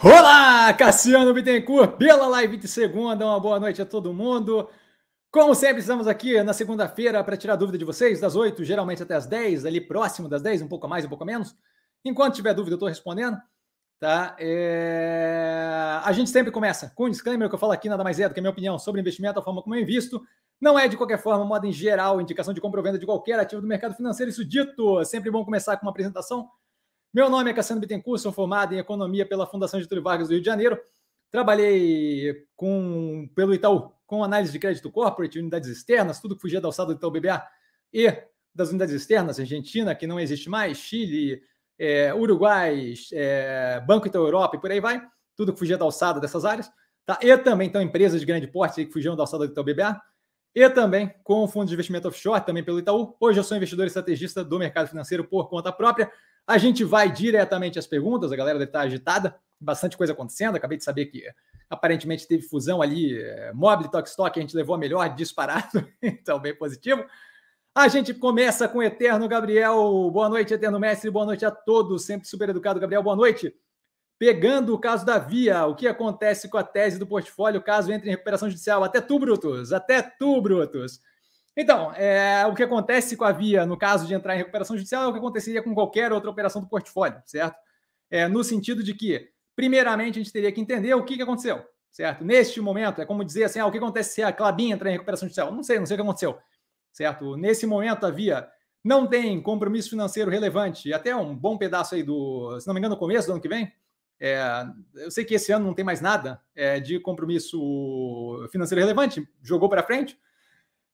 Olá, Cassiano Bittencourt, pela live de segunda. Uma boa noite a todo mundo. Como sempre, estamos aqui na segunda-feira para tirar dúvida de vocês, das 8, geralmente até as 10, ali próximo das 10, um pouco mais, um pouco menos. Enquanto tiver dúvida, eu estou respondendo. Tá? É... A gente sempre começa com um disclaimer que eu falo aqui, nada mais é do que a minha opinião sobre investimento, a forma como eu invisto. Não é, de qualquer forma, modo em geral, indicação de compra ou venda de qualquer ativo do mercado financeiro. Isso dito, é sempre bom começar com uma apresentação meu nome é Cassiano Bittencourt, sou formado em Economia pela Fundação Getúlio Vargas do Rio de Janeiro. Trabalhei com, pelo Itaú com análise de crédito corporate, unidades externas, tudo que fugia da alçada do Itaú BBA e das unidades externas, Argentina, que não existe mais, Chile, é, Uruguai, é, Banco Itaú Europa e por aí vai, tudo que fugia da alçada dessas áreas. Tá? E também então empresas de grande porte que fugiam da alçada do Itaú BBA. E também com o fundo de investimento offshore, também pelo Itaú. Hoje eu sou investidor estrategista do mercado financeiro por conta própria. A gente vai diretamente às perguntas, a galera deve estar agitada, bastante coisa acontecendo. Acabei de saber que aparentemente teve fusão ali, é, Mobile Stock, a gente levou a melhor disparado, então bem positivo. A gente começa com o Eterno Gabriel. Boa noite, Eterno Mestre. Boa noite a todos. Sempre super educado, Gabriel. Boa noite. Pegando o caso da Via, o que acontece com a tese do portfólio caso entre em recuperação judicial? Até tu, Brutus. Até tu, Brutus. Então, é, o que acontece com a Via, no caso de entrar em recuperação judicial, é o que aconteceria com qualquer outra operação do portfólio, certo? É, no sentido de que, primeiramente, a gente teria que entender o que, que aconteceu, certo? Neste momento, é como dizer assim, ah, o que acontece se a Clabin entrar em recuperação judicial? Não sei, não sei o que aconteceu, certo? Nesse momento, a Via não tem compromisso financeiro relevante, até um bom pedaço aí do, se não me engano, no começo do ano que vem, é, eu sei que esse ano não tem mais nada é, de compromisso financeiro relevante, jogou para frente,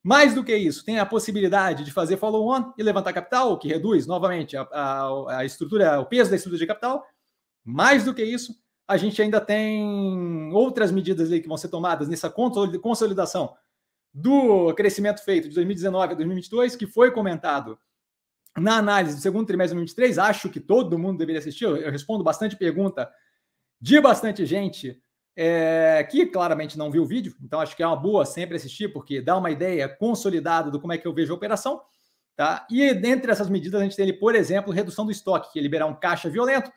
mais do que isso, tem a possibilidade de fazer follow-on e levantar capital, que reduz novamente a, a, a, estrutura, o peso da estrutura de capital. Mais do que isso, a gente ainda tem outras medidas que vão ser tomadas nessa consolidação do crescimento feito de 2019 a 2022, que foi comentado na análise do segundo trimestre de 2023. Acho que todo mundo deveria assistir. Eu respondo bastante pergunta de bastante gente é, que claramente não viu o vídeo, então acho que é uma boa sempre assistir, porque dá uma ideia consolidada do como é que eu vejo a operação. Tá? E dentre essas medidas, a gente tem por exemplo, redução do estoque, que é liberar um caixa violento,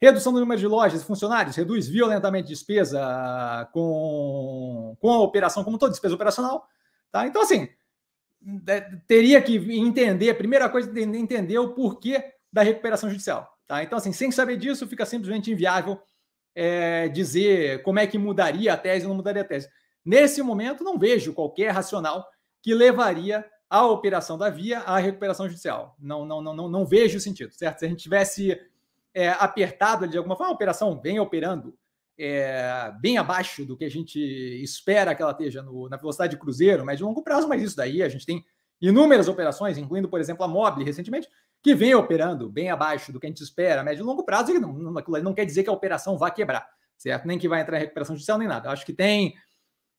redução do número de lojas e funcionários, reduz violentamente despesa com, com a operação como toda, despesa operacional. Tá? Então, assim, é, teria que entender, a primeira coisa, entender o porquê da recuperação judicial. Tá? Então, assim, sem saber disso, fica simplesmente inviável é, dizer como é que mudaria a tese ou não mudaria a tese. Nesse momento, não vejo qualquer racional que levaria a operação da via à recuperação judicial. Não, não, não, não, não vejo sentido, certo? Se a gente tivesse é, apertado de alguma forma, a operação vem operando é, bem abaixo do que a gente espera que ela esteja no, na velocidade de cruzeiro, médio e longo prazo, mas isso daí a gente tem inúmeras operações, incluindo, por exemplo, a Mobile recentemente, que vem operando bem abaixo do que a gente espera, médio e longo prazo, não, não, não quer dizer que a operação vá quebrar, certo? Nem que vai entrar em recuperação judicial, nem nada. Eu acho que tem.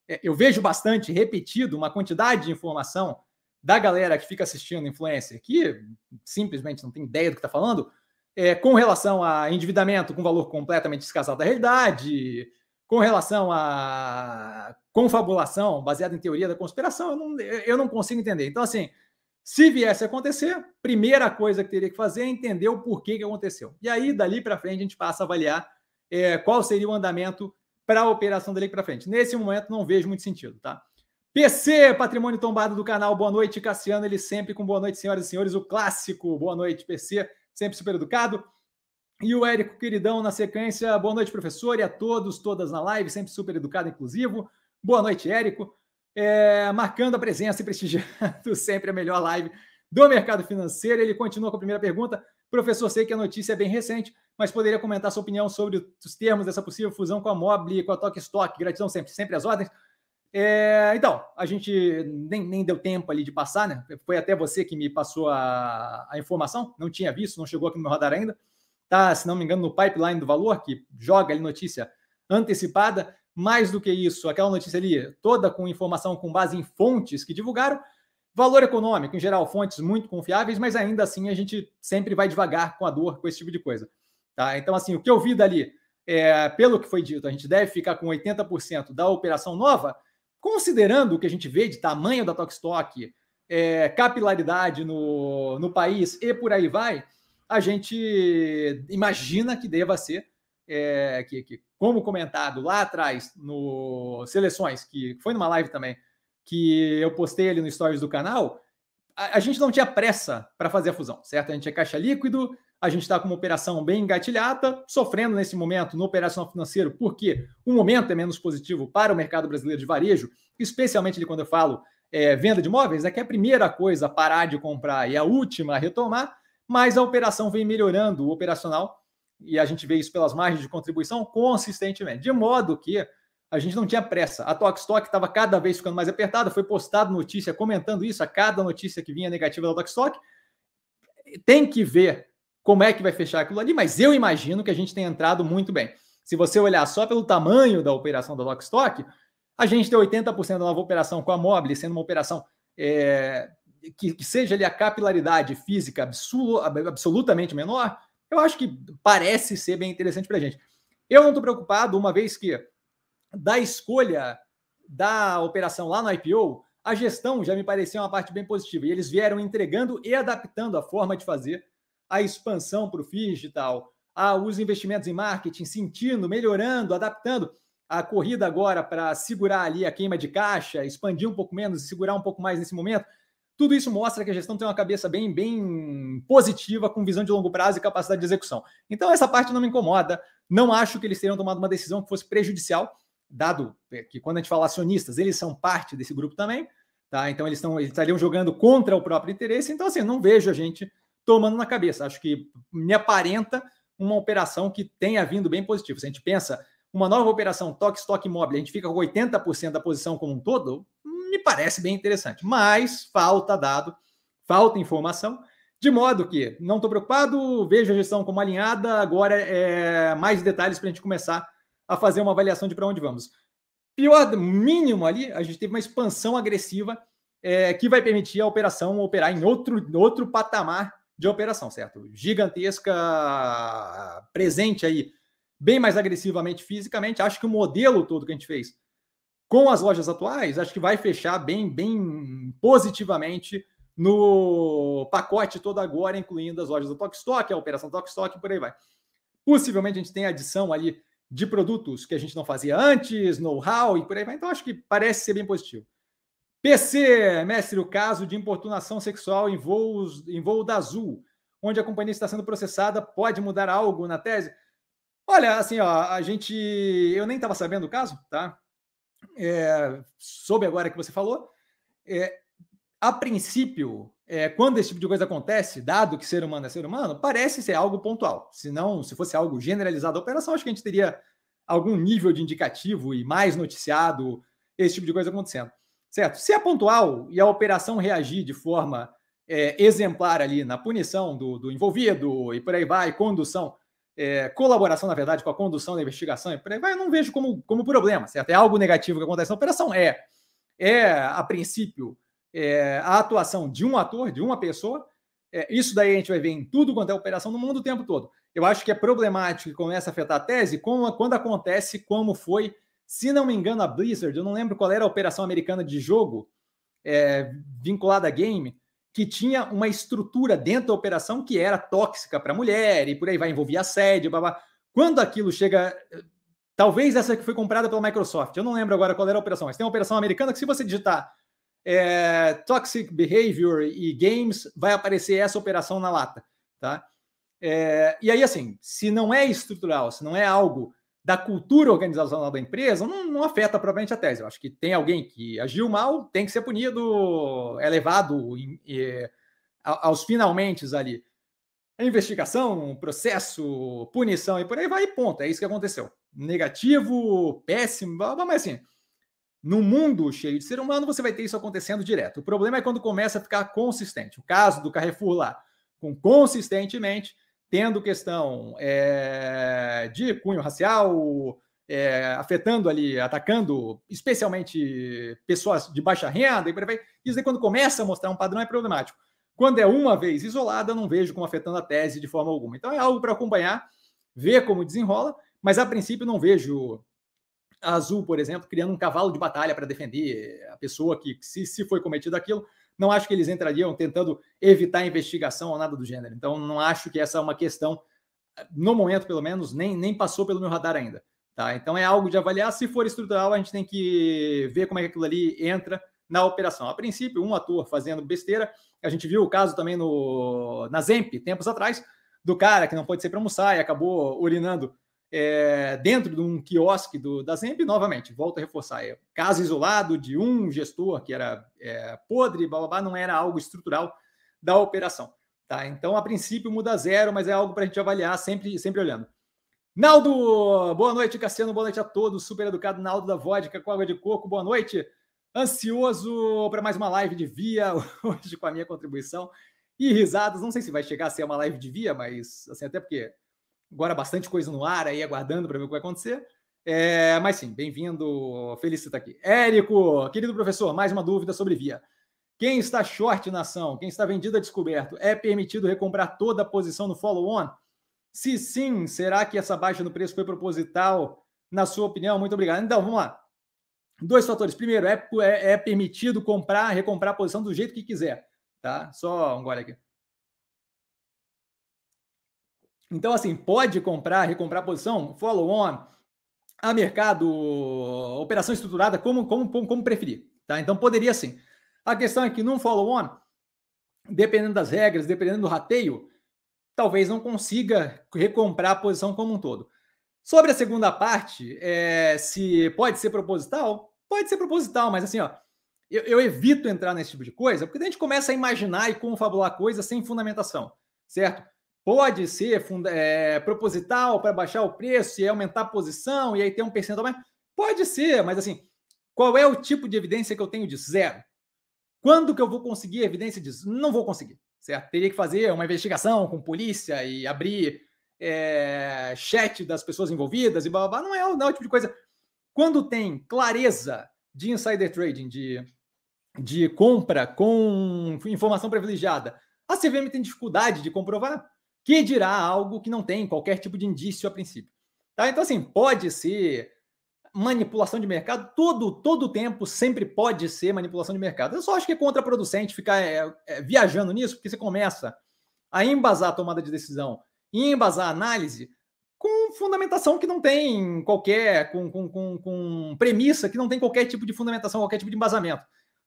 É, eu vejo bastante repetido uma quantidade de informação da galera que fica assistindo influencer, que simplesmente não tem ideia do que está falando, é, com relação a endividamento com valor completamente descasado da realidade, com relação a confabulação baseada em teoria da conspiração, eu não, eu não consigo entender. Então, assim, se viesse a acontecer, primeira coisa que teria que fazer é entender o porquê que aconteceu. E aí, dali para frente, a gente passa a avaliar é, qual seria o andamento para a operação dali para frente. Nesse momento, não vejo muito sentido, tá? PC, patrimônio tombado do canal, boa noite, Cassiano, ele sempre com boa noite, senhoras e senhores, o clássico, boa noite, PC, sempre super educado. E o Érico, queridão, na sequência, boa noite, professor, e a todos, todas na live, sempre super educado, inclusivo. Boa noite, Érico é, marcando a presença e prestigiando sempre a melhor live do mercado financeiro. Ele continua com a primeira pergunta. Professor, sei que a notícia é bem recente, mas poderia comentar sua opinião sobre os termos dessa possível fusão com a Mobile e com a Tok Stock? Gratidão sempre, sempre às ordens. É, então, a gente nem, nem deu tempo ali de passar, né? Foi até você que me passou a, a informação, não tinha visto, não chegou aqui no meu radar ainda. Tá, se não me engano, no pipeline do valor, que joga ali notícia antecipada. Mais do que isso, aquela notícia ali, toda com informação com base em fontes que divulgaram, valor econômico, em geral, fontes muito confiáveis, mas ainda assim a gente sempre vai devagar com a dor, com esse tipo de coisa. Tá? Então, assim, o que eu vi dali, é, pelo que foi dito, a gente deve ficar com 80% da operação nova, considerando o que a gente vê de tamanho da Tokstok, é, capilaridade no, no país e por aí vai, a gente imagina que deva ser é, que, que, como comentado lá atrás no Seleções, que foi numa live também, que eu postei ali no stories do canal, a, a gente não tinha pressa para fazer a fusão, certo? A gente é caixa líquido, a gente está com uma operação bem engatilhada, sofrendo nesse momento no operacional financeiro, porque o momento é menos positivo para o mercado brasileiro de varejo, especialmente quando eu falo é, venda de imóveis, é que é a primeira coisa a parar de comprar e a última a retomar, mas a operação vem melhorando o operacional, e a gente vê isso pelas margens de contribuição consistentemente, de modo que a gente não tinha pressa. A Tokstok estava cada vez ficando mais apertada, foi postado notícia comentando isso, a cada notícia que vinha negativa da Tokstok. Tem que ver como é que vai fechar aquilo ali, mas eu imagino que a gente tem entrado muito bem. Se você olhar só pelo tamanho da operação da Lockstock, a gente tem 80% da nova operação com a Mobile, sendo uma operação é, que, que, seja ali a capilaridade física absolutamente menor, eu acho que parece ser bem interessante para a gente. Eu não estou preocupado, uma vez que da escolha da operação lá no IPO, a gestão já me pareceu uma parte bem positiva. E eles vieram entregando e adaptando a forma de fazer a expansão para o digital, a, os investimentos em marketing, sentindo, melhorando, adaptando a corrida agora para segurar ali a queima de caixa, expandir um pouco menos e segurar um pouco mais nesse momento. Tudo isso mostra que a gestão tem uma cabeça bem, bem positiva, com visão de longo prazo e capacidade de execução. Então, essa parte não me incomoda. Não acho que eles tenham tomado uma decisão que fosse prejudicial, dado que quando a gente fala acionistas, eles são parte desse grupo também. Tá? Então, eles, estão, eles estariam jogando contra o próprio interesse. Então, assim, não vejo a gente tomando na cabeça. Acho que me aparenta uma operação que tenha vindo bem positivo. Se a gente pensa uma nova operação toque estoque imóvel, a gente fica com 80% da posição como um todo, me parece bem interessante. Mas falta dado, falta informação, de modo que não estou preocupado, vejo a gestão como alinhada, agora é mais detalhes para a gente começar a fazer uma avaliação de para onde vamos. Pior, mínimo ali, a gente teve uma expansão agressiva é, que vai permitir a operação operar em outro, outro patamar de operação, certo? Gigantesca, presente aí, bem mais agressivamente fisicamente. Acho que o modelo todo que a gente fez com as lojas atuais, acho que vai fechar bem, bem positivamente no pacote todo agora, incluindo as lojas do Tokstok, a operação Tokstok e por aí vai. Possivelmente a gente tem adição ali de produtos que a gente não fazia antes, know-how e por aí vai. Então acho que parece ser bem positivo. PC, mestre, o caso de importunação sexual em, voos, em voo da Azul, onde a companhia está sendo processada, pode mudar algo na tese? Olha, assim, ó, a gente. Eu nem estava sabendo do caso, tá? É, soube agora que você falou. É, a princípio, é, quando esse tipo de coisa acontece, dado que ser humano é ser humano, parece ser algo pontual. Se não, se fosse algo generalizado da operação, acho que a gente teria algum nível de indicativo e mais noticiado esse tipo de coisa acontecendo. Certo? Se é pontual e a operação reagir de forma é, exemplar ali na punição do, do, envolvido e por aí vai, condução, é, colaboração, na verdade, com a condução da investigação eu não vejo como, como problema, certo? É algo negativo que acontece na operação? É. É, a princípio, é, a atuação de um ator, de uma pessoa. É, isso daí a gente vai ver em tudo quanto é operação no mundo o tempo todo. Eu acho que é problemático e começa a afetar a tese quando acontece como foi se não me engano, a Blizzard, eu não lembro qual era a operação americana de jogo é, vinculada a game, que tinha uma estrutura dentro da operação que era tóxica para a mulher e por aí vai envolver assédio, blá, Quando aquilo chega. Talvez essa que foi comprada pela Microsoft, eu não lembro agora qual era a operação, mas tem uma operação americana que, se você digitar é, Toxic Behavior e Games, vai aparecer essa operação na lata. Tá? É, e aí, assim, se não é estrutural, se não é algo da cultura organizacional da empresa não, não, afeta propriamente a tese. Eu acho que tem alguém que agiu mal, tem que ser punido, é levado em, em, aos finalmente ali. A investigação, processo, punição e por aí vai, ponto. É isso que aconteceu. Negativo, péssimo, mas assim, no mundo cheio de ser humano, você vai ter isso acontecendo direto. O problema é quando começa a ficar consistente. O caso do Carrefour lá, com consistentemente tendo questão é, de cunho racial, é, afetando ali, atacando especialmente pessoas de baixa renda, e por aí Isso aí, quando começa a mostrar um padrão, é problemático. Quando é uma vez isolada, eu não vejo como afetando a tese de forma alguma. Então é algo para acompanhar, ver como desenrola, mas a princípio não vejo a Azul, por exemplo, criando um cavalo de batalha para defender a pessoa que, se, se foi cometido aquilo, não acho que eles entrariam tentando evitar investigação ou nada do gênero. Então, não acho que essa é uma questão no momento pelo menos, nem, nem passou pelo meu radar ainda. Tá? Então é algo de avaliar. Se for estrutural, a gente tem que ver como é que aquilo ali entra na operação. A princípio, um ator fazendo besteira. A gente viu o caso também no, na Zemp, tempos atrás, do cara que não pode ser para almoçar e acabou urinando é, dentro de um quiosque do, da Zemp. Novamente, volto a reforçar: é, caso isolado de um gestor que era é, podre, blá, não era algo estrutural da operação. Tá? Então, a princípio, muda zero, mas é algo para a gente avaliar sempre, sempre olhando. Naldo, boa noite, Cassiano, boa noite a todos. Super educado, Naldo da Vodka com água de coco, boa noite. Ansioso para mais uma live de via, hoje com a minha contribuição. E risadas, não sei se vai chegar a ser uma live de via, mas assim, até porque agora bastante coisa no ar aí, aguardando para ver o que vai acontecer. É, mas sim, bem-vindo, feliz estar aqui. Érico, querido professor, mais uma dúvida sobre via. Quem está short na ação, quem está vendido a descoberto, é permitido recomprar toda a posição no follow-on? Se sim, será que essa baixa no preço foi proposital? Na sua opinião, muito obrigado. Então, vamos lá. Dois fatores. Primeiro, é, é, é permitido comprar, recomprar a posição do jeito que quiser. Tá? Só um gole aqui. Então, assim, pode comprar, recomprar posição, follow-on, a mercado, operação estruturada, como, como, como, como preferir. Tá? Então, poderia sim. A questão é que num follow-on, dependendo das regras, dependendo do rateio, talvez não consiga recomprar a posição como um todo. Sobre a segunda parte, é, se pode ser proposital, pode ser proposital, mas assim, ó, eu, eu, evito entrar nesse tipo de coisa, porque a gente começa a imaginar e confabular coisas sem fundamentação, certo? Pode ser é, proposital para baixar o preço e aumentar a posição e aí ter um percentual mais. Pode ser, mas assim, qual é o tipo de evidência que eu tenho de Zero. Quando que eu vou conseguir evidência disso? Não vou conseguir certo? Teria que fazer uma investigação com polícia e abrir é, chat das pessoas envolvidas e blá, blá, blá. Não, é, não é o tipo de coisa. Quando tem clareza de insider trading, de, de compra com informação privilegiada, a CVM tem dificuldade de comprovar, que dirá algo que não tem qualquer tipo de indício a princípio. Tá? Então, assim, pode ser manipulação de mercado, todo todo tempo sempre pode ser manipulação de mercado. Eu só acho que é contraproducente ficar é, é, viajando nisso, porque você começa a embasar a tomada de decisão e embasar a análise com fundamentação que não tem qualquer, com, com, com, com, premissa que não tem qualquer tipo de fundamentação, qualquer tipo de embasamento.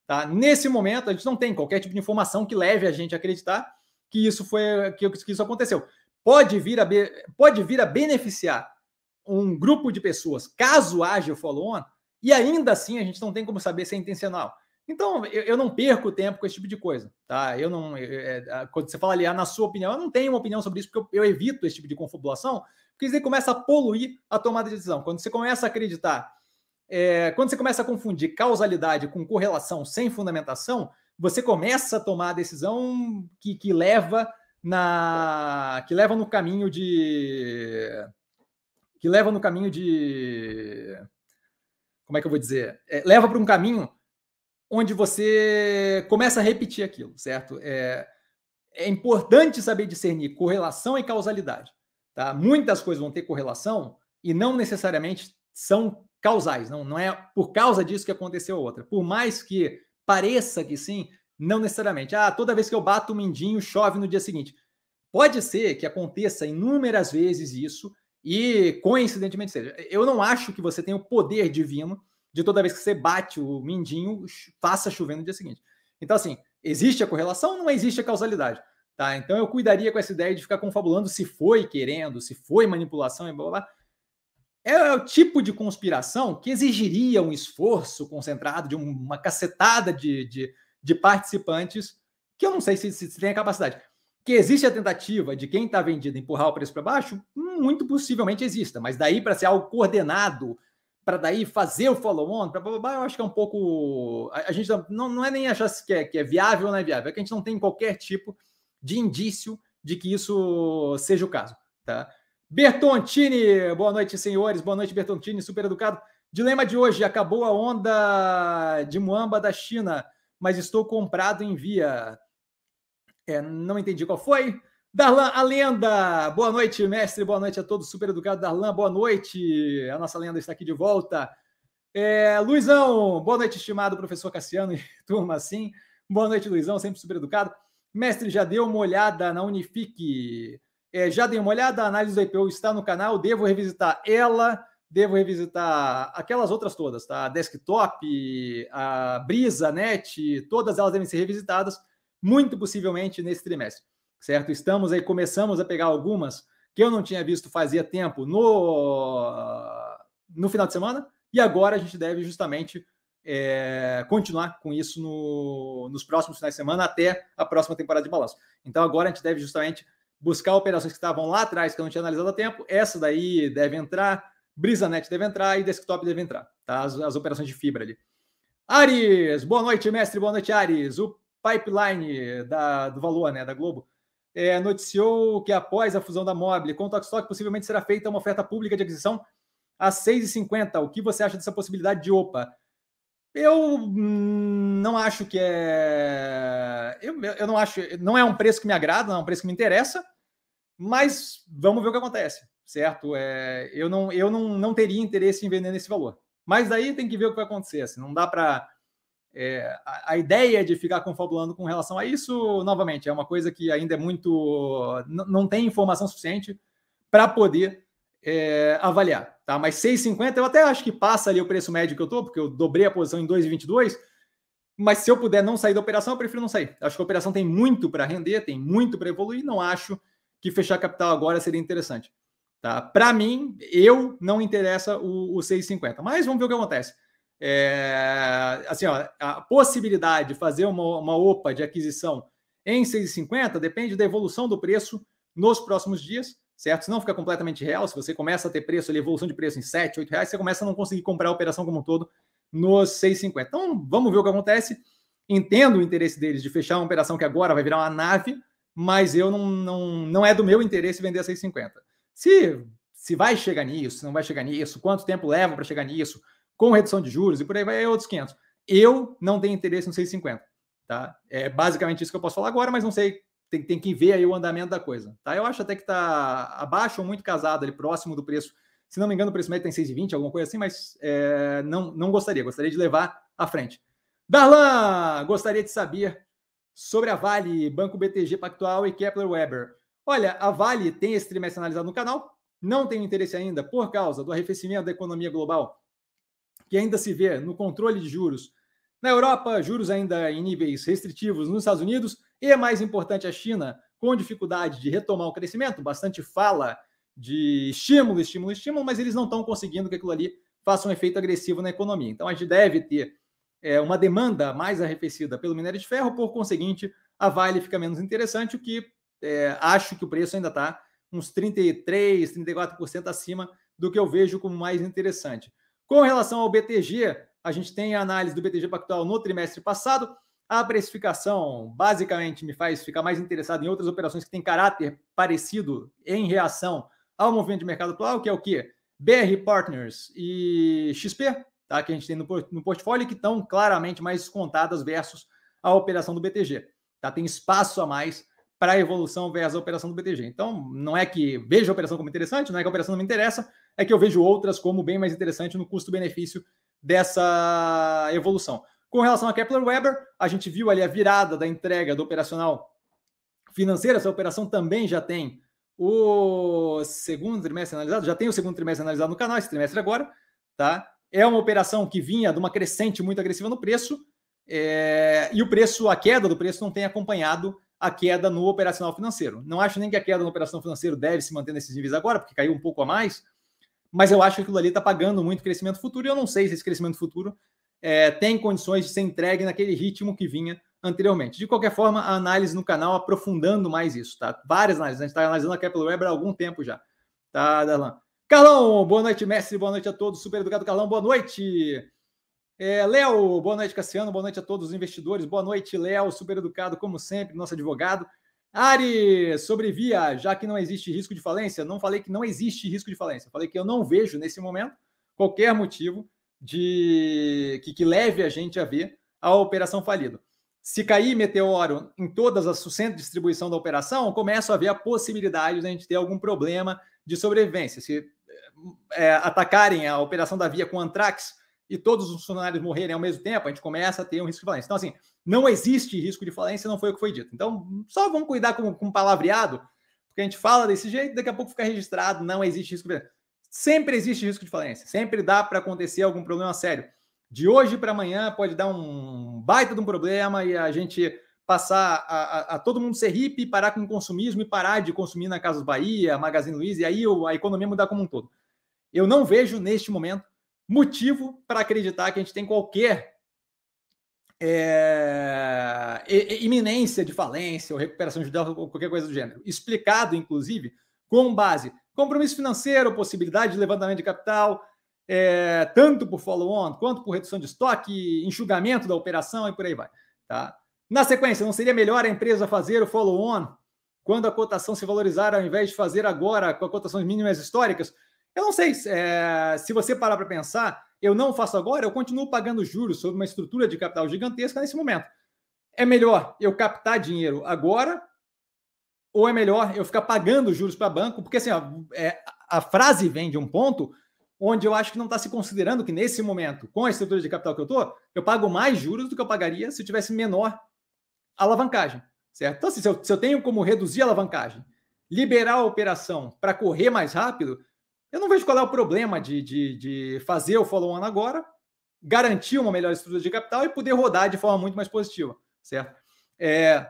Tá? Nesse momento, a gente não tem qualquer tipo de informação que leve a gente a acreditar que isso foi que, que isso aconteceu. Pode vir a, pode vir a beneficiar um grupo de pessoas, caso haja o follow-on, e ainda assim a gente não tem como saber se é intencional. Então, eu, eu não perco tempo com esse tipo de coisa, tá? Eu não. É, quando você fala ali, ah, na sua opinião, eu não tenho uma opinião sobre isso, porque eu, eu evito esse tipo de confabulação, porque isso começa a poluir a tomada de decisão. Quando você começa a acreditar, é, quando você começa a confundir causalidade com correlação sem fundamentação, você começa a tomar a decisão que, que leva na que leva no caminho de que leva no caminho de. Como é que eu vou dizer? É, leva para um caminho onde você começa a repetir aquilo, certo? É, é importante saber discernir correlação e causalidade. Tá? Muitas coisas vão ter correlação e não necessariamente são causais. Não, não é por causa disso que aconteceu outra. Por mais que pareça que sim, não necessariamente. Ah, toda vez que eu bato o mindinho, chove no dia seguinte. Pode ser que aconteça inúmeras vezes isso e coincidentemente seja. Eu não acho que você tem o poder divino de toda vez que você bate o mindinho, faça chover no dia seguinte. Então, assim, existe a correlação, não existe a causalidade. Tá? Então eu cuidaria com essa ideia de ficar confabulando se foi querendo, se foi manipulação e blá blá. blá. É o tipo de conspiração que exigiria um esforço concentrado de uma cacetada de, de, de participantes que eu não sei se, se tem a capacidade. Que existe a tentativa de quem está vendido empurrar o preço para baixo, muito possivelmente exista, mas daí para ser algo coordenado, para daí fazer o follow-on, eu acho que é um pouco. A, gente não, não é nem achar que é, que é viável ou não é viável, é que a gente não tem qualquer tipo de indício de que isso seja o caso. Tá? Bertontini, boa noite, senhores. Boa noite, Bertontini, super educado. Dilema de hoje: acabou a onda de Muamba da China, mas estou comprado em via. É, não entendi qual foi. Darlan, a lenda. Boa noite, mestre. Boa noite a todos. Super educado, Darlan. Boa noite. A nossa lenda está aqui de volta. É, Luizão, boa noite, estimado professor Cassiano e turma assim. Boa noite, Luizão, sempre super educado. Mestre, já deu uma olhada na Unifique. É, já dei uma olhada, a análise do IPO está no canal, devo revisitar ela, devo revisitar aquelas outras todas, tá? A desktop, a Brisa, Net, todas elas devem ser revisitadas, muito possivelmente nesse trimestre, certo? Estamos aí, começamos a pegar algumas que eu não tinha visto fazia tempo no, no final de semana, e agora a gente deve justamente é, continuar com isso no, nos próximos finais de semana até a próxima temporada de balanço. Então agora a gente deve justamente buscar operações que estavam lá atrás, que eu não tinha analisado a tempo. Essa daí deve entrar, BrisaNet deve entrar e Desktop deve entrar, tá? As, as operações de fibra ali. Ares, boa noite, mestre, boa noite, Ares. O pipeline da, do valor, né, da Globo, é, noticiou que após a fusão da Mobile com o Tokstok, possivelmente será feita uma oferta pública de aquisição a 6,50. O que você acha dessa possibilidade de OPA? Eu não acho que é. Eu, eu não acho. Não é um preço que me agrada, não é um preço que me interessa, mas vamos ver o que acontece, certo? É, eu não, eu não, não teria interesse em vender nesse valor. Mas daí tem que ver o que vai acontecer. Assim, não dá para é, a, a, ideia de ficar confabulando com relação a isso, novamente, é uma coisa que ainda é muito. não tem informação suficiente para poder é, avaliar. Tá? Mas 6,50 eu até acho que passa ali o preço médio que eu estou, porque eu dobrei a posição em 2,22. Mas se eu puder não sair da operação, eu prefiro não sair. Acho que a operação tem muito para render, tem muito para evoluir. Não acho que fechar capital agora seria interessante. Tá? Para mim, eu não interessa o, o 6,50. Mas vamos ver o que acontece. É, assim, ó, a possibilidade de fazer uma, uma OPA de aquisição em 6,50 depende da evolução do preço nos próximos dias, certo? Se não fica completamente real, se você começa a ter preço ali, evolução de preço em 7, 8 reais, você começa a não conseguir comprar a operação como um todo nos 6,50. Então, vamos ver o que acontece. Entendo o interesse deles de fechar uma operação que agora vai virar uma nave, mas eu não, não, não é do meu interesse vender a 6,50. Se, se vai chegar nisso, se não vai chegar nisso, quanto tempo leva para chegar nisso, com redução de juros e por aí vai, é outros 500. Eu não tenho interesse no 6,50, tá? É basicamente isso que eu posso falar agora, mas não sei, tem, tem que ver aí o andamento da coisa, tá? Eu acho até que está abaixo ou muito casado ali, próximo do preço. Se não me engano, o preço médio tem 6,20, alguma coisa assim, mas é, não, não gostaria, gostaria de levar à frente. Darlan, gostaria de saber sobre a Vale, Banco BTG Pactual e Kepler Weber. Olha, a Vale tem esse trimestre analisado no canal, não tenho interesse ainda por causa do arrefecimento da economia global que ainda se vê no controle de juros na Europa, juros ainda em níveis restritivos nos Estados Unidos e, mais importante, a China com dificuldade de retomar o crescimento, bastante fala de estímulo, estímulo, estímulo, mas eles não estão conseguindo que aquilo ali faça um efeito agressivo na economia. Então a gente deve ter é, uma demanda mais arrefecida pelo minério de ferro, por conseguinte, a Vale fica menos interessante, o que é, acho que o preço ainda está uns 33, 34% acima do que eu vejo como mais interessante. Com relação ao BTG, a gente tem a análise do BTG Pactual no trimestre passado. A precificação basicamente me faz ficar mais interessado em outras operações que têm caráter parecido em reação ao movimento de mercado atual, que é o que? BR Partners e XP, tá? que a gente tem no, portfólio, que estão claramente mais descontadas versus a operação do BTG. Tá? Tem espaço a mais para a evolução versus a operação do BTG. Então, não é que vejo a operação como interessante, não é que a operação não me interessa, é que eu vejo outras como bem mais interessante no custo-benefício dessa evolução. Com relação a Kepler Weber, a gente viu ali a virada da entrega do operacional financeiro. Essa operação também já tem o segundo trimestre analisado, já tem o segundo trimestre analisado no canal, esse trimestre agora, tá? É uma operação que vinha de uma crescente muito agressiva no preço, é, e o preço, a queda do preço não tem acompanhado a queda no operacional financeiro. Não acho nem que a queda no operacional financeiro deve se manter nesses níveis agora, porque caiu um pouco a mais, mas eu acho que aquilo ali está pagando muito crescimento futuro e eu não sei se esse crescimento futuro é, tem condições de ser entregue naquele ritmo que vinha anteriormente. De qualquer forma, a análise no canal aprofundando mais isso, tá? Várias análises, a gente está analisando a Kepler Weber há algum tempo já, tá, Darlan? Carlão, boa noite, mestre, boa noite a todos, super educado Carlão, boa noite. É, Léo, boa noite, Cassiano, boa noite a todos os investidores, boa noite, Léo, super educado, como sempre, nosso advogado. Ari, sobre via, já que não existe risco de falência, não falei que não existe risco de falência, falei que eu não vejo nesse momento qualquer motivo de que, que leve a gente a ver a operação falida. Se cair meteoro em todas as centros de distribuição da operação, começa a haver a possibilidade de a gente ter algum problema de sobrevivência. Se é, atacarem a operação da Via com Antrax e todos os funcionários morrerem ao mesmo tempo, a gente começa a ter um risco de falência. Então, assim, não existe risco de falência, não foi o que foi dito. Então, só vamos cuidar com, com palavreado, porque a gente fala desse jeito, daqui a pouco fica registrado, não existe risco. Sempre existe risco de falência, sempre dá para acontecer algum problema sério. De hoje para amanhã pode dar um baita de um problema e a gente passar a, a, a, todo mundo ser hippie, parar com o consumismo e parar de consumir na Casas Bahia, Magazine Luiza, e aí a economia mudar como um todo. Eu não vejo neste momento motivo para acreditar que a gente tem qualquer é, iminência de falência ou recuperação judicial ou qualquer coisa do gênero. Explicado, inclusive, com base compromisso financeiro, possibilidade de levantamento de capital, é, tanto por follow-on quanto por redução de estoque, enxugamento da operação e por aí vai. Tá? Na sequência, não seria melhor a empresa fazer o follow-on quando a cotação se valorizar, ao invés de fazer agora com as cotações mínimas históricas? Eu não sei. É, se você parar para pensar, eu não faço agora, eu continuo pagando juros sobre uma estrutura de capital gigantesca nesse momento. É melhor eu captar dinheiro agora ou é melhor eu ficar pagando juros para banco? Porque assim, ó, é, a frase vem de um ponto onde eu acho que não está se considerando que nesse momento, com a estrutura de capital que eu estou, eu pago mais juros do que eu pagaria se eu tivesse menor alavancagem, certo? Então, assim, se, eu, se eu tenho como reduzir a alavancagem, liberar a operação para correr mais rápido, eu não vejo qual é o problema de, de, de fazer o follow-on agora, garantir uma melhor estrutura de capital e poder rodar de forma muito mais positiva, certo? É,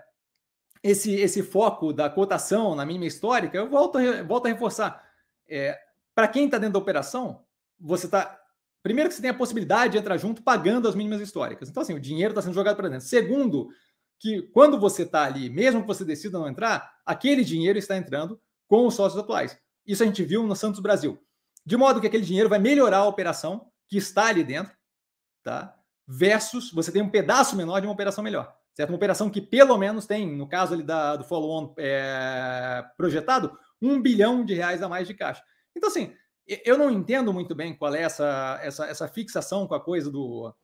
esse, esse foco da cotação na mínima histórica, eu volto, volto a reforçar. É, para quem está dentro da operação, você está. Primeiro, que você tem a possibilidade de entrar junto pagando as mínimas históricas. Então, assim, o dinheiro está sendo jogado para dentro. Segundo, que quando você está ali, mesmo que você decida não entrar, aquele dinheiro está entrando com os sócios atuais. Isso a gente viu no Santos Brasil. De modo que aquele dinheiro vai melhorar a operação que está ali dentro, tá? Versus você tem um pedaço menor de uma operação melhor. Certo? Uma operação que pelo menos tem, no caso ali da, do follow-on é, projetado, um bilhão de reais a mais de caixa. Então, assim, eu não entendo muito bem qual é essa, essa, essa fixação com a coisa do.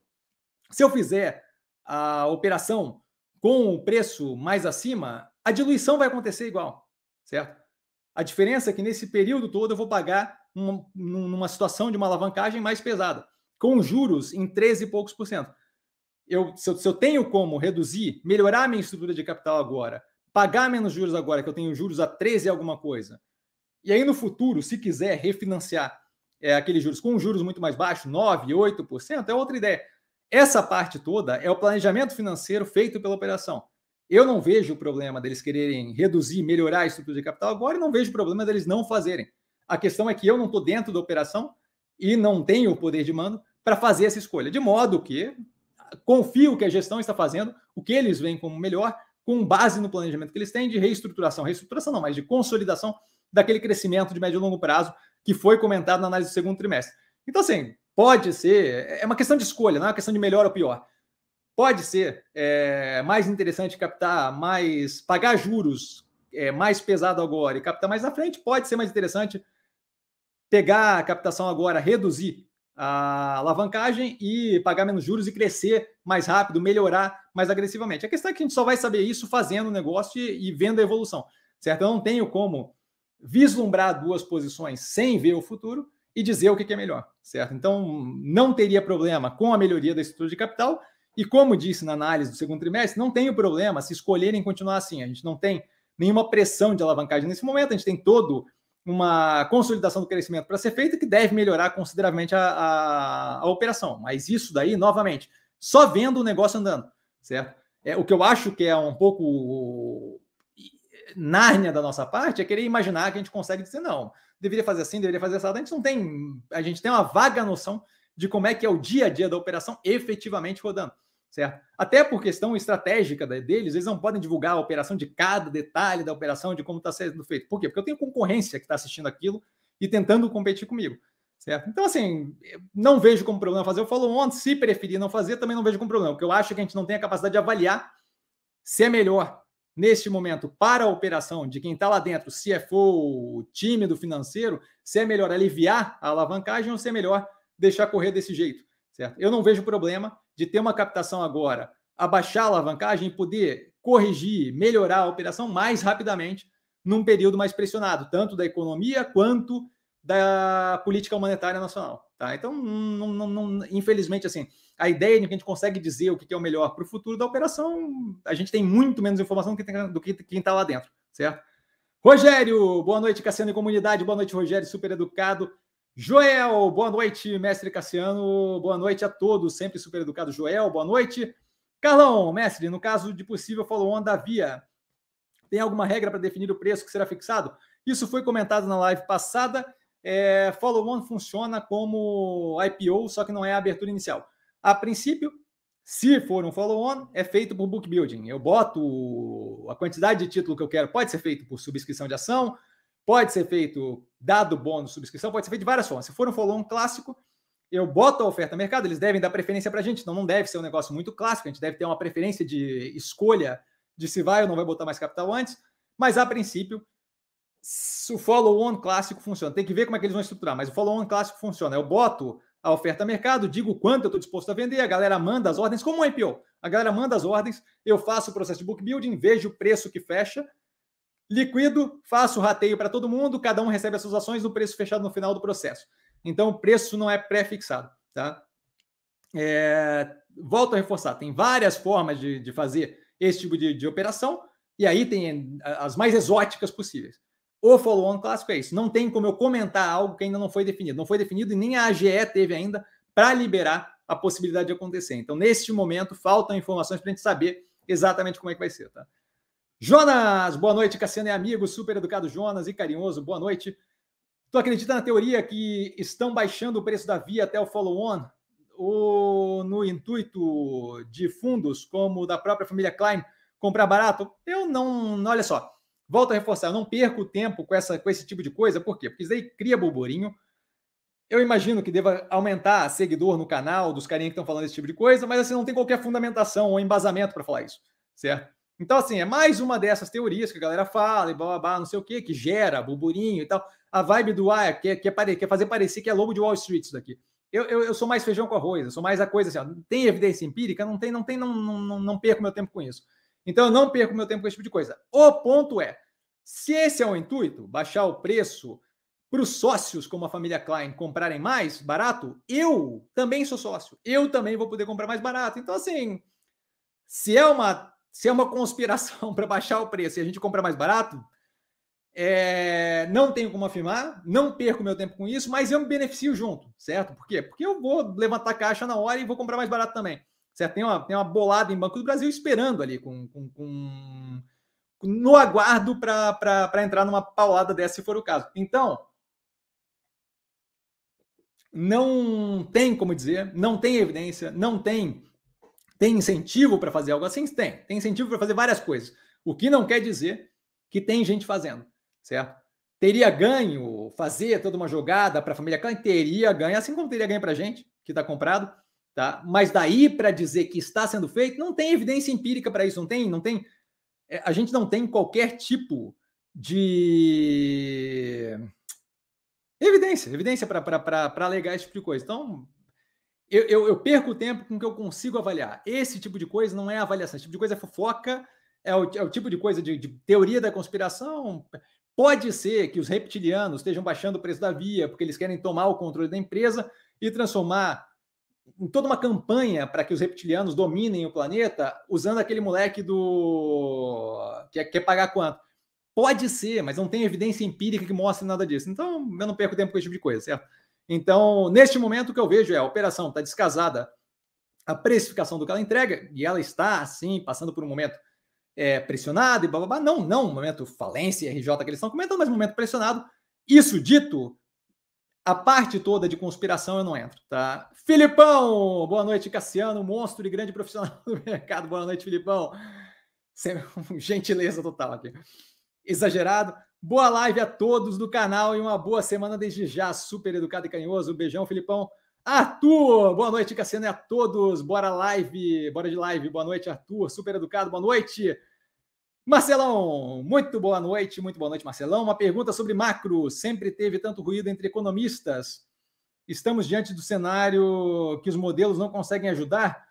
Se eu fizer a operação com o preço mais acima, a diluição vai acontecer igual, certo? A diferença é que nesse período todo eu vou pagar uma, numa situação de uma alavancagem mais pesada, com juros em 13 e poucos por cento. Eu, se, eu, se eu tenho como reduzir, melhorar a minha estrutura de capital agora, pagar menos juros agora, que eu tenho juros a 13 e alguma coisa, e aí no futuro, se quiser refinanciar é, aqueles juros com juros muito mais baixos, 9, 8%, é outra ideia. Essa parte toda é o planejamento financeiro feito pela operação. Eu não vejo o problema deles quererem reduzir, melhorar a estrutura de capital agora e não vejo o problema deles não fazerem. A questão é que eu não estou dentro da operação e não tenho o poder de mando para fazer essa escolha. De modo que confio que a gestão está fazendo o que eles veem como melhor, com base no planejamento que eles têm de reestruturação. Reestruturação não, mas de consolidação daquele crescimento de médio e longo prazo que foi comentado na análise do segundo trimestre. Então, assim, Pode ser, é uma questão de escolha, não é uma questão de melhor ou pior. Pode ser é, mais interessante captar mais, pagar juros é, mais pesado agora e captar mais na frente. Pode ser mais interessante pegar a captação agora, reduzir a alavancagem e pagar menos juros e crescer mais rápido, melhorar mais agressivamente. A questão é que a gente só vai saber isso fazendo o negócio e, e vendo a evolução, certo? Eu não tenho como vislumbrar duas posições sem ver o futuro e dizer o que é melhor, certo? Então, não teria problema com a melhoria da estrutura de capital. E como disse na análise do segundo trimestre, não tem o problema se escolherem continuar assim. A gente não tem nenhuma pressão de alavancagem nesse momento, a gente tem todo uma consolidação do crescimento para ser feita que deve melhorar consideravelmente a, a, a, operação. Mas isso daí, novamente, só vendo o negócio andando, certo? É, o que eu acho que é um pouco Nárnia da nossa parte é querer imaginar que a gente consegue dizer não, deveria fazer assim, deveria fazer assim. A gente não tem, a gente tem uma vaga noção de como é que é o dia a dia da operação efetivamente rodando, certo? Até por questão estratégica deles, eles não podem divulgar a operação de cada detalhe da operação, de como está sendo feito. Por quê? Porque eu tenho concorrência que está assistindo aquilo e tentando competir comigo, certo? Então, assim, não vejo como problema fazer. Eu falo ontem, se preferir não fazer, também não vejo como problema, porque eu acho que a gente não tem a capacidade de avaliar se é melhor neste momento para a operação de quem está lá dentro, se é for o time do financeiro, se é melhor aliviar a alavancagem ou se é melhor deixar correr desse jeito, certo? Eu não vejo problema de ter uma captação agora, abaixar a alavancagem e poder corrigir, melhorar a operação mais rapidamente num período mais pressionado, tanto da economia quanto da política monetária nacional, tá? Então, não, não, não, infelizmente, assim, a ideia de que a gente consegue dizer o que é o melhor para o futuro da operação, a gente tem muito menos informação do que, quem está lá dentro, certo? Rogério, boa noite, Cassiano e comunidade. Boa noite, Rogério, super educado. Joel, boa noite, mestre Cassiano. Boa noite a todos, sempre super educado. Joel, boa noite. Carlão, mestre, no caso de possível follow-on da Via, tem alguma regra para definir o preço que será fixado? Isso foi comentado na live passada. É, follow-on funciona como IPO, só que não é a abertura inicial. A princípio, se for um follow-on, é feito por book building. Eu boto a quantidade de título que eu quero, pode ser feito por subscrição de ação, pode ser feito dado bônus subscrição, pode ser feito de várias formas. Se for um follow-on clássico, eu boto a oferta no mercado, eles devem dar preferência para a gente, então não deve ser um negócio muito clássico, a gente deve ter uma preferência de escolha de se vai ou não vai botar mais capital antes, mas a princípio, o follow-on clássico funciona. Tem que ver como é que eles vão estruturar, mas o follow-on clássico funciona. Eu boto a oferta mercado, digo quanto eu estou disposto a vender, a galera manda as ordens, como um IPO. A galera manda as ordens, eu faço o processo de book building, vejo o preço que fecha, liquido, faço o rateio para todo mundo, cada um recebe as suas ações no preço fechado no final do processo. Então, o preço não é pré-fixado. Tá? É, volto a reforçar: tem várias formas de, de fazer esse tipo de, de operação, e aí tem as mais exóticas possíveis. O follow-on clássico é isso. Não tem como eu comentar algo que ainda não foi definido. Não foi definido e nem a AGE teve ainda para liberar a possibilidade de acontecer. Então, neste momento, faltam informações para a gente saber exatamente como é que vai ser. Tá? Jonas, boa noite, Cassiano é amigo, super educado Jonas e carinhoso, boa noite. Tu acredita na teoria que estão baixando o preço da via até o follow-on? Ou no intuito de fundos como da própria família Klein comprar barato? Eu não, olha só, Volto a reforçar, eu não perco tempo com, essa, com esse tipo de coisa, por quê? Porque isso aí cria burburinho. Eu imagino que deva aumentar seguidor no canal dos carinhas que estão falando esse tipo de coisa, mas assim, não tem qualquer fundamentação ou embasamento para falar isso, certo? Então, assim, é mais uma dessas teorias que a galera fala e blá, blá, blá não sei o que, que gera burburinho e tal. A vibe do ah, quer, quer, pare, quer fazer parecer que é lobo de Wall Street isso daqui. Eu, eu, eu, sou mais feijão com arroz, eu sou mais a coisa assim, ó, tem evidência empírica? Não tem, não tem, não, não, não perco meu tempo com isso. Então, eu não perco meu tempo com esse tipo de coisa. O ponto é, se esse é o intuito, baixar o preço para os sócios, como a família Klein, comprarem mais barato, eu também sou sócio. Eu também vou poder comprar mais barato. Então, assim, se é uma, se é uma conspiração para baixar o preço e a gente comprar mais barato, é, não tenho como afirmar, não perco meu tempo com isso, mas eu me beneficio junto, certo? Por quê? Porque eu vou levantar caixa na hora e vou comprar mais barato também. Certo? Tem uma, tem uma bolada em Banco do Brasil esperando ali com, com, com no aguardo para entrar numa paulada dessa, se for o caso. Então, não tem como dizer, não tem evidência, não tem tem incentivo para fazer algo assim? Tem. Tem incentivo para fazer várias coisas. O que não quer dizer que tem gente fazendo, certo? Teria ganho fazer toda uma jogada para a família Klein? Teria ganho, assim como teria ganho para a gente, que está comprado, tá? Mas daí para dizer que está sendo feito, não tem evidência empírica para isso, não tem, não tem é, a gente não tem qualquer tipo de evidência, evidência para alegar esse tipo de coisa. Então, eu, eu, eu, perco o tempo com que eu consigo avaliar. Esse tipo de coisa não é avaliação, esse tipo de coisa é fofoca, é o, é o tipo de coisa de, de, teoria da conspiração. Pode ser que os reptilianos estejam baixando o preço da via porque eles querem tomar o controle da empresa e transformar em toda uma campanha para que os reptilianos dominem o planeta, usando aquele moleque do. que quer pagar quanto? Pode ser, mas não tem evidência empírica que mostre nada disso. Então, eu não perco tempo com esse tipo de coisa, certo? Então, neste momento, o que eu vejo é a operação está descasada, a precificação do que ela entrega, e ela está, assim, passando por um momento é, pressionado e blá, blá, blá. Não, não, um momento falência, RJ que eles estão comentando, mas um momento pressionado. Isso dito, a parte toda de conspiração eu não entro, tá? Filipão, boa noite, Cassiano, monstro e grande profissional do mercado. Boa noite, Filipão. Gentileza total aqui. Exagerado. Boa live a todos do canal e uma boa semana desde já. Super educado e carinhoso. Beijão, Filipão. Arthur, boa noite, Cassiano e a todos. Bora live, bora de live. Boa noite, Arthur. Super educado, boa noite. Marcelão, muito boa noite, muito boa noite, Marcelão. Uma pergunta sobre macro. Sempre teve tanto ruído entre economistas. Estamos diante do cenário que os modelos não conseguem ajudar?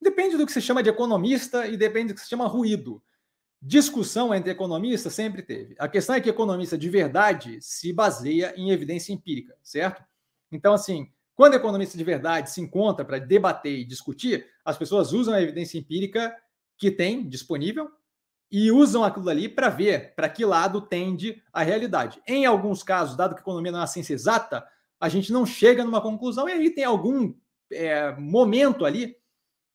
Depende do que se chama de economista e depende do que se chama ruído. Discussão entre economistas sempre teve. A questão é que economista de verdade se baseia em evidência empírica, certo? Então, assim, quando economista de verdade se encontra para debater e discutir, as pessoas usam a evidência empírica que tem disponível e usam aquilo ali para ver para que lado tende a realidade. Em alguns casos, dado que a economia não é uma ciência exata, a gente não chega numa conclusão e aí tem algum é, momento ali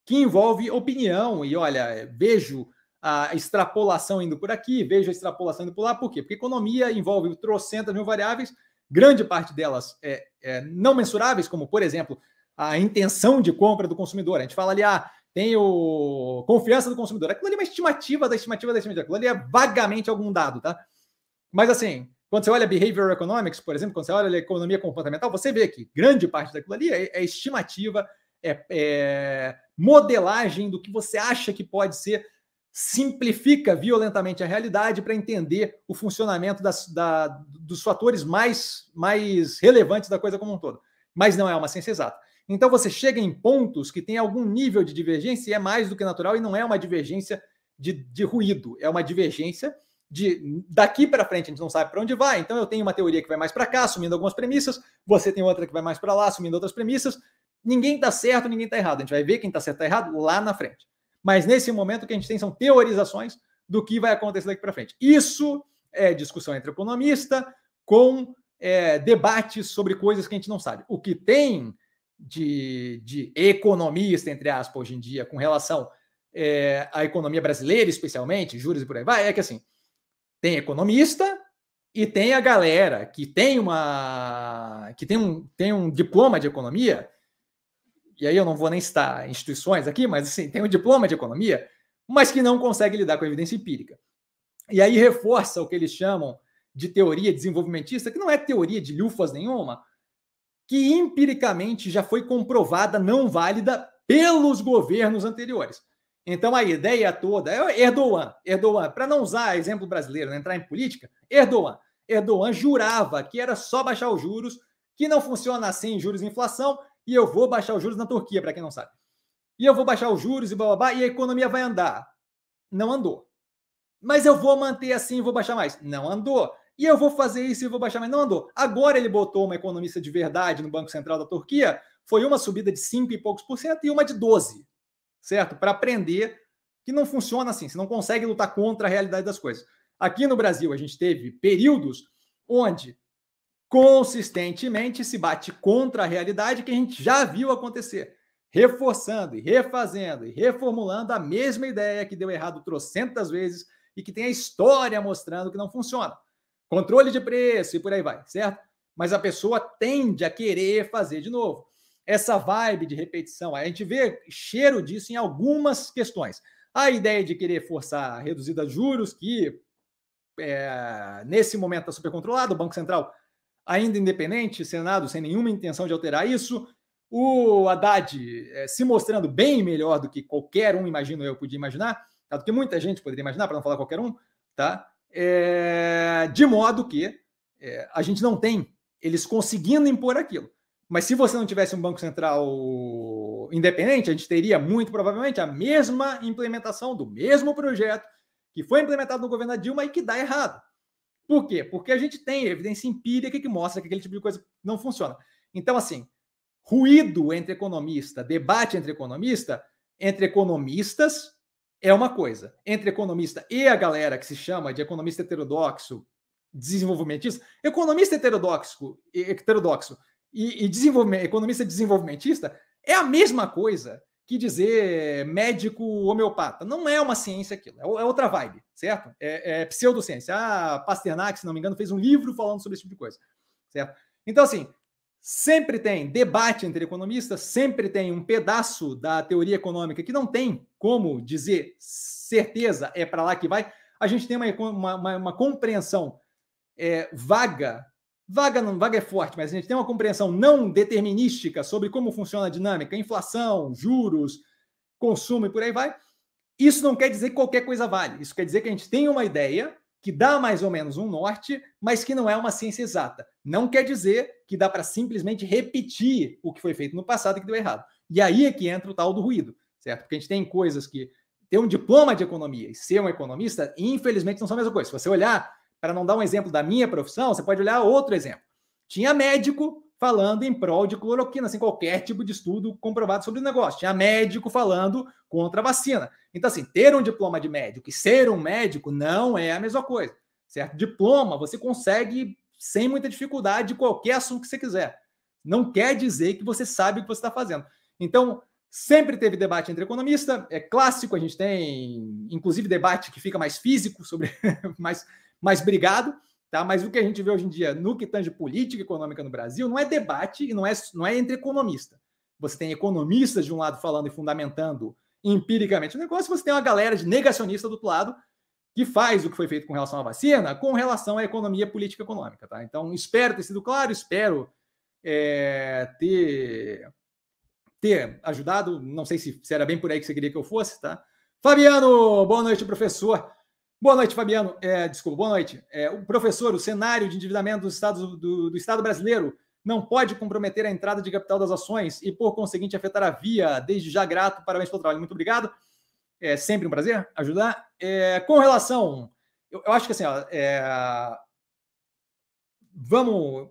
que envolve opinião e olha, vejo a extrapolação indo por aqui, vejo a extrapolação indo por lá, por quê? Porque economia envolve trocentas mil variáveis, grande parte delas é, é, não mensuráveis, como, por exemplo, a intenção de compra do consumidor. A gente fala ali, ah, tem o confiança do consumidor. Aquilo ali é uma estimativa da estimativa da estimativa. Aquilo ali é vagamente algum dado, tá? Mas assim, quando você olha behavior economics, por exemplo, quando você olha economia comportamental, você vê que grande parte daquilo ali é, é estimativa, é, é modelagem do que você acha que pode ser simplifica violentamente a realidade para entender o funcionamento das, da, dos fatores mais, mais relevantes da coisa como um todo. Mas não é uma ciência exata. Então você chega em pontos que tem algum nível de divergência e é mais do que natural e não é uma divergência de, de ruído, é uma divergência de daqui para frente a gente não sabe para onde vai. Então eu tenho uma teoria que vai mais para cá, assumindo algumas premissas, você tem outra que vai mais para lá, assumindo outras premissas. Ninguém está certo, ninguém está errado. A gente vai ver quem está certo e errado lá na frente. Mas nesse momento o que a gente tem são teorizações do que vai acontecer daqui para frente. Isso é discussão entre economista com é, debates sobre coisas que a gente não sabe. O que tem de, de economista, entre aspas, hoje em dia, com relação é, à economia brasileira, especialmente, juros e por aí vai, é que assim, tem economista e tem a galera que tem uma que tem um, tem um diploma de economia e aí eu não vou nem citar instituições aqui, mas assim, tem um diploma de economia, mas que não consegue lidar com a evidência empírica. E aí reforça o que eles chamam de teoria desenvolvimentista, que não é teoria de lufas nenhuma, que empiricamente já foi comprovada não válida pelos governos anteriores. Então a ideia toda é Erdogan, Erdogan, para não usar exemplo brasileiro, não entrar em política, Erdogan, Erdogan jurava que era só baixar os juros, que não funciona assim juros e inflação, e eu vou baixar os juros na Turquia, para quem não sabe. E eu vou baixar os juros e blá, blá, blá, e a economia vai andar. Não andou. Mas eu vou manter assim e vou baixar mais. Não andou. E eu vou fazer isso e vou baixar mais. Não andou. Agora ele botou uma economista de verdade no Banco Central da Turquia. Foi uma subida de 5 e poucos por cento e uma de 12. Certo? Para aprender que não funciona assim. Você não consegue lutar contra a realidade das coisas. Aqui no Brasil, a gente teve períodos onde consistentemente se bate contra a realidade que a gente já viu acontecer, reforçando e refazendo e reformulando a mesma ideia que deu errado trocentas vezes e que tem a história mostrando que não funciona. Controle de preço e por aí vai, certo? Mas a pessoa tende a querer fazer de novo. Essa vibe de repetição, a gente vê cheiro disso em algumas questões. A ideia de querer forçar a reduzida juros, que é, nesse momento está super controlado, o Banco Central ainda independente, Senado sem nenhuma intenção de alterar isso. O Haddad é, se mostrando bem melhor do que qualquer um, imagino eu, podia imaginar, tá? do que muita gente poderia imaginar, para não falar qualquer um, tá? É, de modo que é, a gente não tem eles conseguindo impor aquilo. Mas se você não tivesse um Banco Central independente, a gente teria muito provavelmente a mesma implementação do mesmo projeto que foi implementado no governo da Dilma e que dá errado. Por quê? Porque a gente tem evidência empírica que mostra que aquele tipo de coisa não funciona. Então, assim, ruído entre economista, debate entre economista, entre economistas é uma coisa. Entre economista e a galera que se chama de economista heterodoxo, desenvolvimentista, economista heterodoxo, heterodoxo e, e desenvolvimento, economista desenvolvimentista é a mesma coisa que dizer médico homeopata. Não é uma ciência aquilo, é, é outra vibe, certo? É, é pseudociência. A Pasternak, se não me engano, fez um livro falando sobre esse tipo de coisa, certo? Então, assim, sempre tem debate entre economistas, sempre tem um pedaço da teoria econômica que não tem como dizer certeza é para lá que vai. A gente tem uma, uma, uma compreensão é, vaga Vaga não, vaga é forte, mas a gente tem uma compreensão não determinística sobre como funciona a dinâmica, inflação, juros, consumo e por aí vai. Isso não quer dizer que qualquer coisa vale. Isso quer dizer que a gente tem uma ideia que dá mais ou menos um norte, mas que não é uma ciência exata. Não quer dizer que dá para simplesmente repetir o que foi feito no passado e que deu errado. E aí é que entra o tal do ruído, certo? Porque a gente tem coisas que ter um diploma de economia e ser um economista, infelizmente, não são a mesma coisa. Se você olhar para não dar um exemplo da minha profissão, você pode olhar outro exemplo. Tinha médico falando em prol de cloroquina, sem qualquer tipo de estudo comprovado sobre o negócio. Tinha médico falando contra a vacina. Então, assim, ter um diploma de médico e ser um médico não é a mesma coisa, certo? Diploma você consegue sem muita dificuldade de qualquer assunto que você quiser. Não quer dizer que você sabe o que você está fazendo. Então, sempre teve debate entre economistas, é clássico, a gente tem, inclusive, debate que fica mais físico, sobre mais, mais brigado, Tá? Mas o que a gente vê hoje em dia no que tange política econômica no Brasil não é debate e não é, não é entre economistas. Você tem economistas de um lado falando e fundamentando empiricamente o negócio, você tem uma galera de negacionista do outro lado que faz o que foi feito com relação à vacina com relação à economia política econômica. Tá? Então, espero ter sido claro, espero é, ter, ter ajudado. Não sei se, se era bem por aí que você queria que eu fosse, tá? Fabiano, boa noite, professor. Boa noite, Fabiano. É, desculpa, boa noite. É, o professor, o cenário de endividamento dos estados, do, do, Estado brasileiro não pode comprometer a entrada de capital das ações e, por conseguinte, afetar a via. Desde já grato, parabéns pelo trabalho. Muito obrigado. É sempre um prazer ajudar. É, com relação, eu, eu, acho que assim, ó, é, vamos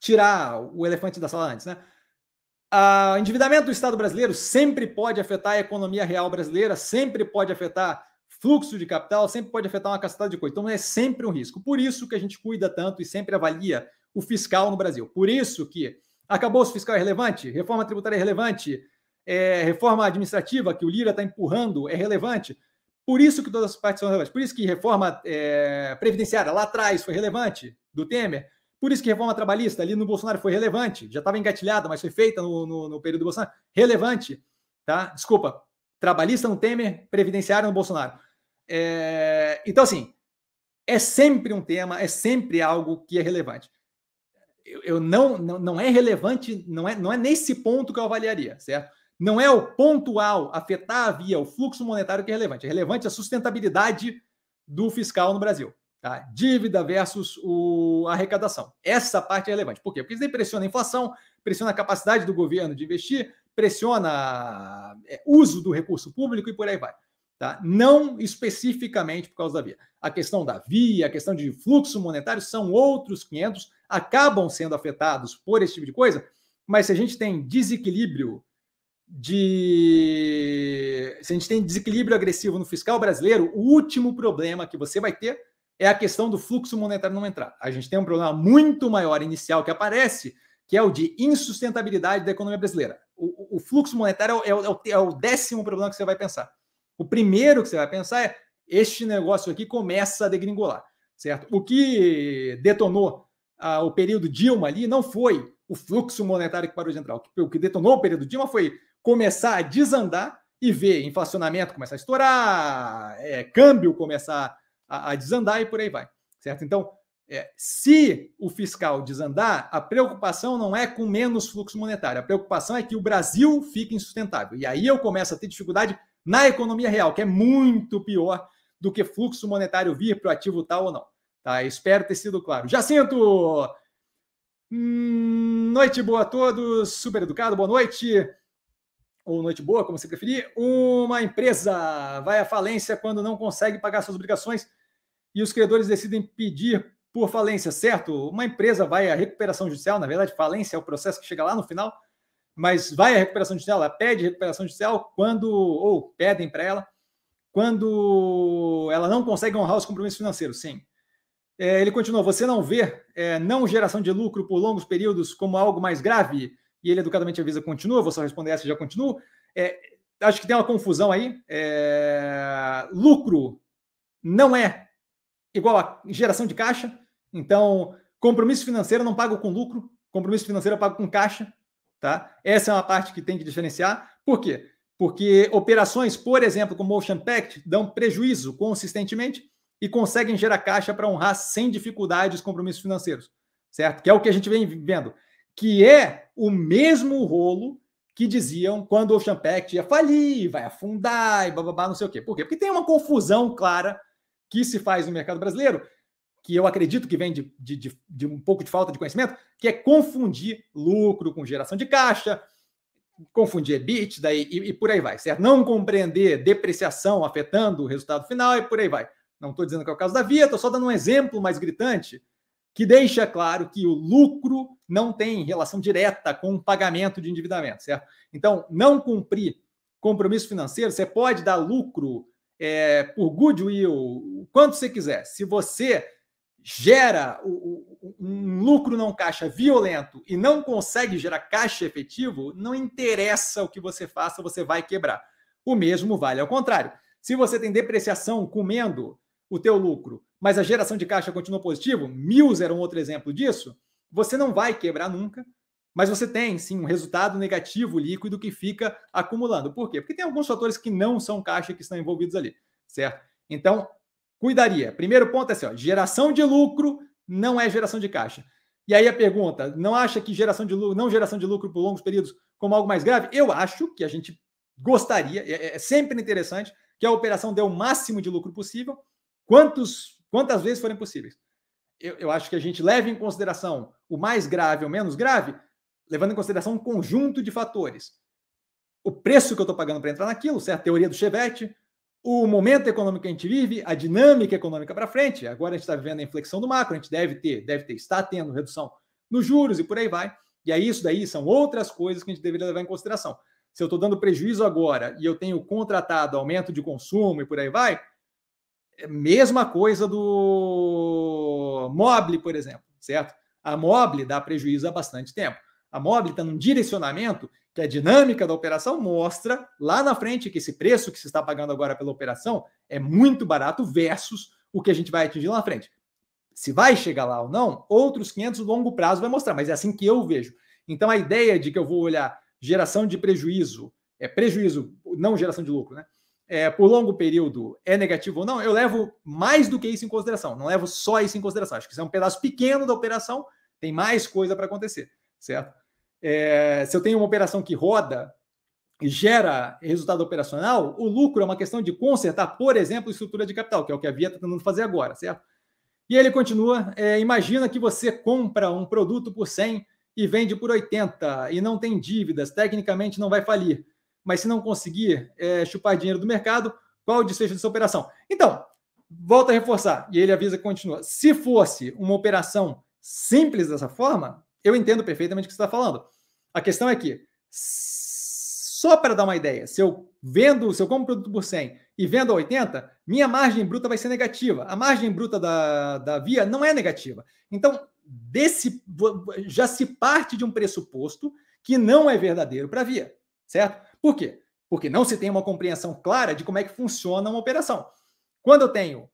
tirar o elefante da sala antes, né? O endividamento do Estado brasileiro sempre pode afetar a economia real brasileira, sempre pode afetar fluxo de capital sempre pode afetar uma cacetada de coisa. Então é sempre um risco. Por isso que a gente cuida tanto e sempre avalia o fiscal no Brasil. Por isso que acabou o fiscal é relevante, reforma tributária é relevante, é, reforma administrativa que o Lira está empurrando é relevante. Por isso que todas as partes são relevantes. Por isso que reforma é, previdenciária lá atrás foi relevante, do Temer. Por isso que reforma trabalhista ali no Bolsonaro foi relevante. Já estava engatilhada, mas foi feita no, no, no período do Bolsonaro. Relevante. Tá? Desculpa. Trabalhista no Temer, previdenciário no Bolsonaro. É, então, assim, é sempre um tema, é sempre algo que é relevante. Eu, eu não, não, não é relevante, não é, não é nesse ponto que eu avaliaria, certo? Não é o pontual afetar a via, o fluxo monetário que é relevante. É relevante a sustentabilidade do fiscal no Brasil. Tá? Dívida versus o, a arrecadação. Essa parte é relevante. Por quê? Porque isso pressiona a inflação, pressiona a capacidade do governo de investir, pressiona é, uso do recurso público e por aí vai. Tá? Não especificamente por causa da via. A questão da via, a questão de fluxo monetário são outros 500, acabam sendo afetados por esse tipo de coisa, mas se a gente tem desequilíbrio de. Se a gente tem desequilíbrio agressivo no fiscal brasileiro, o último problema que você vai ter é a questão do fluxo monetário não entrar. A gente tem um problema muito maior inicial que aparece, que é o de insustentabilidade da economia brasileira. O, o fluxo monetário é é, o, é o décimo problema que você vai pensar. O primeiro que você vai pensar é: este negócio aqui começa a degringolar, certo? O que detonou ah, o período Dilma ali não foi o fluxo monetário que parou de entrar. O que, detonou o período Dilma foi começar a desandar e ver inflacionamento começar a estourar, é, câmbio começar a, a, desandar e por aí vai, certo? Então, é, se o fiscal desandar, a preocupação não é com menos fluxo monetário, a preocupação é que o Brasil fique insustentável. E aí eu começo a ter dificuldade na economia real, que é muito pior do que fluxo monetário vir para o ativo tal ou não. Tá? Espero ter sido claro. Jacinto! Hum, noite boa a todos, super educado, boa noite. Ou noite boa, como você preferir. Uma empresa vai à falência quando não consegue pagar suas obrigações e os credores decidem pedir por falência, certo? Uma empresa vai à recuperação judicial, na verdade, falência é o processo que chega lá no final mas vai à recuperação judicial, ela pede recuperação judicial quando, ou pedem para ela, quando ela não consegue honrar os compromissos financeiros, sim. É, ele continua, você não vê é, não geração de lucro por longos períodos como algo mais grave? E ele educadamente avisa, continua, vou só responder essa e já continuo. É, acho que tem uma confusão aí. É, lucro não é igual a geração de caixa, então compromisso financeiro não pago com lucro, compromisso financeiro eu pago com caixa, Tá? Essa é uma parte que tem que diferenciar. Por quê? Porque operações, por exemplo, como Ocean Pact, dão prejuízo consistentemente e conseguem gerar caixa para honrar sem dificuldade os compromissos financeiros, certo? Que é o que a gente vem vendo, que é o mesmo rolo que diziam quando o Ocean Pact ia falir, vai afundar e bababá, não sei o quê. Por quê? Porque tem uma confusão clara que se faz no mercado brasileiro que eu acredito que vem de, de, de, de, um pouco de falta de conhecimento, que é confundir lucro com geração de caixa, confundir EBITDA e, e, e por aí vai, certo? Não compreender depreciação afetando o resultado final e por aí vai. Não estou dizendo que é o caso da Via, estou só dando um exemplo mais gritante que deixa claro que o lucro não tem relação direta com o pagamento de endividamento, certo? Então, não cumprir compromisso financeiro, você pode dar lucro é, por goodwill, quanto você quiser. Se você gera um lucro não caixa violento e não consegue gerar caixa efetivo, não interessa o que você faça, você vai quebrar. O mesmo vale ao contrário. Se você tem depreciação comendo o teu lucro, mas a geração de caixa continua positivo, Mills era um outro exemplo disso, você não vai quebrar nunca, mas você tem sim um resultado negativo líquido que fica acumulando. Por quê? Porque tem alguns fatores que não são caixa que estão envolvidos ali, certo? Então, cuidaria. Primeiro ponto é assim, ó, geração de lucro não é geração de caixa. E aí a pergunta, não acha que geração de lucro, não geração de lucro por longos períodos como algo mais grave? Eu acho que a gente gostaria, é, é sempre interessante que a operação dê o máximo de lucro possível, quantos, quantas vezes forem possíveis. Eu, eu acho que a gente leve em consideração o mais grave ou menos grave, levando em consideração um conjunto de fatores. O preço que eu estou pagando para entrar naquilo, certo? A teoria do Chevette, o momento econômico que a gente vive, a dinâmica econômica para frente. Agora a gente está vivendo a inflexão do macro, a gente deve ter, deve ter, está tendo redução nos juros e por aí vai. E aí isso daí são outras coisas que a gente deveria levar em consideração. Se eu estou dando prejuízo agora e eu tenho contratado aumento de consumo e por aí vai, é mesma coisa do Mobile, por exemplo, certo? A Mobile dá prejuízo há bastante tempo. A Mobile está num direcionamento que a dinâmica da operação mostra lá na frente que esse preço que se está pagando agora pela operação é muito barato versus o que a gente vai atingir lá na frente. Se vai chegar lá ou não, outros 500 longo prazo vai mostrar, mas é assim que eu vejo. Então a ideia de que eu vou olhar geração de prejuízo, é prejuízo, não geração de lucro, né? É, por longo período é negativo ou não, eu levo mais do que isso em consideração. Não levo só isso em consideração. Acho que isso é um pedaço pequeno da operação, tem mais coisa para acontecer, certo? É, se eu tenho uma operação que roda e gera resultado operacional, o lucro é uma questão de consertar, por exemplo, estrutura de capital, que é o que a Via está tentando fazer agora, certo? E ele continua: é, imagina que você compra um produto por 100 e vende por 80 e não tem dívidas, tecnicamente não vai falir. Mas se não conseguir é, chupar dinheiro do mercado, qual o desfecho dessa operação? Então, volta a reforçar, e ele avisa que continua. Se fosse uma operação simples dessa forma, eu entendo perfeitamente o que você está falando. A questão é que, só para dar uma ideia, se eu vendo, se eu compro produto por 100 e vendo a 80, minha margem bruta vai ser negativa. A margem bruta da, da via não é negativa. Então, desse já se parte de um pressuposto que não é verdadeiro para a via, certo? Por quê? Porque não se tem uma compreensão clara de como é que funciona uma operação. Quando eu tenho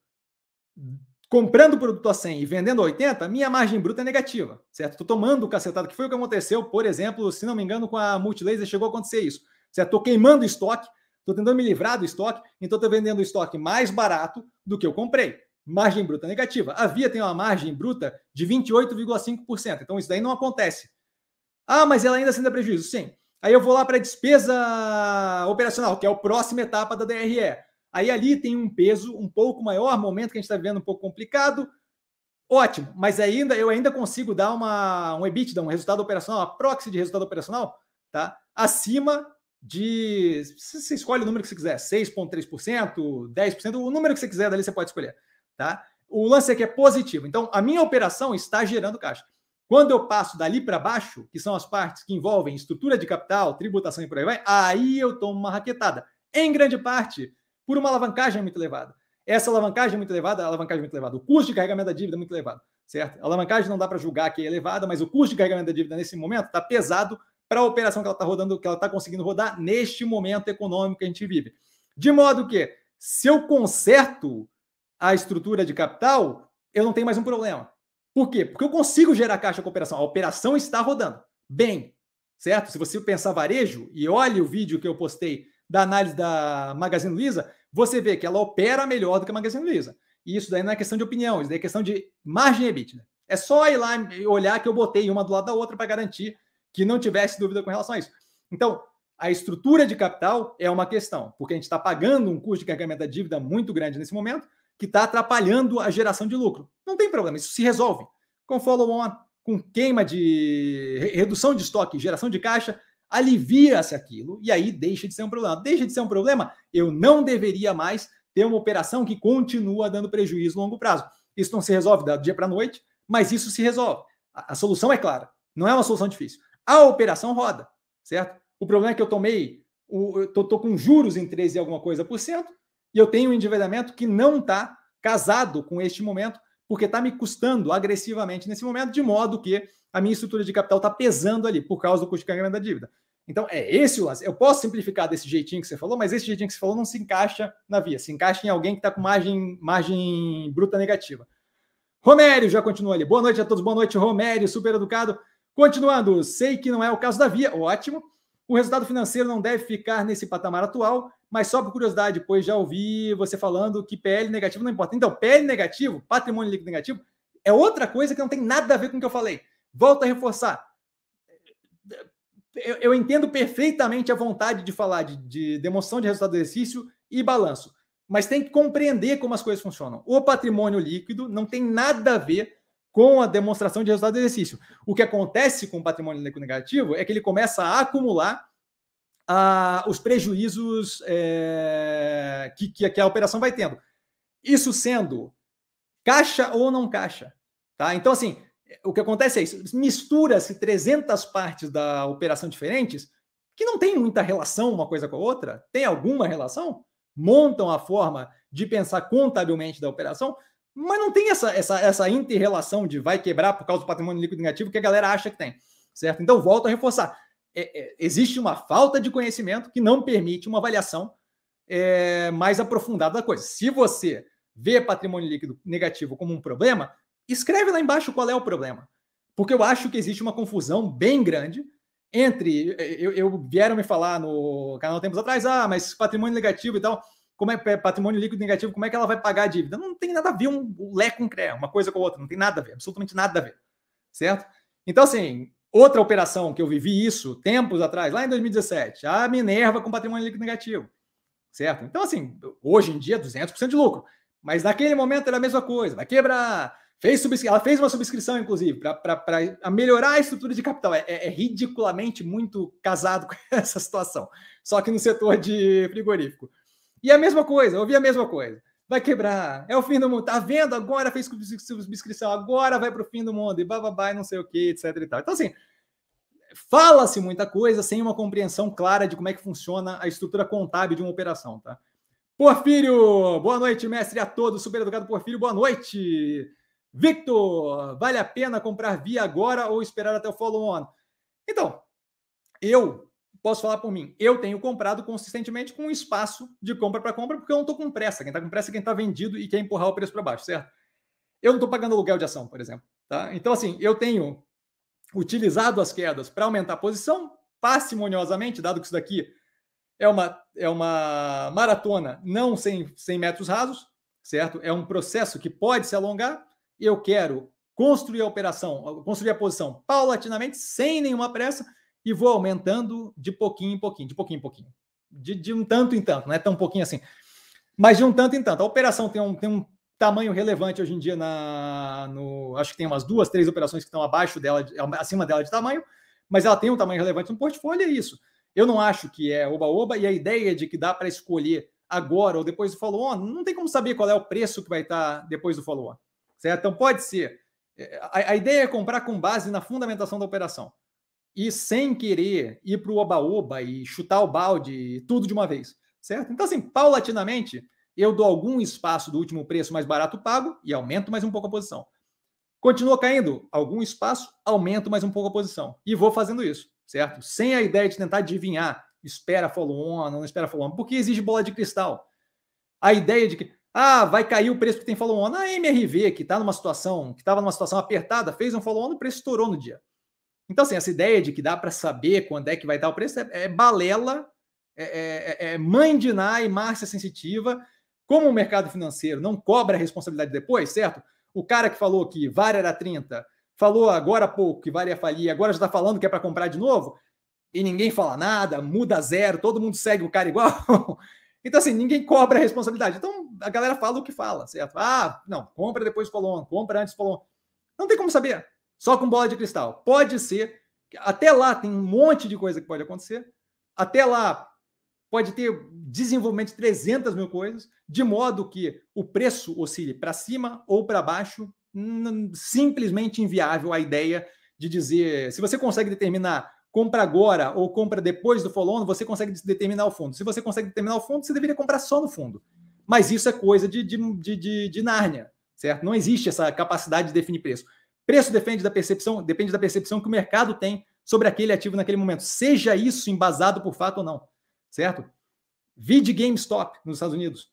comprando o produto a 100 e vendendo a 80, minha margem bruta é negativa, certo? Estou tomando o cacetado, que foi o que aconteceu, por exemplo, se não me engano, com a Multilaser chegou a acontecer isso, certo? Estou queimando estoque, estou tentando me livrar do estoque, então estou vendendo o estoque mais barato do que eu comprei. Margem bruta negativa. A Via tem uma margem bruta de 28,5%, então isso daí não acontece. Ah, mas ela ainda sendo prejuízo. Sim. Aí eu vou lá para a despesa operacional, que é a próxima etapa da DRE. Aí ali tem um peso um pouco maior, momento que a gente está vivendo um pouco complicado. Ótimo, mas ainda eu ainda consigo dar uma, um EBITDA, um resultado operacional, a proxy de resultado operacional, tá? Acima de. Você escolhe o número que você quiser, 6,3%, 10%, o número que você quiser, dali você pode escolher, tá? O lance aqui é positivo. Então, a minha operação está gerando caixa. Quando eu passo dali para baixo, que são as partes que envolvem estrutura de capital, tributação e por aí vai, aí eu tomo uma raquetada. Em grande parte, por uma alavancagem muito elevada. Essa alavancagem é muito elevada, a alavancagem é muito elevada. O custo de carregamento da dívida é muito elevado, certo? A alavancagem não dá para julgar que é elevada, mas o custo de carregamento da dívida nesse momento está pesado para a operação que ela está rodando, que ela está conseguindo rodar neste momento econômico que a gente vive. De modo que, se eu conserto a estrutura de capital, eu não tenho mais um problema. Por quê? Porque eu consigo gerar caixa com a operação. A operação está rodando bem, certo? Se você pensar varejo e olhe o vídeo que eu postei da análise da Magazine Luiza, você vê que ela opera melhor do que a Magazine Luiza. E isso daí não é questão de opinião, isso daí é questão de margem EBITDA. É só ir lá e olhar que eu botei uma do lado da outra para garantir que não tivesse dúvida com relação a isso. Então, a estrutura de capital é uma questão, porque a gente está pagando um custo de carregamento da dívida muito grande nesse momento, que está atrapalhando a geração de lucro. Não tem problema, isso se resolve com follow-on, com queima de redução de estoque, geração de caixa, alivia-se aquilo e aí deixa de ser um problema. Deixa de ser um problema, eu não deveria mais ter uma operação que continua dando prejuízo a longo prazo. Isso não se resolve do dia para a noite, mas isso se resolve. A, a solução é clara, não é uma solução difícil. A operação roda, certo? O problema é que eu tomei, o, eu tô, tô com juros em 13 e alguma coisa por cento, e eu tenho um endividamento que não está casado com este momento, porque está me custando agressivamente nesse momento, de modo que a minha estrutura de capital está pesando ali por causa do custo de carregamento da dívida. Então, é esse o lance. Eu posso simplificar desse jeitinho que você falou, mas esse jeitinho que você falou não se encaixa na via, se encaixa em alguém que está com margem, margem bruta negativa. Romério já continua ali. Boa noite a todos, boa noite, Romério, super educado. Continuando, sei que não é o caso da via, ótimo. O resultado financeiro não deve ficar nesse patamar atual, mas só por curiosidade, pois já ouvi você falando que PL negativo não importa. Então, PL negativo, patrimônio líquido negativo, é outra coisa que não tem nada a ver com o que eu falei. Volto a reforçar. Eu, eu entendo perfeitamente a vontade de falar de, de demonstração de resultado do exercício e balanço, mas tem que compreender como as coisas funcionam. O patrimônio líquido não tem nada a ver com a demonstração de resultado do exercício. O que acontece com o patrimônio negativo é que ele começa a acumular ah, os prejuízos é, que, que, a operação vai tendo. Isso sendo caixa ou não caixa. Tá? Então, assim, o que acontece é isso: mistura-se 300 partes da operação diferentes que não tem muita relação uma coisa com a outra. Tem alguma relação? Montam a forma de pensar contabilmente da operação, mas não tem essa, essa, essa inter-relação de vai quebrar por causa do patrimônio líquido negativo que a galera acha que tem, certo? Então, volto a reforçar. É, é, existe uma falta de conhecimento que não permite uma avaliação é, mais aprofundada da coisa. Se você vê patrimônio líquido negativo como um problema, escreve lá embaixo qual é o problema. Porque eu acho que existe uma confusão bem grande entre. Eu, eu vieram me falar no canal tempos atrás, ah, mas patrimônio negativo e tal como é patrimônio líquido negativo, como é que ela vai pagar a dívida? Não tem nada a ver um, Lé com CREA, uma coisa com outra, não tem nada a ver, absolutamente nada a ver, certo? Então, assim, outra operação que eu vivi isso tempos atrás, lá em 2017, a Minerva com patrimônio líquido negativo, certo? Então, assim, hoje em dia, 200% de lucro, mas naquele momento era a mesma coisa, vai quebrar, fez ela fez uma subscrição, inclusive, para melhorar a estrutura de capital. É, é, é, ridiculamente muito casado com essa situação, só que no setor de frigorífico. E a mesma coisa, ouvi a mesma coisa. Vai quebrar, é o fim do mundo. Tá vendo? Agora fez subscrição, agora vai para o fim do mundo, e bababá, não sei o que, etc e tal. Então, assim, fala-se muita coisa sem uma compreensão clara de como é que funciona a estrutura contábil de uma operação, tá? Porfírio, boa noite, mestre a todos, super educado Porfírio, boa noite. Victor, vale a pena comprar via agora ou esperar até o follow-on? Então, eu posso falar por mim. Eu tenho comprado consistentemente com espaço de compra para compra, porque eu não estou com pressa. Quem está com pressa é quem está vendido e quer empurrar o preço para baixo, certo? Eu não estou pagando aluguel de ação, por exemplo. Tá? Então, assim, eu tenho utilizado as quedas para aumentar a posição parcimoniosamente, dado que isso daqui é uma, é uma maratona não sem, sem metros rasos, certo? É um processo que pode se alongar. Eu quero construir a operação, construir a posição paulatinamente, sem nenhuma pressa, e vou aumentando de pouquinho em pouquinho, de pouquinho em pouquinho. De, de um tanto em tanto, não é tão pouquinho assim. Mas de um tanto em tanto. A operação tem um, tem um tamanho relevante hoje em dia na no acho que tem umas duas, três operações que estão abaixo dela, acima dela de tamanho, mas ela tem um tamanho relevante no portfólio, é isso. Eu não acho que é oba-oba e a ideia de que dá para escolher agora ou depois do follow-on, não tem como saber qual é o preço que vai estar depois do follow-on. Certo? Então pode ser. É, a, a ideia é comprar com base na fundamentação da operação e sem querer ir para o oba-oba e chutar o balde tudo de uma vez, certo? Então, assim, paulatinamente, eu dou algum espaço do último preço mais barato pago e aumento mais um pouco a posição. Continua caindo algum espaço, aumento mais um pouco a posição. E vou fazendo isso, certo? Sem a ideia de tentar adivinhar, espera follow-on, não espera follow-on, porque exige bola de cristal. A ideia de que, ah, vai cair o preço que tem follow-on. A MRV, que está numa situação, que estava numa situação apertada, fez um follow-on, o preço estourou no dia. Então, assim, essa ideia de que dá para saber quando é que vai estar o preço é, é balela, é, é, é, é mãe de Ná e Márcia sensitiva. Como o mercado financeiro não cobra a responsabilidade depois, certo? O cara que falou que VAR era 30, falou agora há pouco que VAR ia falir, agora já está falando que é para comprar de novo, e ninguém fala nada, muda zero, todo mundo segue o cara igual. então, assim, ninguém cobra a responsabilidade. Então, a galera fala o que fala, certo? Ah, não, compra depois falou, compra antes falou. Não tem como saber só com bola de cristal. Pode ser. Até lá tem um monte de coisa que pode acontecer. Até lá pode ter desenvolvimento de 300 mil coisas, de modo que o preço oscile para cima ou para baixo simplesmente inviável a ideia de dizer, se você consegue determinar compra agora ou compra depois do follow-on, você consegue determinar o fundo. Se você consegue determinar o fundo, você deveria comprar só no fundo. Mas isso é coisa de, de, de, de, de Nárnia, certo? Não existe essa capacidade de definir preço. Preço depende da percepção, depende da percepção que o mercado tem sobre aquele ativo naquele momento, seja isso embasado por fato ou não, certo? Vide GameStop nos Estados Unidos.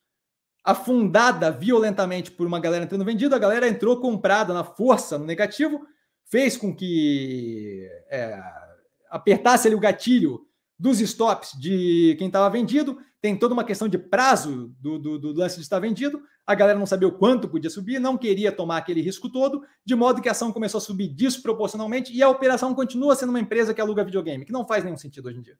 Afundada violentamente por uma galera entrando vendida, a galera entrou comprada na força, no negativo, fez com que é, apertasse ali o gatilho dos stops de quem estava vendido. Tem toda uma questão de prazo do, do, do, lance de estar vendido. A galera não sabia o quanto podia subir, não queria tomar aquele risco todo, de modo que a ação começou a subir desproporcionalmente e a operação continua sendo uma empresa que aluga videogame, que não faz nenhum sentido hoje em dia.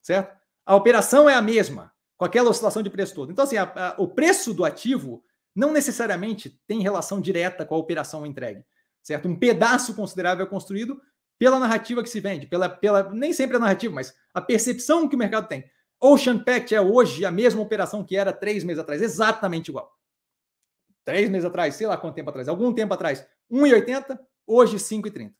Certo? A operação é a mesma, com aquela oscilação de preço todo. Então, assim, a, a, o preço do ativo não necessariamente tem relação direta com a operação entregue. Certo? Um pedaço considerável é construído pela narrativa que se vende, pela, pela nem sempre a narrativa, mas a percepção que o mercado tem. Ocean Pact é hoje a mesma operação que era três meses atrás, exatamente igual. Três meses atrás, sei lá quanto tempo atrás, algum tempo atrás, 1,80, hoje 5,30.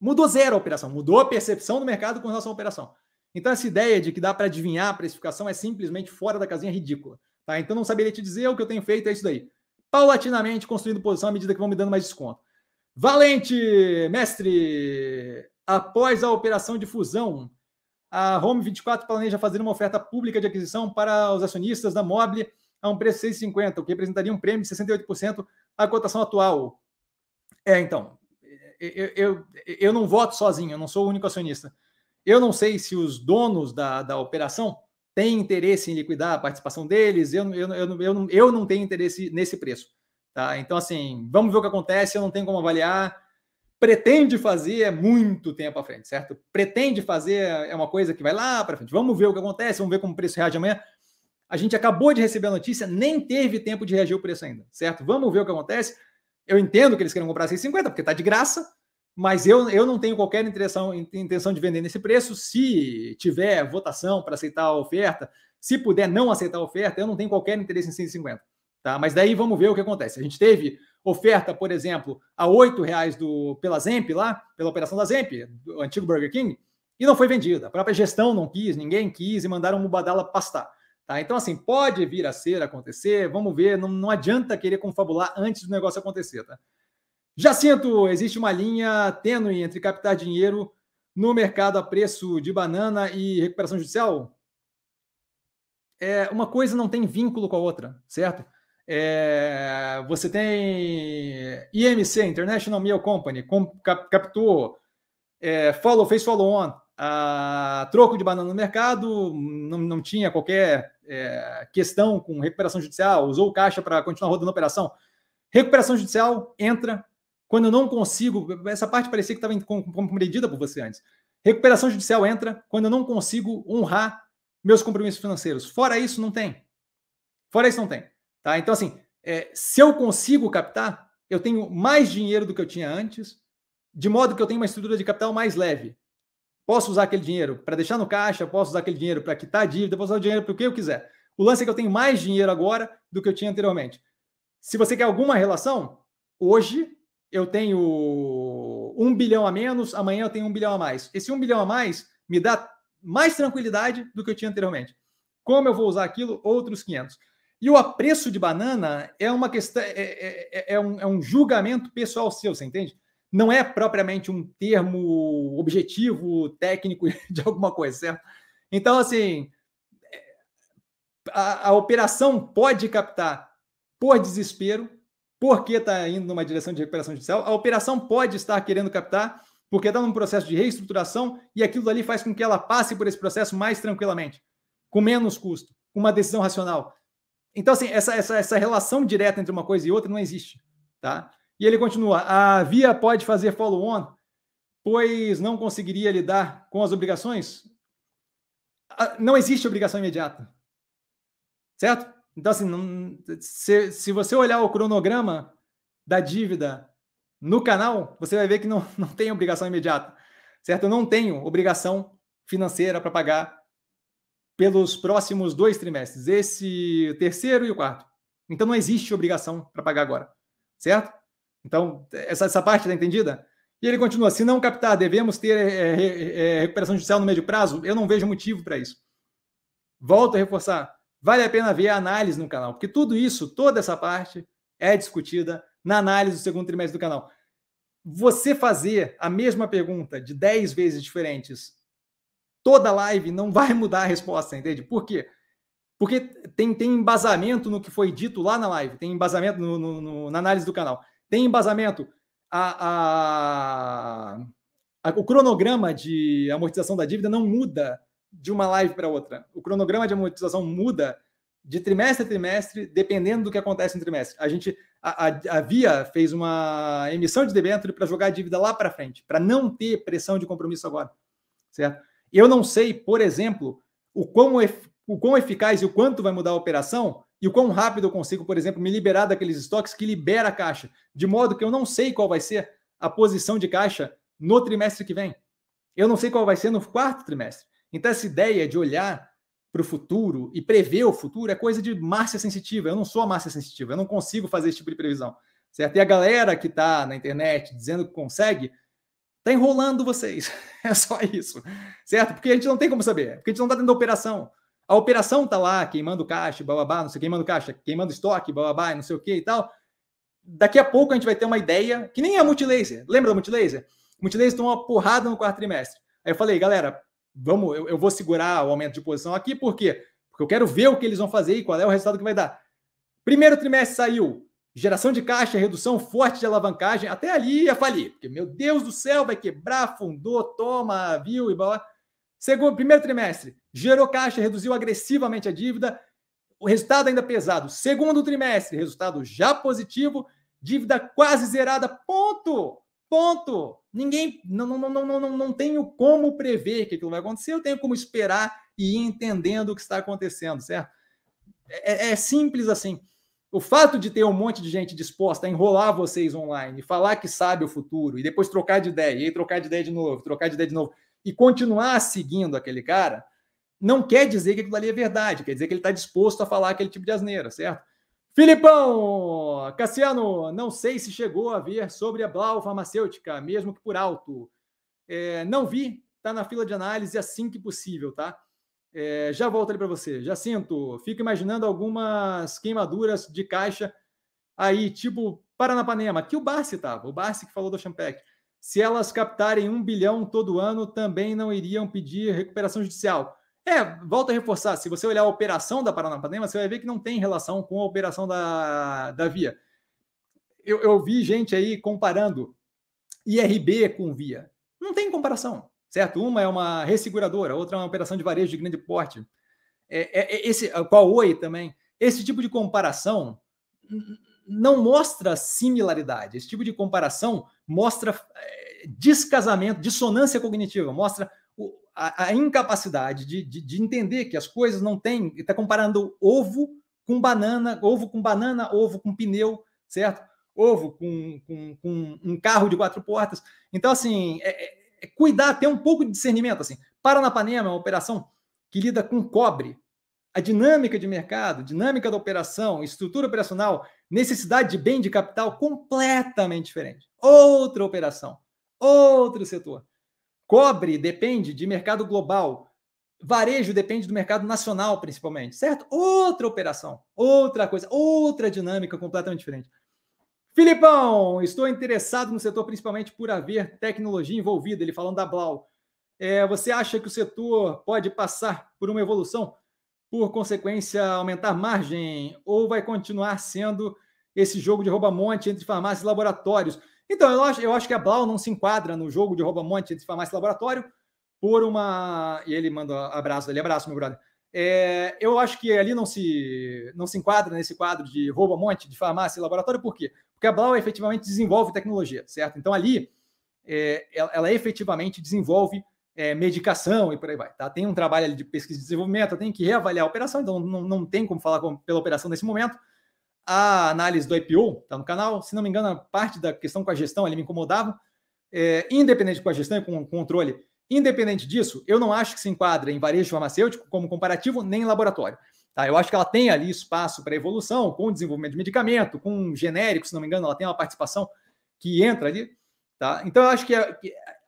Mudou zero a operação, mudou a percepção do mercado com relação à operação. Então, essa ideia de que dá para adivinhar a precificação é simplesmente fora da casinha ridícula. Tá? Então, não saberia te dizer o que eu tenho feito, é isso daí. Paulatinamente construindo posição à medida que vão me dando mais desconto. Valente, mestre, após a operação de fusão, a Home 24 planeja fazer uma oferta pública de aquisição para os acionistas da Mobile a um preço de 6,50, o que representaria um prêmio de 68% à cotação atual. É, então, eu, eu, eu não voto sozinho, eu não sou o único acionista. Eu não sei se os donos da, da operação têm interesse em liquidar a participação deles, eu, eu, eu, eu, eu não tenho interesse nesse preço. Tá? Então, assim, vamos ver o que acontece, eu não tenho como avaliar. Pretende fazer é muito tempo à frente, certo? Pretende fazer é uma coisa que vai lá para frente. Vamos ver o que acontece, vamos ver como o preço reage amanhã. A gente acabou de receber a notícia, nem teve tempo de reagir o preço ainda, certo? Vamos ver o que acontece. Eu entendo que eles querem comprar 6,50 porque está de graça, mas eu, eu não tenho qualquer intenção, intenção de vender nesse preço. Se tiver votação para aceitar a oferta, se puder não aceitar a oferta, eu não tenho qualquer interesse em 6,50. Tá? Mas daí vamos ver o que acontece. A gente teve oferta, por exemplo, a R$ reais do, pela Zemp lá, pela operação da Zemp, do antigo Burger King, e não foi vendida. A própria gestão não quis, ninguém quis e mandaram o Mubadala pastar. Tá? Então, assim, pode vir a ser, acontecer, vamos ver, não, não adianta querer confabular antes do negócio acontecer. Tá? Jacinto, existe uma linha tênue entre captar dinheiro no mercado a preço de banana e recuperação judicial? É, uma coisa não tem vínculo com a outra, certo? É, você tem IMC, International Meal Company, com, cap, captou, é, follow, fez follow-on, troco de banana no mercado, não, não tinha qualquer é, questão com recuperação judicial, usou caixa para continuar rodando a operação. Recuperação judicial entra quando eu não consigo. Essa parte parecia que estava compreendida por você antes. Recuperação judicial entra quando eu não consigo honrar meus compromissos financeiros. Fora isso, não tem. Fora isso, não tem. Tá? Então, assim, é, se eu consigo captar, eu tenho mais dinheiro do que eu tinha antes, de modo que eu tenho uma estrutura de capital mais leve. Posso usar aquele dinheiro para deixar no caixa, posso usar aquele dinheiro para quitar a dívida, posso usar o dinheiro para o que eu quiser. O lance é que eu tenho mais dinheiro agora do que eu tinha anteriormente. Se você quer alguma relação, hoje eu tenho um bilhão a menos, amanhã eu tenho um bilhão a mais. Esse um bilhão a mais me dá mais tranquilidade do que eu tinha anteriormente. Como eu vou usar aquilo? Outros 500. E o apreço de banana é uma questão, é, é, é, é, um, é um julgamento pessoal seu, você entende? Não é propriamente um termo objetivo, técnico de alguma coisa, certo? Então, assim, a, a operação pode captar por desespero, porque está indo numa direção de recuperação judicial. A operação pode estar querendo captar porque está num processo de reestruturação e aquilo ali faz com que ela passe por esse processo mais tranquilamente, com menos custo, com uma decisão racional. Então, assim, essa, essa, essa relação direta entre uma coisa e outra não existe. Tá? E ele continua: a Via pode fazer follow-on, pois não conseguiria lidar com as obrigações? Não existe obrigação imediata. Certo? Então, assim, não, se, se você olhar o cronograma da dívida no canal, você vai ver que não, não tem obrigação imediata. Certo? Eu não tenho obrigação financeira para pagar pelos próximos dois trimestres, esse terceiro e o quarto. Então não existe obrigação para pagar agora, certo? Então, essa, essa parte está entendida? E ele continua: se não captar, devemos ter é, é, recuperação judicial no médio prazo? Eu não vejo motivo para isso. Volto a reforçar: vale a pena ver a análise no canal, porque tudo isso, toda essa parte, é discutida na análise do segundo trimestre do canal. Você fazer a mesma pergunta de 10 vezes diferentes toda live não vai mudar a resposta, entende? Por quê? Porque tem, tem embasamento no que foi dito lá na live, tem embasamento no, no, no, na análise do canal, tem embasamento a, a, a, o cronograma de amortização da dívida não muda de uma live para outra. O cronograma de amortização muda de trimestre a trimestre, dependendo do que acontece no trimestre. A gente, a, a, a Via fez uma emissão de debênture para jogar a dívida lá para frente, para não ter pressão de compromisso agora, certo? Eu não sei, por exemplo, o quão, o quão eficaz e o quanto vai mudar a operação e o quão rápido eu consigo, por exemplo, me liberar daqueles estoques que libera a caixa, de modo que eu não sei qual vai ser a posição de caixa no trimestre que vem. Eu não sei qual vai ser no quarto trimestre. Então, essa ideia de olhar para o futuro e prever o futuro é coisa de Márcia sensitiva. Eu não sou a Márcia sensitiva, eu não consigo fazer esse tipo de previsão. Certo? E a galera que está na internet dizendo que consegue, está enrolando vocês. É só isso. Certo? Porque a gente não tem como saber. Porque a gente não está dentro da operação. A operação está lá, queimando caixa, bababá, não sei, queimando caixa, queimando estoque, bababá, não sei o que e tal. Daqui a pouco a gente vai ter uma ideia, que nem a Multilaser. Lembra da Multilaser? Multilaser tomou uma porrada no quarto trimestre. Aí eu falei, galera, vamos, eu, eu, vou segurar o aumento de posição aqui, por quê? Porque eu quero ver o que eles vão fazer e qual é o resultado que vai dar. Primeiro trimestre saiu geração de caixa, redução forte de alavancagem, até ali ia falir, porque meu Deus do céu, vai quebrar, fundou, toma, viu e blá. Segundo, primeiro trimestre, gerou caixa, reduziu agressivamente a dívida, o resultado ainda pesado. Segundo trimestre, resultado já positivo, dívida quase zerada, ponto. Ponto. Ninguém, não, não, não, não, não, não tenho como prever que aquilo vai acontecer, eu tenho como esperar e ir entendendo o que está acontecendo, certo? É, é simples assim. O fato de ter um monte de gente disposta a enrolar vocês online, falar que sabe o futuro, e depois trocar de ideia, e aí trocar de ideia de novo, trocar de ideia de novo, e continuar seguindo aquele cara, não quer dizer que aquilo ali é verdade, quer dizer que ele está disposto a falar aquele tipo de asneira, certo? Filipão, Cassiano, não sei se chegou a ver sobre a Blau Farmacêutica, mesmo que por alto. É, não vi, está na fila de análise assim que possível, tá? É, já volto ali para você. Já sinto, fico imaginando algumas queimaduras de caixa aí, tipo Paranapanema, que o Barsi estava, o Barsi que falou do Champec. Se elas captarem um bilhão todo ano, também não iriam pedir recuperação judicial. É, volta a reforçar. Se você olhar a operação da Paranapanema, você vai ver que não tem relação com a operação da, da Via. Eu, eu vi gente aí comparando IRB com Via. Não tem comparação, certo? Uma é uma resseguradora, outra é uma operação de varejo de grande porte. É, é, é esse, a Oi também. Esse tipo de comparação não mostra similaridade. Esse tipo de comparação mostra é, descasamento, dissonância cognitiva, mostra a, a incapacidade de, de, de, entender que as coisas não têm. Está comparando ovo com banana, ovo com banana, ovo com pneu, certo? Ovo com, com, com um carro de quatro portas. Então, assim, é, é cuidar, ter um pouco de discernimento. Assim. Paranapanema é uma operação que lida com cobre. A dinâmica de mercado, dinâmica da operação, estrutura operacional, necessidade de bem de capital completamente diferente. Outra operação, outro setor. Cobre depende de mercado global. Varejo depende do mercado nacional, principalmente, certo? Outra operação, outra coisa, outra dinâmica completamente diferente. Filipão, estou interessado no setor principalmente por haver tecnologia envolvida. Ele falando da Blau. É, você acha que o setor pode passar por uma evolução, por consequência, aumentar margem, ou vai continuar sendo esse jogo de rouba-monte entre farmácias e laboratórios? Então, eu acho, eu acho que a Blau não se enquadra no jogo de rouba-monte entre farmácia e laboratório por uma. E ele manda abraço ali, abraço, meu brother. É, eu acho que ali não se, não se enquadra nesse quadro de rouba-monte de farmácia e laboratório, por quê? Porque a Blau efetivamente desenvolve tecnologia, certo? Então ali é, ela, ela, efetivamente desenvolve é, medicação e por aí vai. Tá? Tem um trabalho ali de pesquisa e desenvolvimento, tem que reavaliar a operação, então não, não tem como falar com, pela operação nesse momento a análise do IPO, está no canal. Se não me engano, a parte da questão com a gestão ele me incomodava. É, independente com a gestão e com o controle, independente disso, eu não acho que se enquadra em varejo farmacêutico como comparativo nem em laboratório. Tá? Eu acho que ela tem ali espaço para evolução com o desenvolvimento de medicamento, com genérico, se não me engano, ela tem uma participação que entra ali. Tá? Então, eu acho que a,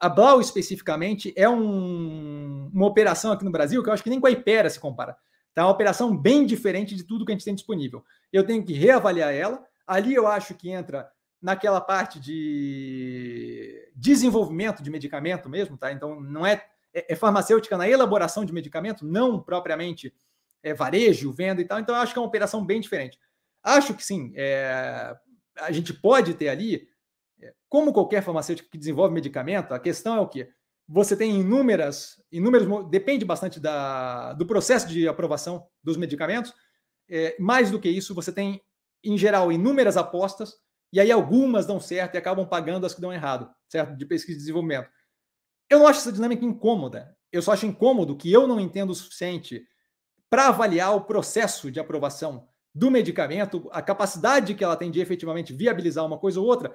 a Blau especificamente é um, uma operação aqui no Brasil que eu acho que nem com a Ipera se compara. Tá? É uma operação bem diferente de tudo que a gente tem disponível. Eu tenho que reavaliar ela. Ali eu acho que entra naquela parte de desenvolvimento de medicamento mesmo, tá? Então não é, é, é farmacêutica na elaboração de medicamento, não propriamente é, varejo, venda e tal. Então eu acho que é uma operação bem diferente. Acho que sim, é, a gente pode ter ali, é, como qualquer farmacêutico que desenvolve medicamento, a questão é o quê? Você tem inúmeras, inúmeros, depende bastante da, do processo de aprovação dos medicamentos. É, mais do que isso, você tem, em geral, inúmeras apostas e aí algumas dão certo e acabam pagando as que dão errado, certo? De pesquisa e desenvolvimento. Eu não acho essa dinâmica incômoda. Eu só acho incômodo que eu não entendo o suficiente para avaliar o processo de aprovação do medicamento, a capacidade que ela tem de efetivamente viabilizar uma coisa ou outra,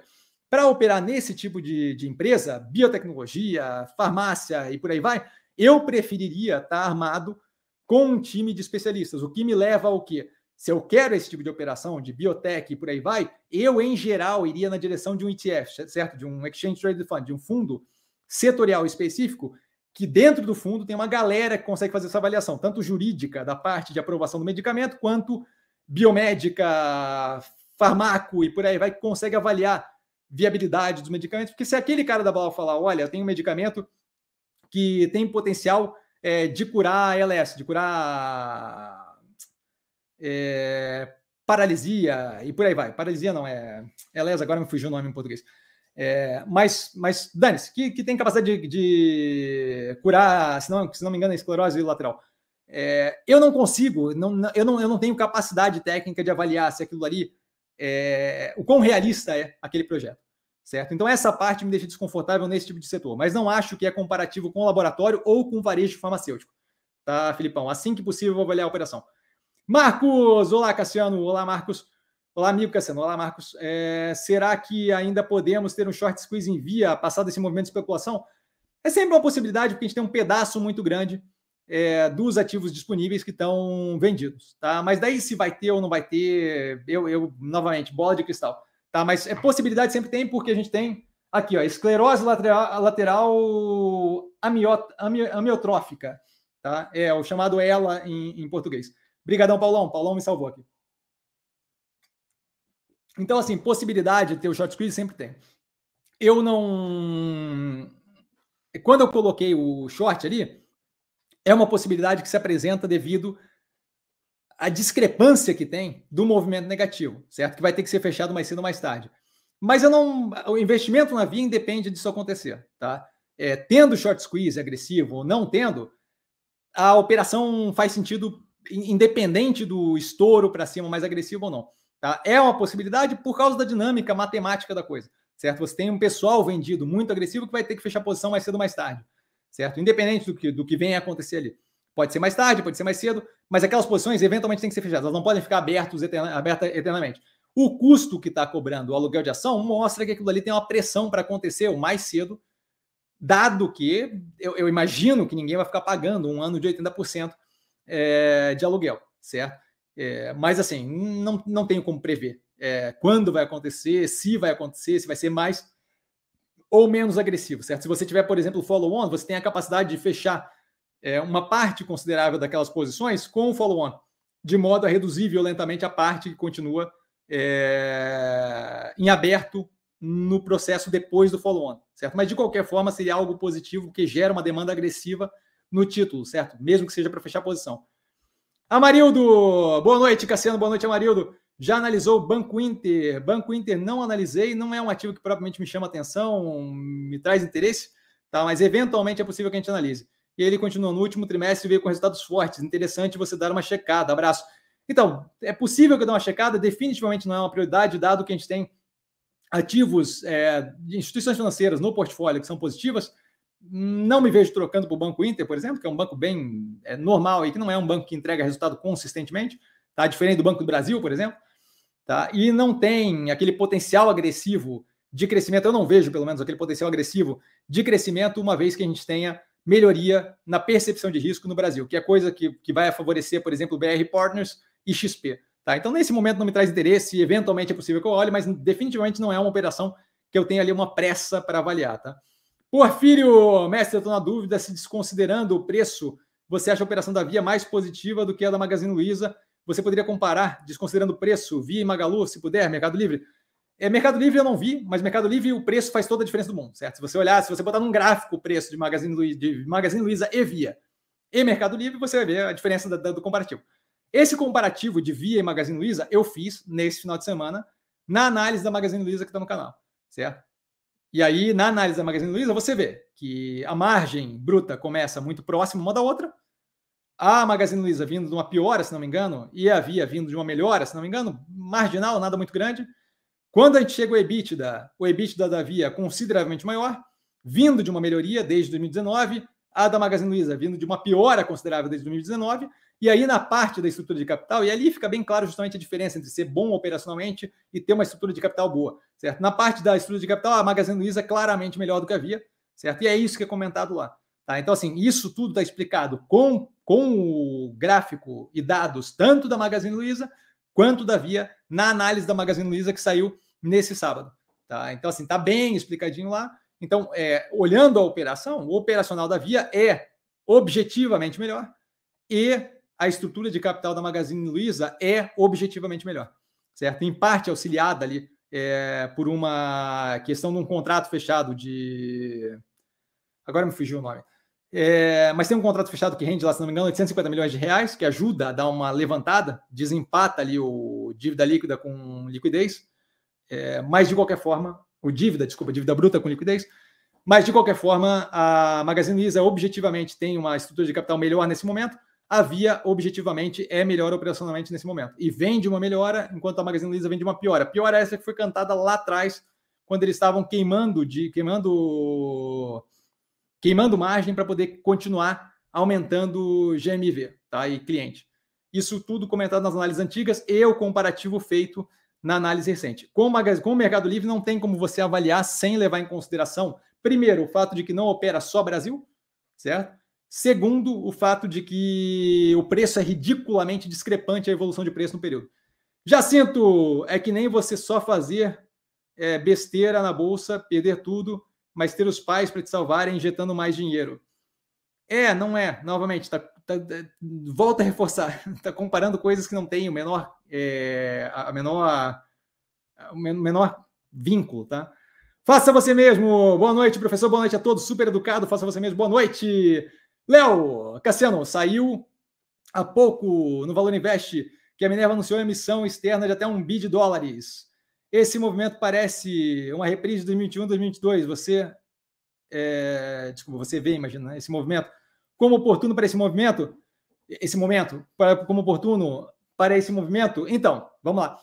para operar nesse tipo de, de, empresa, biotecnologia, farmácia e por aí vai, eu preferiria estar tá armado com um time de especialistas. O que me leva ao quê? Se eu quero esse tipo de operação, de biotech e por aí vai, eu, em geral, iria na direção de um ETF, certo? De um Exchange Traded Fund, de um fundo setorial específico, que dentro do fundo tem uma galera que consegue fazer essa avaliação, tanto jurídica, da parte de aprovação do medicamento, quanto biomédica, farmaco e por aí vai, que consegue avaliar viabilidade dos medicamentos. Porque se aquele cara da bala falar, olha, tem um medicamento que tem potencial é, de curar ALS, de curar é, paralisia e por aí vai. Paralisia não é. Aliás, agora me fugiu o nome em português. É, mas, mas dane-se, que, que tem capacidade de, de, curar, se não, se não me engano, a esclerose lateral. É, eu não consigo, não, eu, não, eu não tenho capacidade técnica de avaliar se aquilo ali é, o quão realista é aquele projeto, certo? Então, essa parte me deixa desconfortável nesse tipo de setor, mas não acho que é comparativo com o laboratório ou com o varejo farmacêutico, tá, Filipão? Assim que possível, vou avaliar a operação. Marcos! Olá, Cassiano. Olá, Marcos. Olá, amigo Cassiano. Olá, Marcos. É, será que ainda podemos ter um short squeeze em via, passado esse movimento de especulação? É sempre uma possibilidade, porque a gente tem um pedaço muito grande é, dos ativos disponíveis que estão vendidos, tá? Mas daí se vai ter ou não vai ter, eu, eu novamente, bola de cristal, tá? Mas é possibilidade sempre tem, porque a gente tem aqui, ó, esclerose lateral, lateral amiot, amiotrófica, tá? É o chamado ELA em, em português. Obrigadão, Paulão. Paulão me salvou aqui. Então, assim, possibilidade de ter o short squeeze sempre tem. Eu não. Quando eu coloquei o short ali, é uma possibilidade que se apresenta devido à discrepância que tem do movimento negativo, certo? Que vai ter que ser fechado mais cedo ou mais tarde. Mas eu não. O investimento na via independe disso acontecer, tá? É, tendo short squeeze agressivo ou não tendo, a operação faz sentido independente do estouro para cima mais agressivo ou não. Tá? É uma possibilidade por causa da dinâmica matemática da coisa, certo? Você tem um pessoal vendido muito agressivo que vai ter que fechar a posição mais cedo ou mais tarde, certo? Independente do que, do que venha acontecer ali. Pode ser mais tarde, pode ser mais cedo, mas aquelas posições eventualmente têm que ser fechadas, elas não podem ficar abertas, abertas eternamente. O custo que está cobrando o aluguel de ação mostra que aquilo ali tem uma pressão para acontecer o mais cedo, dado que eu, eu, imagino que ninguém vai ficar pagando um ano de 80% é, de aluguel, certo? É, mas assim, não, não tenho como prever é, quando vai acontecer, se vai acontecer, se vai ser mais ou menos agressivo, certo? Se você tiver, por exemplo, follow-on, você tem a capacidade de fechar é, uma parte considerável daquelas posições com o follow-on, de modo a reduzir violentamente a parte que continua é, em aberto no processo depois do follow-on, certo? Mas de qualquer forma seria algo positivo que gera uma demanda agressiva no título, certo? Mesmo que seja para fechar a posição. Amarildo, boa noite, Cassiano, boa noite, Amarildo. Já analisou o Banco Inter? Banco Inter não analisei, não é um ativo que propriamente me chama atenção, me traz interesse, tá? Mas eventualmente é possível que a gente analise. E ele continua no último trimestre veio com resultados fortes. Interessante você dar uma checada. Abraço. Então, é possível que eu dê uma checada, definitivamente não é uma prioridade, dado que a gente tem ativos é, de instituições financeiras no portfólio que são positivas, não me vejo trocando para o Banco Inter, por exemplo, que é um banco bem é, normal e que não é um banco que entrega resultado consistentemente, tá? Diferente do Banco do Brasil, por exemplo, tá? E não tem aquele potencial agressivo de crescimento. Eu não vejo, pelo menos, aquele potencial agressivo de crescimento, uma vez que a gente tenha melhoria na percepção de risco no Brasil, que é coisa que, que vai favorecer, por exemplo, BR Partners e XP. Tá? Então, nesse momento, não me traz interesse, eventualmente é possível que eu olhe, mas definitivamente não é uma operação que eu tenha ali uma pressa para avaliar, tá? Porfírio, mestre, eu estou na dúvida se desconsiderando o preço, você acha a operação da Via mais positiva do que a da Magazine Luiza? Você poderia comparar, desconsiderando o preço, Via e Magalu, se puder, Mercado Livre? É, Mercado Livre eu não vi, mas Mercado Livre o preço faz toda a diferença do mundo, certo? Se você olhar, se você botar num gráfico o preço de Magazine Luiza, de Magazine Luiza e Via e Mercado Livre, você vai ver a diferença do, do comparativo. Esse comparativo de Via e Magazine Luiza eu fiz nesse final de semana na análise da Magazine Luiza que está no canal, certo? E aí, na análise da Magazine Luiza, você vê que a margem bruta começa muito próxima uma da outra, a Magazine Luiza vindo de uma piora, se não me engano, e a Via vindo de uma melhora, se não me engano, marginal, nada muito grande. Quando a gente chega ao EBITDA, o EBITDA da Via consideravelmente maior, vindo de uma melhoria desde 2019, a da Magazine Luiza vindo de uma piora considerável desde 2019, e aí, na parte da estrutura de capital, e ali fica bem claro justamente a diferença entre ser bom operacionalmente e ter uma estrutura de capital boa, certo? Na parte da estrutura de capital, a Magazine Luiza é claramente melhor do que havia, certo? E é isso que é comentado lá. Tá? Então, assim, isso tudo está explicado com, com o gráfico e dados tanto da Magazine Luiza quanto da Via na análise da Magazine Luiza que saiu nesse sábado. Tá? Então, assim, está bem explicadinho lá. Então, é, olhando a operação, o operacional da Via é objetivamente melhor e a estrutura de capital da Magazine Luiza é objetivamente melhor, certo? Em parte auxiliada ali é, por uma questão de um contrato fechado de. Agora me fugiu o nome. É, mas tem um contrato fechado que rende lá, se não me engano, 850 milhões de reais, que ajuda a dar uma levantada, desempata ali o dívida líquida com liquidez. É, mas de qualquer forma, o dívida, desculpa, dívida bruta com liquidez. Mas de qualquer forma, a Magazine Luiza objetivamente tem uma estrutura de capital melhor nesse momento a Via objetivamente é melhor operacionalmente nesse momento. E vem de uma melhora, enquanto a Magazine Luiza vem de uma piora. Piora essa que foi cantada lá atrás, quando eles estavam queimando de queimando queimando margem para poder continuar aumentando GMV, tá? E cliente. Isso tudo comentado nas análises antigas e o comparativo feito na análise recente. Com com o Mercado Livre não tem como você avaliar sem levar em consideração, primeiro, o fato de que não opera só Brasil, certo? Segundo, o fato de que o preço é ridiculamente discrepante a evolução de preço no período. Jacinto, é que nem você só fazer é, besteira na bolsa, perder tudo, mas ter os pais para te salvarem injetando mais dinheiro. É, não é. Novamente, tá, tá, tá volta a reforçar. Está comparando coisas que não têm o menor, é, a menor, o menor vínculo, tá? Faça você mesmo. Boa noite, professor. Boa noite a todos. Super educado. Faça você mesmo. Boa noite. Léo, Cassiano, saiu há pouco no Valor Invest que a Minerva anunciou emissão externa de até um bi de dólares. Esse movimento parece uma reprise de 2021, 2022. Você, é, desculpa, você vê, imagina, né, esse movimento como oportuno para esse movimento, esse momento, como oportuno para esse movimento. Então, vamos lá.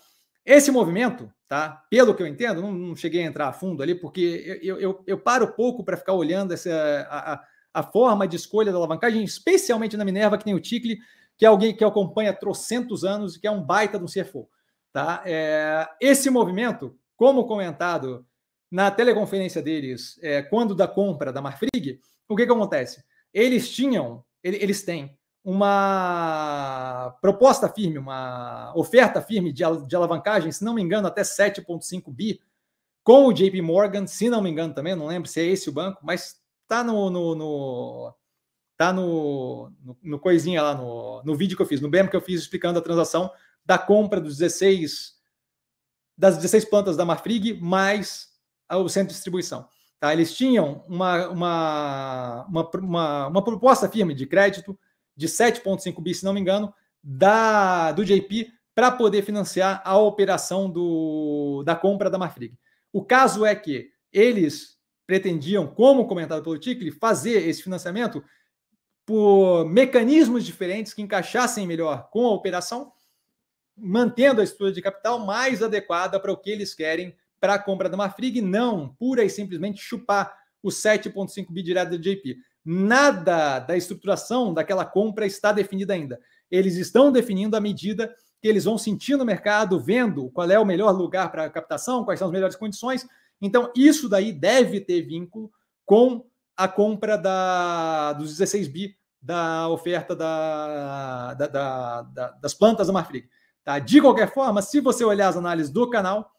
Esse movimento, tá? Pelo que eu entendo, não, não cheguei a entrar a fundo ali, porque eu, eu, eu paro pouco para ficar olhando essa, a, a, a forma de escolha da alavancagem, especialmente na Minerva, que tem o Ticle, que é alguém que acompanha trocentos anos e que é um baita de um CFO. Tá? É, esse movimento, como comentado na teleconferência deles, é, quando da compra da Marfrig, o que, que acontece? Eles tinham, eles têm uma proposta firme, uma oferta firme de, de alavancagem, se não me engano, até 7,5 bi, com o JP Morgan, se não me engano também, não lembro se é esse o banco, mas tá no, no, no tá no, no, no, coisinha lá no, no vídeo que eu fiz, no BEM que eu fiz explicando a transação da compra dos 16 das 16 plantas da Marfrig mais o centro de distribuição. Tá? Eles tinham uma, uma, uma, uma, uma proposta firme de crédito de 7,5 bi, se não me engano, da, do JP para poder financiar a operação do, da compra da Marfrig. O caso é que eles pretendiam, como comentado pelo Ticle, fazer esse financiamento por mecanismos diferentes que encaixassem melhor com a operação, mantendo a estrutura de capital mais adequada para o que eles querem para a compra da Marfrig, não pura e simplesmente chupar os 7,5 bi direto do JP. Nada da estruturação daquela compra está definida ainda. Eles estão definindo a medida que eles vão sentir no mercado, vendo qual é o melhor lugar para captação, quais são as melhores condições, então, isso daí deve ter vínculo com a compra da, dos 16 bi da oferta da, da, da, das plantas da Marfrig. Tá? De qualquer forma, se você olhar as análises do canal,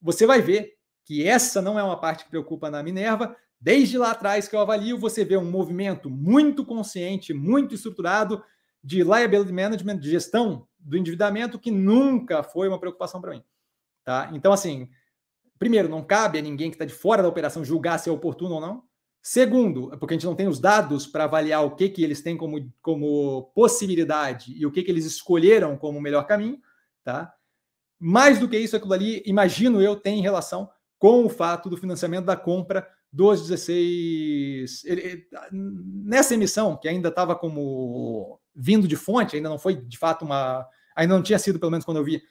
você vai ver que essa não é uma parte que preocupa na Minerva. Desde lá atrás que eu avalio, você vê um movimento muito consciente, muito estruturado de liability management, de gestão do endividamento, que nunca foi uma preocupação para mim. Tá? Então, assim, primeiro, não cabe a ninguém que está de fora da operação julgar se é oportuno ou não. Segundo, porque a gente não tem os dados para avaliar o que, que eles têm como, como possibilidade e o que, que eles escolheram como melhor caminho, tá? Mais do que isso, aquilo ali, imagino eu, tem relação com o fato do financiamento da compra dos 16. Ele, nessa emissão, que ainda estava como vindo de fonte, ainda não foi de fato uma. Ainda não tinha sido, pelo menos quando eu vi,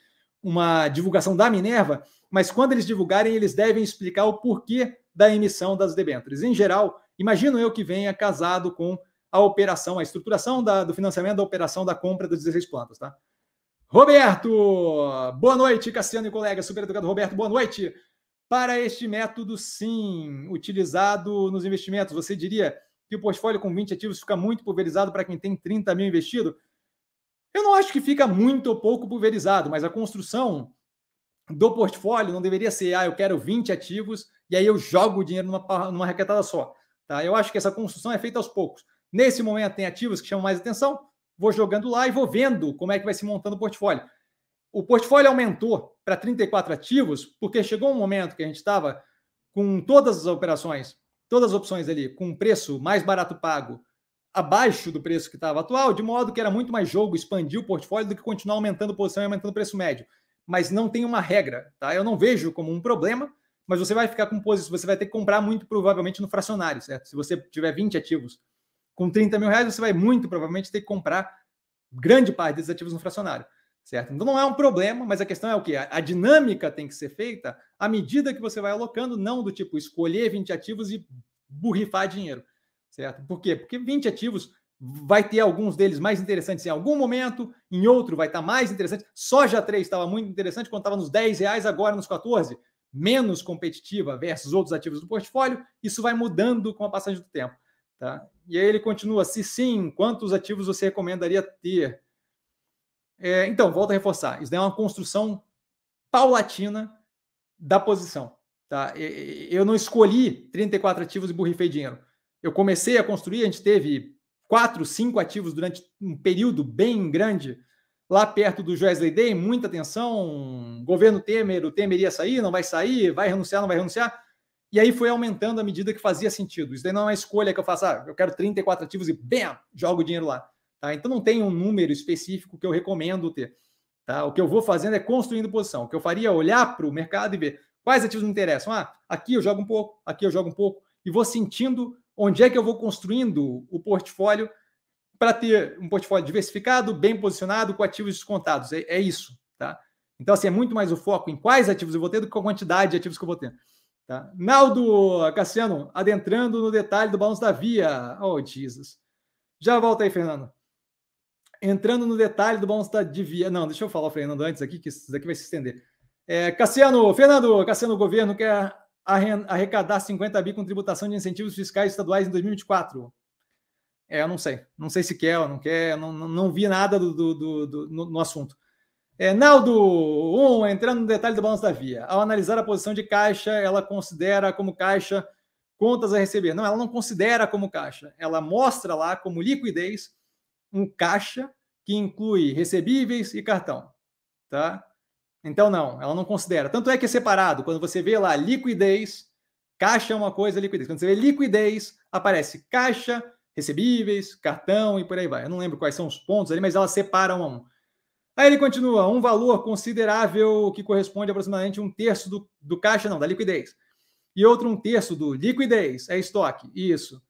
uma divulgação da Minerva, mas quando eles divulgarem, eles devem explicar o porquê da emissão das debêntures. Em geral, imagino eu que venha casado com a operação, a estruturação da, do financiamento da operação da compra das 16 plantas, tá? Roberto, boa noite, Cassiano e colega, super educado Roberto, boa noite. Para este método, sim, utilizado nos investimentos, você diria que o portfólio com 20 ativos fica muito pulverizado para quem tem 30 mil investido? Eu não acho que fica muito ou pouco pulverizado, mas a construção do portfólio não deveria ser, ah, eu quero 20 ativos e aí eu jogo o dinheiro numa, numa raquetada só. Tá? Eu acho que essa construção é feita aos poucos. Nesse momento tem ativos que chamam mais atenção, vou jogando lá e vou vendo como é que vai se montando o portfólio. O portfólio aumentou para 34 ativos porque chegou um momento que a gente estava com todas as operações, todas as opções ali, com um preço mais barato pago abaixo do preço que estava atual, de modo que era muito mais jogo expandir o portfólio do que continuar aumentando posição e aumentando o preço médio. Mas não tem uma regra, tá? Eu não vejo como um problema mas você vai ficar com posição, você vai ter que comprar muito provavelmente no fracionário, certo? Se você tiver 20 ativos com 30 mil reais, você vai muito provavelmente ter que comprar grande parte desses ativos no fracionário, certo? Então não é um problema, mas a questão é o que? A, a dinâmica tem que ser feita à medida que você vai alocando, não do tipo escolher 20 ativos e burrifar dinheiro, certo? Por quê? Porque 20 ativos vai ter alguns deles mais interessantes em algum momento, em outro vai estar mais interessante. Soja 3 estava muito interessante quando estava nos 10 reais, agora nos 14 menos competitiva versus outros ativos do portfólio, isso vai mudando com a passagem do tempo. Tá? E aí ele continua: se sim, quantos ativos você recomendaria ter? É, então, volto a reforçar: isso é uma construção paulatina da posição. Tá? Eu não escolhi 34 ativos e borrifei dinheiro. Eu comecei a construir, a gente teve quatro, cinco ativos durante um período bem grande lá perto do Joesley Day, muita atenção, governo Temer, o Temer ia sair, não vai sair, vai renunciar, não vai renunciar. E aí foi aumentando à medida que fazia sentido. Isso daí não é uma escolha que eu faço, ah, eu quero 34 ativos e bam, jogo o dinheiro lá. Tá? Então não tem um número específico que eu recomendo ter. Tá? O que eu vou fazendo é construindo posição. O que eu faria é olhar para o mercado e ver quais ativos me interessam. Ah, aqui eu jogo um pouco, aqui eu jogo um pouco, e vou sentindo onde é que eu vou construindo o portfólio para ter um portfólio diversificado, bem posicionado, com ativos descontados. É, é, isso, tá? Então, assim, é muito mais o foco em quais ativos eu vou ter do que a quantidade de ativos que eu vou ter. Tá? Naldo Cassiano, adentrando no detalhe do balanço da Via. Oh, Jesus. Já volta aí, Fernando. Entrando no detalhe do balanço da Via. Não, deixa eu falar, Fernando, antes aqui, que isso daqui vai se estender. É, Cassiano, Fernando, Cassiano, o governo quer arrecadar 50 bi com tributação de incentivos fiscais estaduais em 2024. É, eu não sei. Não sei se quer ou não quer. Não, não, não vi nada do, do, do, do no, no, assunto. É, Naldo, um, entrando no detalhe do balanço da Via. Ao analisar a posição de caixa, ela considera como caixa contas a receber. Não, ela não considera como caixa. Ela mostra lá como liquidez um caixa que inclui recebíveis e cartão. Tá? Então, não, ela não considera. Tanto é que é separado. Quando você vê lá liquidez, caixa é uma coisa, liquidez. Quando você vê liquidez, aparece caixa recebíveis, cartão e por aí vai. Eu não lembro quais são os pontos ali, mas elas separam a um. Aí ele continua, um valor considerável que corresponde a aproximadamente um terço do, do caixa, não, da liquidez. E outro um terço do liquidez, é estoque, isso.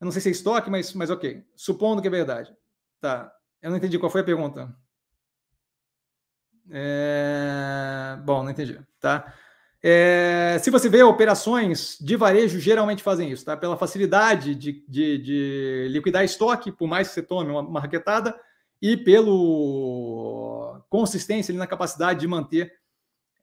Eu não sei se é estoque, mas, mas ok. Supondo que é verdade. Tá, eu não entendi qual foi a pergunta. É... Bom, não entendi, tá? É, se você vê operações de varejo, geralmente fazem isso, tá? Pela facilidade de, de, de liquidar estoque, por mais que você tome uma, raquetada, e pelo consistência ali na capacidade de manter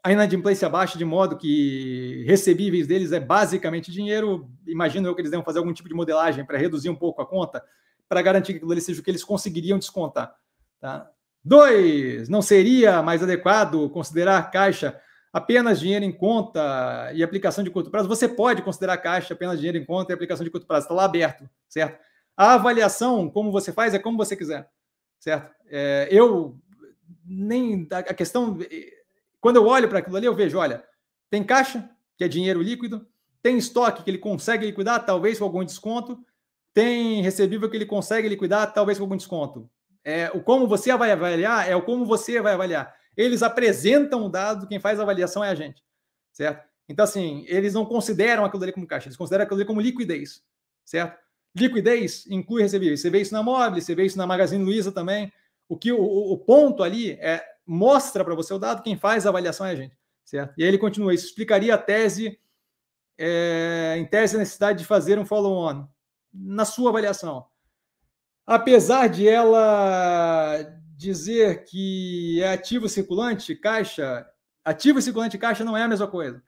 a inadimplência baixa, de modo que recebíveis deles é basicamente dinheiro. Imagino eu que eles devem fazer algum tipo de modelagem para reduzir um pouco a conta, para garantir que aquilo seja o que eles conseguiriam descontar. Tá? Dois, não seria mais adequado considerar caixa apenas dinheiro em conta e aplicação de curto prazo, você pode considerar caixa apenas dinheiro em conta e aplicação de curto prazo, está lá aberto, certo? A avaliação, como você faz, é como você quiser, certo? É, eu nem a questão, quando eu olho para aquilo ali, eu vejo, olha, tem caixa, que é dinheiro líquido, tem estoque que ele consegue liquidar, talvez com algum desconto, tem recebível que ele consegue liquidar, talvez com algum desconto. É, o como você vai avaliar é o como você vai avaliar. Eles apresentam o dado, quem faz a avaliação é a gente, certo? Então, assim, eles não consideram aquilo ali como caixa, eles consideram aquilo ali como liquidez, certo? Liquidez inclui recebíveis. Você vê isso na Mobile, você vê isso na Magazine Luiza também. O que o, o ponto ali é mostra para você o dado, quem faz a avaliação é a gente, certo? E aí ele continua, isso explicaria a tese, é, em tese a necessidade de fazer um follow-on, na sua avaliação. Apesar de ela dizer que é ativo circulante, caixa, ativo circulante caixa não é a mesma coisa.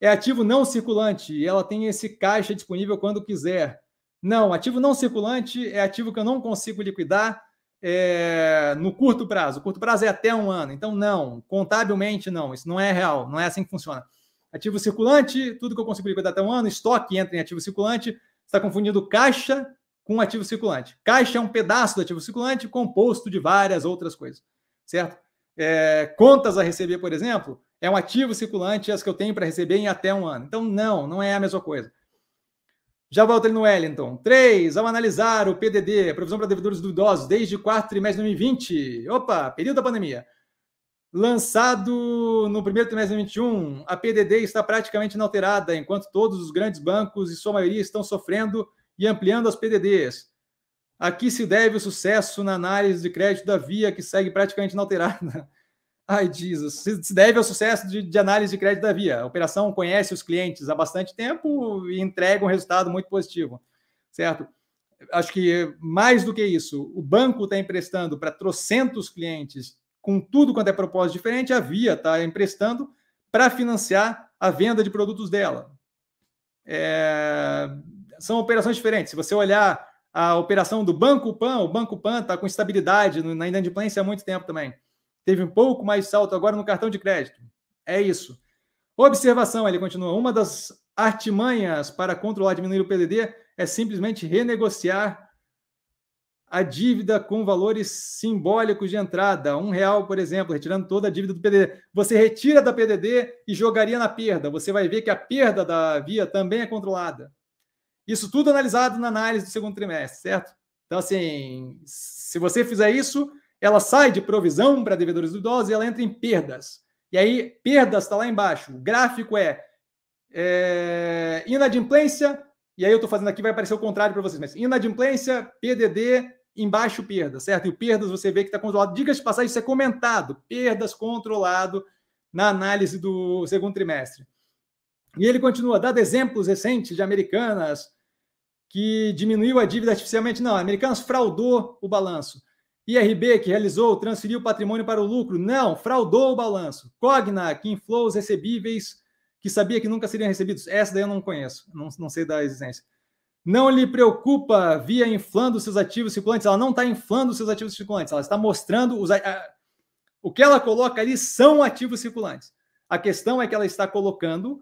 É ativo não circulante e ela tem esse caixa disponível quando quiser. Não, ativo não circulante é ativo que eu não consigo liquidar é, no curto prazo. O curto prazo é até um ano. Então, não, contabilmente não, isso não é real, não é assim que funciona. Ativo circulante, tudo que eu consigo liquidar até um ano, estoque entra em ativo circulante, está confundindo caixa com ativo circulante. Caixa é um pedaço do ativo circulante composto de várias outras coisas, certo? É, contas a receber, por exemplo, é um ativo circulante as que eu tenho para receber em até um ano. Então, não, não é a mesma coisa. Já volto ali no Wellington. 3. Ao analisar o PDD, provisão para devedores duvidosos, desde 4 trimestre de 2020. Opa, período da pandemia. Lançado no primeiro trimestre de 2021, a PDD está praticamente inalterada, enquanto todos os grandes bancos e sua maioria estão sofrendo e ampliando as PDDs. Aqui se deve o sucesso na análise de crédito da Via, que segue praticamente inalterada. Ai, Jesus. Se deve ao sucesso de, de, análise de crédito da Via. A operação conhece os clientes há bastante tempo e entrega um resultado muito positivo, certo? Acho que mais do que isso, o banco está emprestando para trocentos clientes com tudo quanto é propósito diferente, a Via está emprestando para financiar a venda de produtos dela. É, são operações diferentes. Se você olhar a operação do Banco Pan, o Banco Pan está com estabilidade na inadimplência há muito tempo também. Teve um pouco mais salto agora no cartão de crédito. É isso. Observação, ele continua. Uma das artimanhas para controlar diminuir o PDD é simplesmente renegociar a dívida com valores simbólicos de entrada, um real, por exemplo, retirando toda a dívida do PDD. Você retira da PDD e jogaria na perda. Você vai ver que a perda da via também é controlada. Isso tudo analisado na análise do segundo trimestre, certo? Então, assim, se você fizer isso, ela sai de provisão para devedores duvidosos e ela entra em perdas. E aí, perdas está lá embaixo. O gráfico é, é inadimplência, e aí eu estou fazendo aqui, vai aparecer o contrário para vocês, mas inadimplência, PDD, embaixo perda, certo? E o perdas você vê que está controlado. Diga-se de passagem, isso é comentado. Perdas controlado na análise do segundo trimestre. E ele continua, dado exemplos recentes de americanas, que diminuiu a dívida artificialmente. Não, a Americanas fraudou o balanço. IRB, que realizou, transferiu o patrimônio para o lucro. Não, fraudou o balanço. Cogna, que inflou os recebíveis que sabia que nunca seriam recebidos. Essa daí eu não conheço, não, não sei da existência. Não lhe preocupa via inflando seus ativos circulantes. Ela não está inflando seus ativos circulantes, ela está mostrando os, a, o que ela coloca ali são ativos circulantes. A questão é que ela está colocando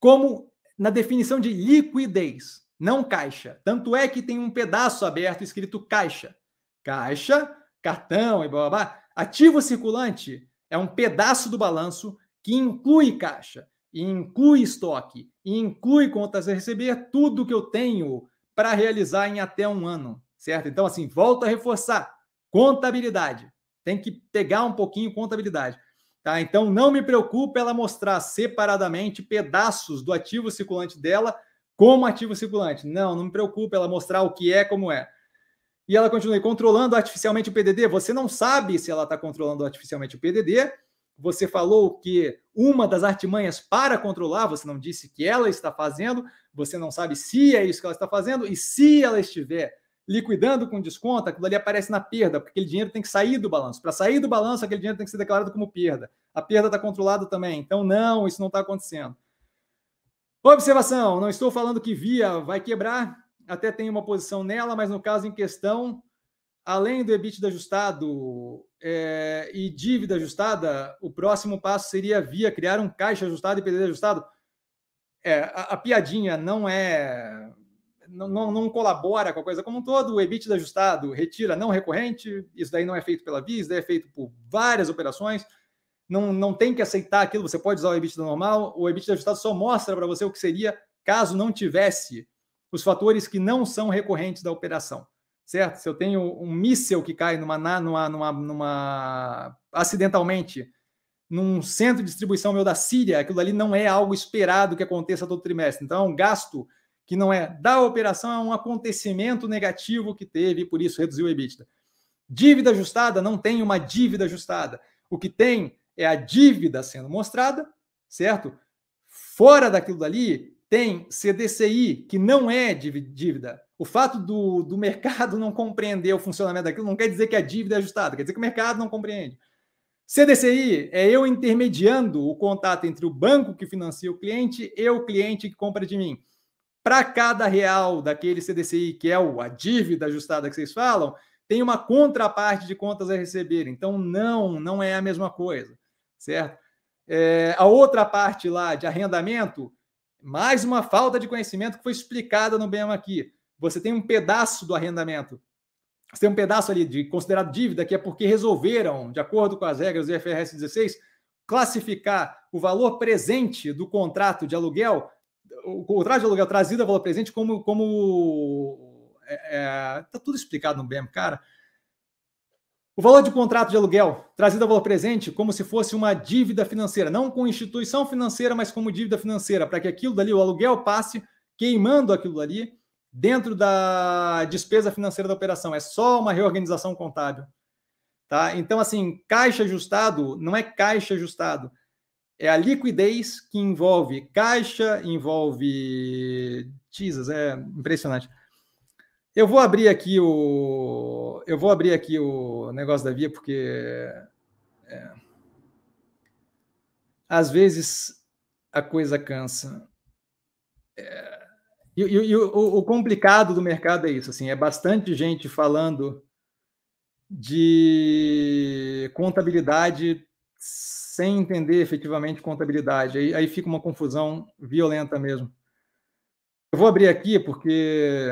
como na definição de liquidez não caixa. Tanto é que tem um pedaço aberto escrito caixa. Caixa, cartão e blá blá blá. Ativo circulante é um pedaço do balanço que inclui caixa, inclui estoque, inclui contas a receber, tudo que eu tenho para realizar em até um ano, certo? Então, assim, volto a reforçar: contabilidade. Tem que pegar um pouquinho contabilidade. Tá? Então, não me preocupe ela mostrar separadamente pedaços do ativo circulante dela como ativo circulante. Não, não me preocupe ela mostrar o que é como é. E ela continua controlando artificialmente o PDD. Você não sabe se ela está controlando artificialmente o PDD. Você falou que uma das artimanhas para controlar, você não disse que ela está fazendo, você não sabe se é isso que ela está fazendo, e se ela estiver liquidando com desconto, aquilo ali aparece na perda, porque aquele dinheiro tem que sair do balanço. Para sair do balanço, aquele dinheiro tem que ser declarado como perda. A perda está controlada também. Então, não, isso não está acontecendo. Observação: não estou falando que Via vai quebrar, até tem uma posição nela, mas no caso em questão, além do EBITDA ajustado é, e dívida ajustada, o próximo passo seria via criar um caixa ajustado e PDD ajustado. É, a, a piadinha não é não, não, não, colabora com a coisa como um todo, o EBITDA ajustado retira não recorrente, isso daí não é feito pela Visa, daí é feito por várias operações, não, não tem que aceitar aquilo, você pode usar o EBITDA normal, o EBITDA ajustado só mostra para você o que seria caso não tivesse os fatores que não são recorrentes da operação, certo? Se eu tenho um míssel que cai numa, numa, numa, numa acidentalmente num centro de distribuição meu da Síria, aquilo ali não é algo esperado que aconteça todo trimestre. Então, é um gasto que não é da operação, é um acontecimento negativo que teve e por isso reduziu o EBITDA. Dívida ajustada não tem uma dívida ajustada. O que tem é a dívida sendo mostrada, certo? Fora daquilo dali, tem CDCI, que não é dívida. O fato do, do mercado não compreender o funcionamento daquilo não quer dizer que a dívida é ajustada, quer dizer que o mercado não compreende. CDCI é eu intermediando o contato entre o banco que financia o cliente e o cliente que compra de mim para cada real daquele CDCI, que é a dívida ajustada que vocês falam, tem uma contraparte de contas a receber. Então, não, não é a mesma coisa, certo? É, a outra parte lá de arrendamento, mais uma falta de conhecimento que foi explicada no BEM aqui. Você tem um pedaço do arrendamento. Você tem um pedaço ali de considerado dívida, que é porque resolveram, de acordo com as regras do IFRS 16, classificar o valor presente do contrato de aluguel o contrato de aluguel trazido a valor presente como. como é, é, tá tudo explicado no BEM, cara. O valor de contrato de aluguel trazido a valor presente como se fosse uma dívida financeira, não com instituição financeira, mas como dívida financeira, para que aquilo dali, o aluguel, passe queimando aquilo dali dentro da despesa financeira da operação. É só uma reorganização contábil. Tá? Então, assim, caixa ajustado não é caixa ajustado é a liquidez que envolve caixa, envolve. Jesus, é impressionante. Eu vou abrir aqui o. Eu vou abrir aqui o negócio da Via, porque. É, às vezes a coisa cansa. É, e, e, e o, o, complicado do mercado é isso, assim, é bastante gente falando de contabilidade sem entender efetivamente contabilidade. Aí, aí fica uma confusão violenta mesmo. Eu vou abrir aqui porque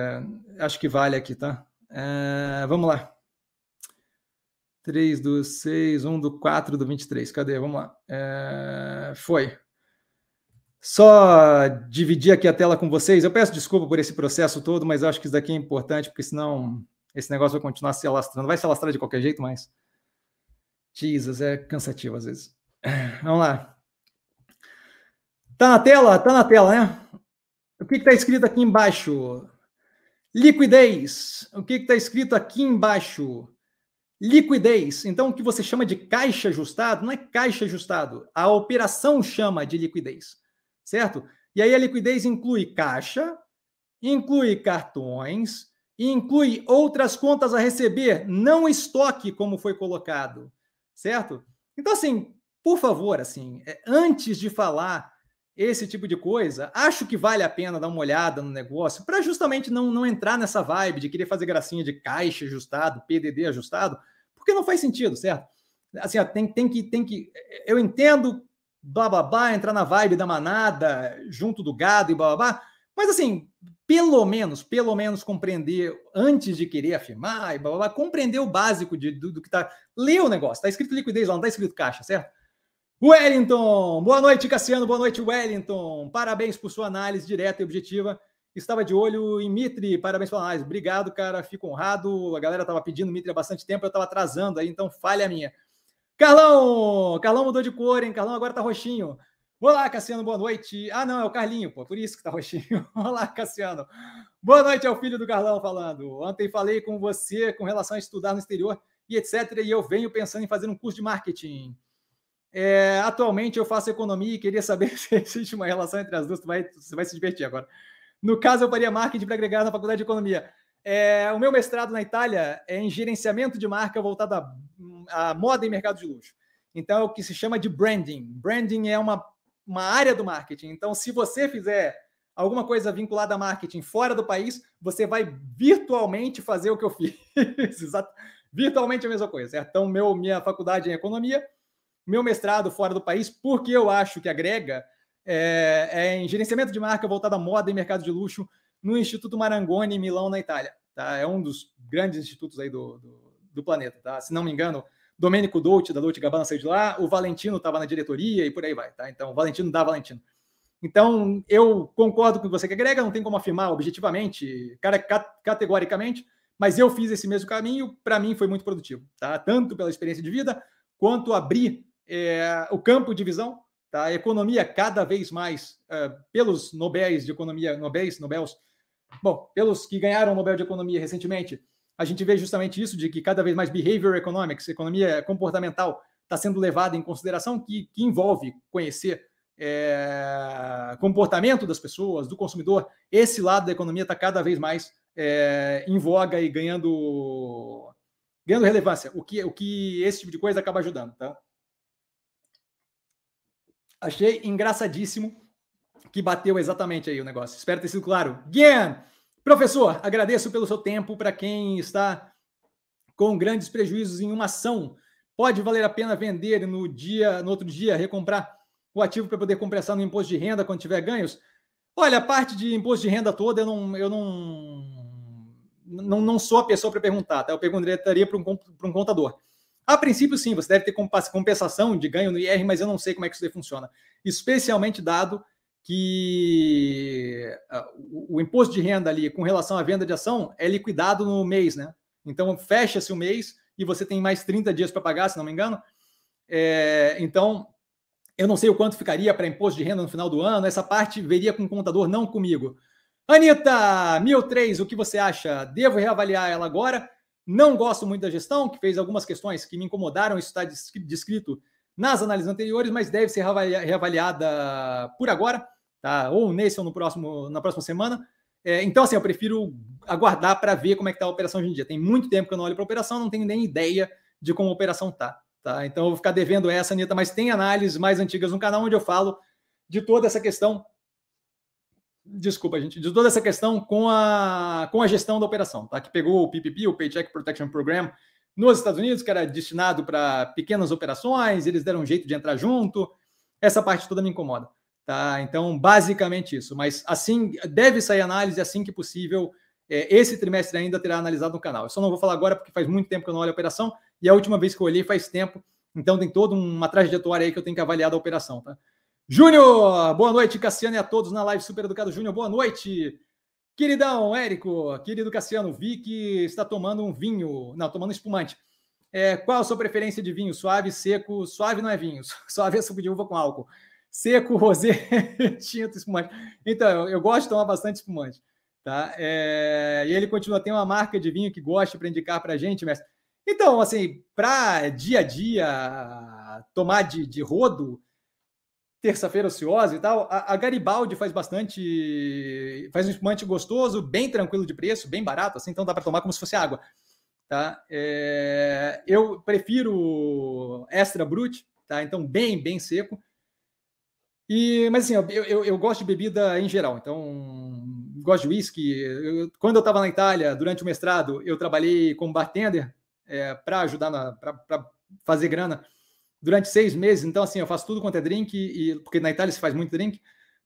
acho que vale aqui, tá? É, vamos lá. 3 do 6, 1 do 4 do 23. Cadê? Vamos lá. É, foi. Só dividir aqui a tela com vocês. Eu peço desculpa por esse processo todo, mas acho que isso daqui é importante, porque senão esse negócio vai continuar se alastrando. Vai se alastrar de qualquer jeito, mas. Jesus, é cansativo às vezes. Vamos lá. Tá na tela? Tá na tela, né? O que está escrito aqui embaixo? Liquidez. O que está escrito aqui embaixo? Liquidez. Então, o que você chama de caixa ajustado não é caixa ajustado. A operação chama de liquidez, certo? E aí a liquidez inclui caixa, inclui cartões, inclui outras contas a receber, não estoque, como foi colocado, certo? Então, assim, por favor, assim, é, antes de falar esse tipo de coisa, acho que vale a pena dar uma olhada no negócio para justamente não, não entrar nessa vibe de querer fazer gracinha de caixa ajustado, PDD ajustado, porque não faz sentido, certo? Assim, ó, tem, tem, que, tem que. Eu entendo, blá blá blá, entrar na vibe da manada, junto do gado e blá blá blá, mas assim, pelo menos, pelo menos compreender, antes de querer afirmar e blá blá, blá compreender o básico de, do, do que está. Lê o negócio, está escrito liquidez lá, não está escrito caixa, certo? Wellington, boa noite, Cassiano, boa noite, Wellington. Parabéns por sua análise direta e objetiva. Estava de olho em Mitre, parabéns pela análise. Obrigado, cara, fico honrado. A galera estava pedindo Mitre há bastante tempo, eu estava atrasando aí, então falha minha. Carlão, Carlão mudou de cor, hein? Carlão agora tá roxinho. Olá, Cassiano, boa noite. Ah, não, é o Carlinho, pô, por isso que tá roxinho. Olá, Cassiano. Boa noite, é o filho do Carlão falando. Ontem falei com você com relação a estudar no exterior e etc. E eu venho pensando em fazer um curso de marketing. É, atualmente eu faço economia e queria saber se existe uma relação entre as duas. Tu vai, você vai se divertir agora. No caso, eu faria marketing para agregar na faculdade de economia. É, o meu mestrado na Itália é em gerenciamento de marca voltado a, a, moda e mercado de luxo. Então, é o que se chama de branding. Branding é uma, uma área do marketing. Então, se você fizer alguma coisa vinculada a marketing fora do país, você vai virtualmente fazer o que eu fiz. Virtualmente a mesma coisa? Então, meu, minha faculdade em economia, meu mestrado fora do país, porque eu acho que agrega, é, é em gerenciamento de marca voltado à moda e mercado de luxo no Instituto Marangoni, em Milão, na Itália. Tá? É um dos grandes institutos aí do, do, do planeta. Tá? Se não me engano, Domênico Dolce, da Dolce Gabbana, saiu de lá, o Valentino estava na diretoria e por aí vai. Tá? Então, Valentino da Valentino. Então, eu concordo com você que agrega, não tem como afirmar objetivamente, categoricamente, mas eu fiz esse mesmo caminho, para mim foi muito produtivo, tá? Tanto pela experiência de vida, quanto abrir é, o campo de visão, tá? A economia cada vez mais, é, pelos Nobéis de Economia, Nobéis, Nobels, bom, pelos que ganharam o Nobel de Economia recentemente, a gente vê justamente isso, de que cada vez mais behavior economics, economia comportamental, está sendo levada em consideração, que, que envolve conhecer é, comportamento das pessoas, do consumidor, esse lado da economia está cada vez mais é, em voga e ganhando, ganhando relevância, o que, o que esse tipo de coisa acaba ajudando. Tá? Achei engraçadíssimo que bateu exatamente aí o negócio. Espero ter sido claro. Guian, professor, agradeço pelo seu tempo. Para quem está com grandes prejuízos em uma ação, pode valer a pena vender no dia, no outro dia, recomprar o ativo para poder compensar no imposto de renda quando tiver ganhos? Olha, a parte de imposto de renda toda eu não, eu não, não, não sou a pessoa para perguntar, tá? Eu perguntaria para um, um contador. A princípio, sim, você deve ter compensação de ganho no IR, mas eu não sei como é que isso funciona. Especialmente dado que uh, o imposto de renda ali com relação à venda de ação é liquidado no mês, né? Então fecha-se o mês e você tem mais 30 dias para pagar, se não me engano. É, então, eu não sei o quanto ficaria para imposto de renda no final do ano. Essa parte veria com o contador, não comigo. Anitta, 1003, o que você acha? Devo reavaliar ela agora? Não gosto muito da gestão, que fez algumas questões que me incomodaram. Isso está descrito nas análises anteriores, mas deve ser reavaliada por agora, tá? ou nesse ou no próximo, na próxima semana. É, então, assim, eu prefiro aguardar para ver como é que está a operação hoje em dia. Tem muito tempo que eu não olho para a operação, não tenho nem ideia de como a operação está. Tá? Então eu vou ficar devendo essa, Anitta, mas tem análises mais antigas no canal onde eu falo de toda essa questão. Desculpa, gente, de toda essa questão com a, com a gestão da operação, tá? Que pegou o PPP, o Paycheck Protection Program, nos Estados Unidos, que era destinado para pequenas operações, eles deram um jeito de entrar junto. Essa parte toda me incomoda. Tá? Então, basicamente isso. Mas assim, deve sair análise assim que possível. É, esse trimestre ainda terá analisado no canal. Eu só não vou falar agora porque faz muito tempo que eu não olho a operação e a última vez que eu olhei faz tempo, então tem toda uma trajetória aí que eu tenho que avaliar da operação, tá? Júnior, boa noite, Cassiano e a todos na live Super Educado Júnior, boa noite. Queridão, Érico, querido Cassiano, vi que está tomando um vinho, não, tomando espumante. É, qual a sua preferência de vinho? Suave, seco? Suave não é vinho, suave é suco de uva com álcool. Seco, rosé, tinto, espumante. Então, eu, gosto de tomar bastante espumante. Tá? É, e ele continua, tem uma marca de vinho que gosta para indicar para a gente, mestre. Então, assim, para dia a dia tomar de, de rodo, terça-feira ociosa e tal, a, a, Garibaldi faz bastante, faz um espumante gostoso, bem tranquilo de preço, bem barato, assim, então dá para tomar como se fosse água. Tá? É, eu prefiro extra brut, tá? Então bem, bem seco. E, mas assim, eu, eu, eu gosto de bebida em geral, então gosto de whisky. Quando eu estava na Itália, durante o mestrado, eu trabalhei como bartender é, para ajudar para fazer grana durante seis meses. Então, assim, eu faço tudo quanto é drink, e, porque na Itália se faz muito drink.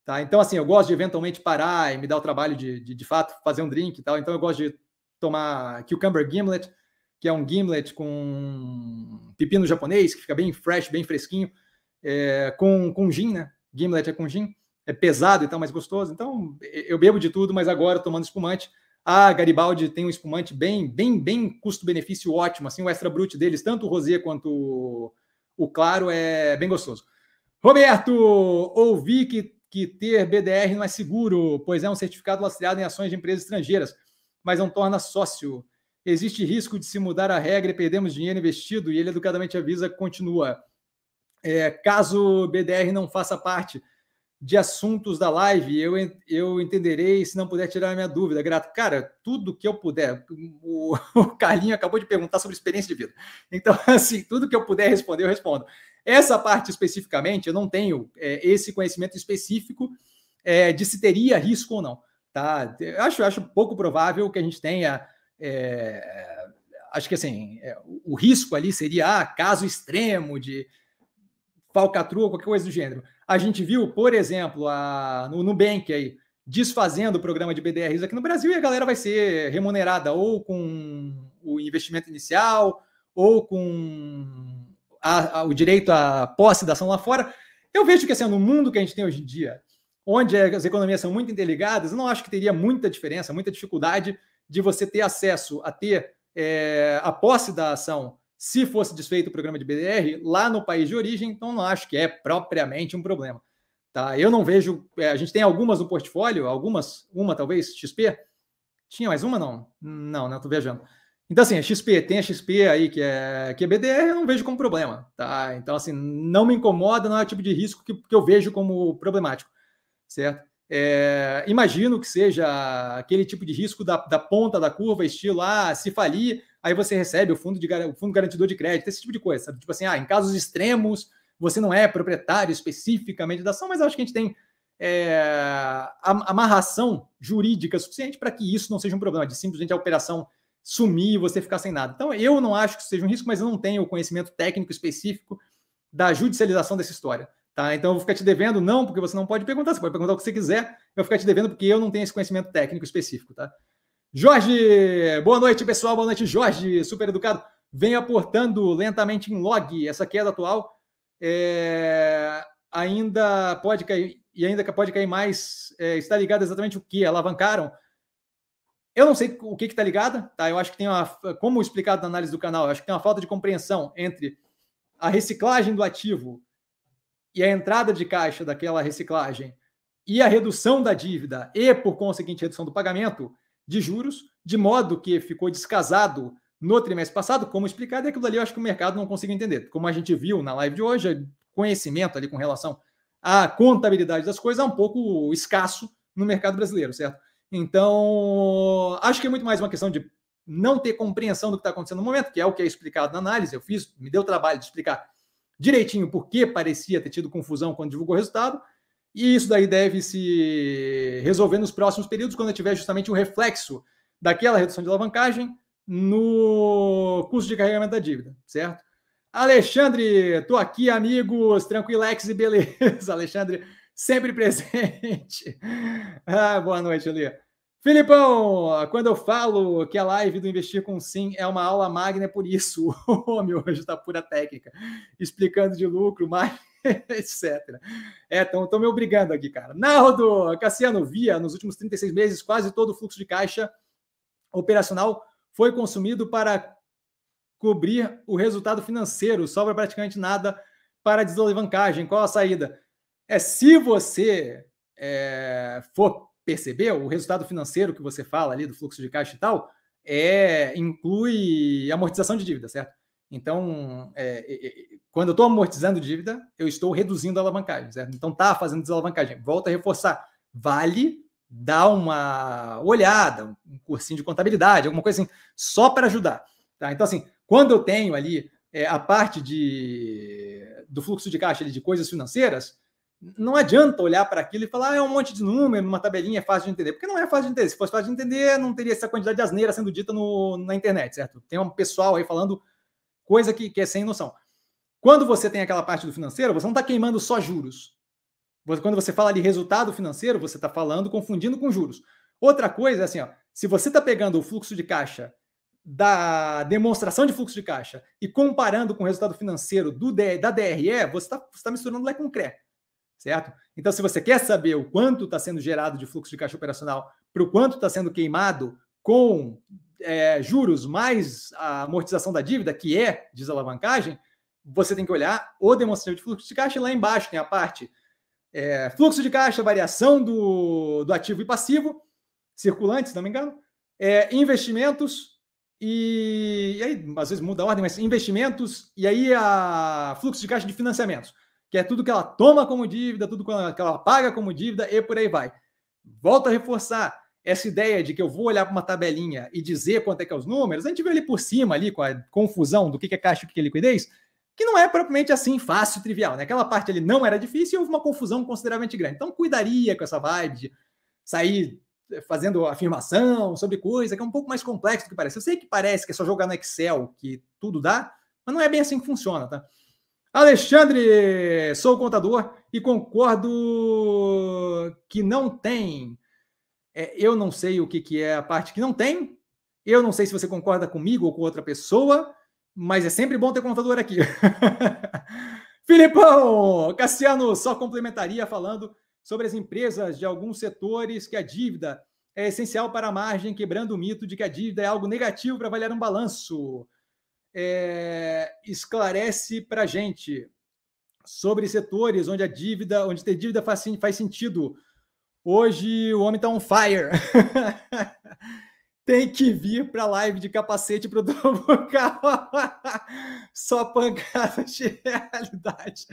Tá? Então, assim, eu gosto de eventualmente parar e me dar o trabalho de, de, de fato, fazer um drink e tal. Então, eu gosto de tomar Cucumber Gimlet, que é um gimlet com pepino japonês, que fica bem fresh, bem fresquinho, é, com, com gin, né? Gimlet é com gin. É pesado e tal, mais gostoso. Então, eu bebo de tudo, mas agora tomando espumante. A Garibaldi tem um espumante bem, bem, bem custo-benefício ótimo. Assim, o extra brut deles, tanto o rosé quanto o, claro, é bem gostoso. Roberto, ouvi que, que ter BDR não é seguro, pois é um certificado lastreado em ações de empresas estrangeiras, mas não torna sócio. Existe risco de se mudar a regra e perdermos dinheiro investido? E ele educadamente avisa continua. É, caso BDR não faça parte de assuntos da live, eu, eu entenderei se não puder tirar a minha dúvida. Grato. Cara, tudo que eu puder. O, o Carlinho acabou de perguntar sobre experiência de vida. Então, assim, tudo que eu puder responder, eu respondo. Essa parte especificamente, eu não tenho é, esse conhecimento específico é, de se teria risco ou não. Tá? Eu acho, acho pouco provável que a gente tenha. É, acho que assim, é, o risco ali seria ah, caso extremo de falcatrua, qualquer coisa do gênero. A gente viu, por exemplo, a, no Nubank aí, desfazendo o programa de BDRs aqui no Brasil e a galera vai ser remunerada ou com o investimento inicial ou com a, a, o direito à posse da ação lá fora. Eu vejo que assim, no mundo que a gente tem hoje em dia, onde as economias são muito interligadas, eu não acho que teria muita diferença, muita dificuldade de você ter acesso a ter é, a posse da ação se fosse desfeito o programa de BDR lá no país de origem, então não acho que é propriamente um problema. Tá? Eu não vejo. É, a gente tem algumas no portfólio, algumas, uma talvez, XP. Tinha mais uma? Não. Não, não, estou viajando. Então, assim, a XP, tem a XP aí que é, que é BDR, eu não vejo como problema. Tá? Então, assim, não me incomoda, não é o tipo de risco que, que eu vejo como problemático. Certo? É, imagino que seja aquele tipo de risco da, da ponta da curva, estilo, ah, se falir, aí você recebe o fundo, de, o fundo garantidor de crédito, esse tipo de coisa, sabe? Tipo assim, ah, em casos extremos, você não é proprietário especificamente da ação, mas acho que a gente tem é, amarração jurídica suficiente para que isso não seja um problema, de simplesmente a operação sumir e você ficar sem nada. Então, eu não acho que seja um risco, mas eu não tenho o conhecimento técnico específico da judicialização dessa história. Tá? Então eu vou ficar te devendo, não, porque você não pode perguntar, você pode perguntar o que você quiser, eu vou ficar te devendo porque eu não tenho esse conhecimento técnico específico, tá? Jorge, boa noite, pessoal, boa noite, Jorge, super educado. Vem aportando lentamente em log essa queda atual. É, ainda pode cair, e ainda pode cair mais. É, está ligado exatamente o que? Alavancaram. Eu não sei o que está ligado, tá? Eu acho que tem uma, como explicado na análise do canal, eu acho que tem uma falta de compreensão entre a reciclagem do ativo e a entrada de caixa daquela reciclagem e a redução da dívida e, por conseguinte, redução do pagamento de juros, de modo que ficou descasado no trimestre passado, como explicado, e aquilo ali eu acho que o mercado não conseguiu entender. Como a gente viu na live de hoje, conhecimento ali com relação à contabilidade das coisas é um pouco escasso no mercado brasileiro, certo? Então, acho que é muito mais uma questão de não ter compreensão do que está acontecendo no momento, que é o que é explicado na análise. Eu fiz, me deu trabalho de explicar direitinho por que parecia ter tido confusão quando divulgou o resultado. E isso daí deve se resolver nos próximos períodos, quando tiver justamente o reflexo daquela redução de alavancagem no custo de carregamento da dívida, certo? Alexandre, tô aqui, amigos, tranquilex e beleza. Alexandre, sempre presente. Ah, boa noite, Elia. Filipão, quando eu falo que a live do Investir com Sim é uma aula magna, é por isso. O homem hoje está pura técnica, explicando de lucro, mas etc. É, estão me obrigando aqui, cara. Naldo, Cassiano, via nos últimos 36 meses, quase todo o fluxo de caixa operacional foi consumido para cobrir o resultado financeiro, sobra praticamente nada para desalavancagem. Qual a saída? É se você é, for perceber, o resultado financeiro que você fala ali do fluxo de caixa e tal, é, inclui amortização de dívida, certo? Então, é, é, é quando eu estou amortizando dívida, eu estou reduzindo a alavancagem, certo? Então, tá fazendo desalavancagem. Volta a reforçar. Vale dar uma olhada, um cursinho de contabilidade, alguma coisa assim, só para ajudar. Tá? Então, assim, quando eu tenho ali é, a parte de, do fluxo de caixa ali, de coisas financeiras, não adianta olhar para aquilo e falar, ah, é um monte de número, uma tabelinha é fácil de entender, porque não é fácil de entender. Se fosse fácil de entender, não teria essa quantidade de asneira sendo dita no, na internet, certo? Tem um pessoal aí falando coisa que, que é sem noção. Quando você tem aquela parte do financeiro, você não está queimando só juros. Quando você fala de resultado financeiro, você está falando confundindo com juros. Outra coisa é assim, ó, se você está pegando o fluxo de caixa da demonstração de fluxo de caixa e comparando com o resultado financeiro do, da DRE, você está tá misturando Lé com CRE certo? Então, se você quer saber o quanto está sendo gerado de fluxo de caixa operacional para o quanto está sendo queimado com é, juros mais a amortização da dívida, que é desalavancagem, você tem que olhar o demonstrativo de fluxo de caixa lá embaixo tem a parte é, fluxo de caixa, variação do, do ativo e passivo, circulante, se não me engano, é, investimentos e, e, aí às vezes muda a ordem, mas investimentos e aí a fluxo de caixa de financiamentos que é tudo que ela toma como dívida, tudo que ela paga como dívida e por aí vai. Volto a reforçar essa ideia de que eu vou olhar para uma tabelinha e dizer quanto é que é os números, a gente vê ali por cima, ali com a confusão do que é caixa e o que é liquidez, que não é propriamente assim fácil, trivial, né? Aquela parte ali não era difícil e houve uma confusão consideravelmente grande. Então, cuidaria com essa vibe de sair eh, fazendo afirmação sobre coisa que é um pouco mais complexo do que parece. Eu sei que parece que é só jogar no Excel que tudo dá, mas não é bem assim que funciona, tá? Alexandre, sou contador e concordo que não tem. É, eu não sei o que, que é a parte que não tem. Eu não sei se você concorda comigo ou com outra pessoa mas é sempre bom ter contador aqui. Filipão, Cassiano só complementaria falando sobre as empresas de alguns setores que a dívida é essencial para a margem, quebrando o mito de que a dívida é algo negativo para avaliar um balanço. É, esclarece para a gente sobre setores onde a dívida, onde ter dívida faz, faz sentido. Hoje o homem está on fire. tem que vir para a live de capacete para o carro. Só pancada de realidade.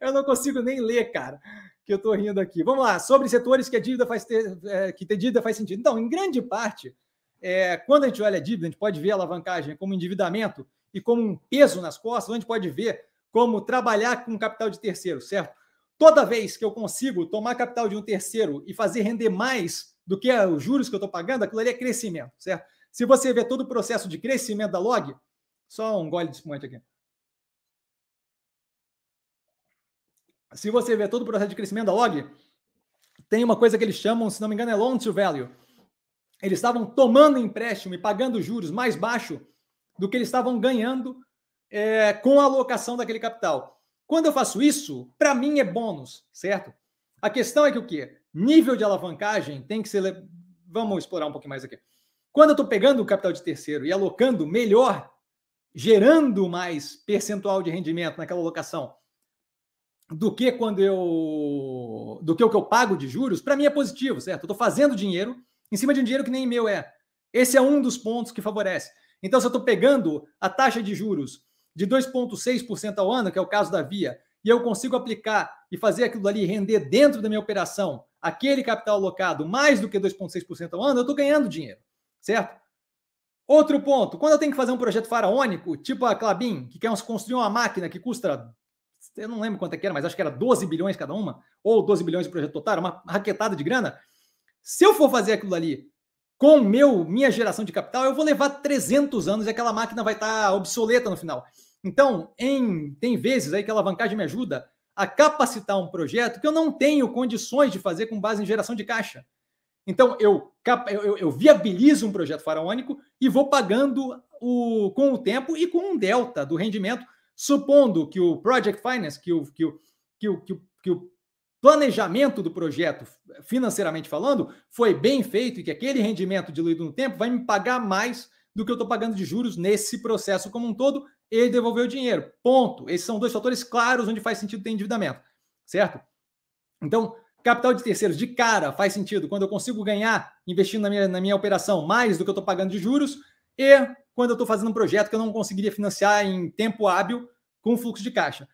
Eu não consigo nem ler, cara, que eu estou rindo aqui. Vamos lá, sobre setores que a dívida faz ter, é, que ter dívida faz sentido. Então, em grande parte, é, quando a gente olha a dívida, a gente pode ver a alavancagem como endividamento e como um peso nas costas, a gente pode ver como trabalhar com capital de terceiro, certo? Toda vez que eu consigo tomar capital de um terceiro e fazer render mais do que os juros que eu estou pagando, aquilo ali é crescimento, certo? Se você vê todo o processo de crescimento da log, só um gole de espumante aqui. Se você vê todo o processo de crescimento da log, tem uma coisa que eles chamam, se não me engano, é loan to value. Eles estavam tomando empréstimo e pagando juros mais baixo do que eles estavam ganhando é, com a alocação daquele capital. Quando eu faço isso, para mim é bônus, certo? A questão é que o quê? Nível de alavancagem tem que ser. Vamos explorar um pouquinho mais aqui. Quando eu estou pegando o capital de terceiro e alocando melhor, gerando mais percentual de rendimento naquela alocação do que quando eu. do que o que eu pago de juros, para mim é positivo, certo? Eu estou fazendo dinheiro em cima de um dinheiro que nem meu é. Esse é um dos pontos que favorece. Então, se eu estou pegando a taxa de juros de 2,6% ao ano, que é o caso da Via, e eu consigo aplicar e fazer aquilo ali render dentro da minha operação aquele capital alocado mais do que 2,6% ao ano, eu estou ganhando dinheiro, certo? Outro ponto, quando eu tenho que fazer um projeto faraônico, tipo a Clabin, que quer construir uma máquina que custa, eu não lembro quanto é que era, mas acho que era 12 bilhões cada uma, ou 12 bilhões de projeto total, uma raquetada de grana. Se eu for fazer aquilo ali com meu minha geração de capital, eu vou levar 300 anos e aquela máquina vai estar obsoleta no final. Então, em, tem vezes aí que a alavancagem me ajuda a capacitar um projeto que eu não tenho condições de fazer com base em geração de caixa. Então, eu, eu, eu viabilizo um projeto faraônico e vou pagando o, com o tempo e com um delta do rendimento, supondo que o Project Finance, que o, que o, que o, que o, que o planejamento do projeto, financeiramente falando, foi bem feito e que aquele rendimento diluído no tempo vai me pagar mais do que eu estou pagando de juros nesse processo como um todo, e devolver o dinheiro. Ponto. Esses são dois fatores claros onde faz sentido ter endividamento, certo? Então, capital de terceiros de cara faz sentido quando eu consigo ganhar investindo na minha, na minha operação mais do que eu estou pagando de juros e quando eu estou fazendo um projeto que eu não conseguiria financiar em tempo hábil com fluxo de caixa.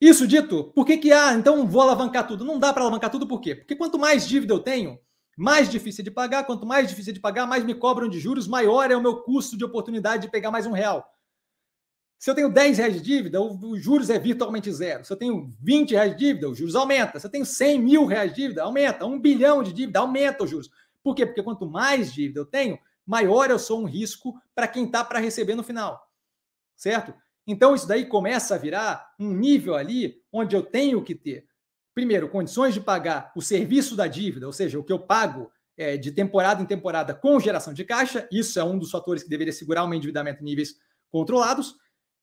Isso dito, por que que, ah, então vou alavancar tudo? Não dá para alavancar tudo, por quê? Porque quanto mais dívida eu tenho, mais difícil de pagar, quanto mais difícil de pagar, mais me cobram de juros, maior é o meu custo de oportunidade de pegar mais um real. Se eu tenho 10 reais de dívida, os juros é virtualmente zero. Se eu tenho 20 reais de dívida, os juros aumenta. Se eu tenho 100 mil reais de dívida, aumenta. Um bilhão de dívida, aumenta os juros. Por quê? Porque quanto mais dívida eu tenho, maior eu sou um risco para quem está para receber no final. Certo? Então, isso daí começa a virar um nível ali onde eu tenho que ter, primeiro, condições de pagar o serviço da dívida, ou seja, o que eu pago é, de temporada em temporada com geração de caixa. Isso é um dos fatores que deveria segurar um endividamento em níveis controlados.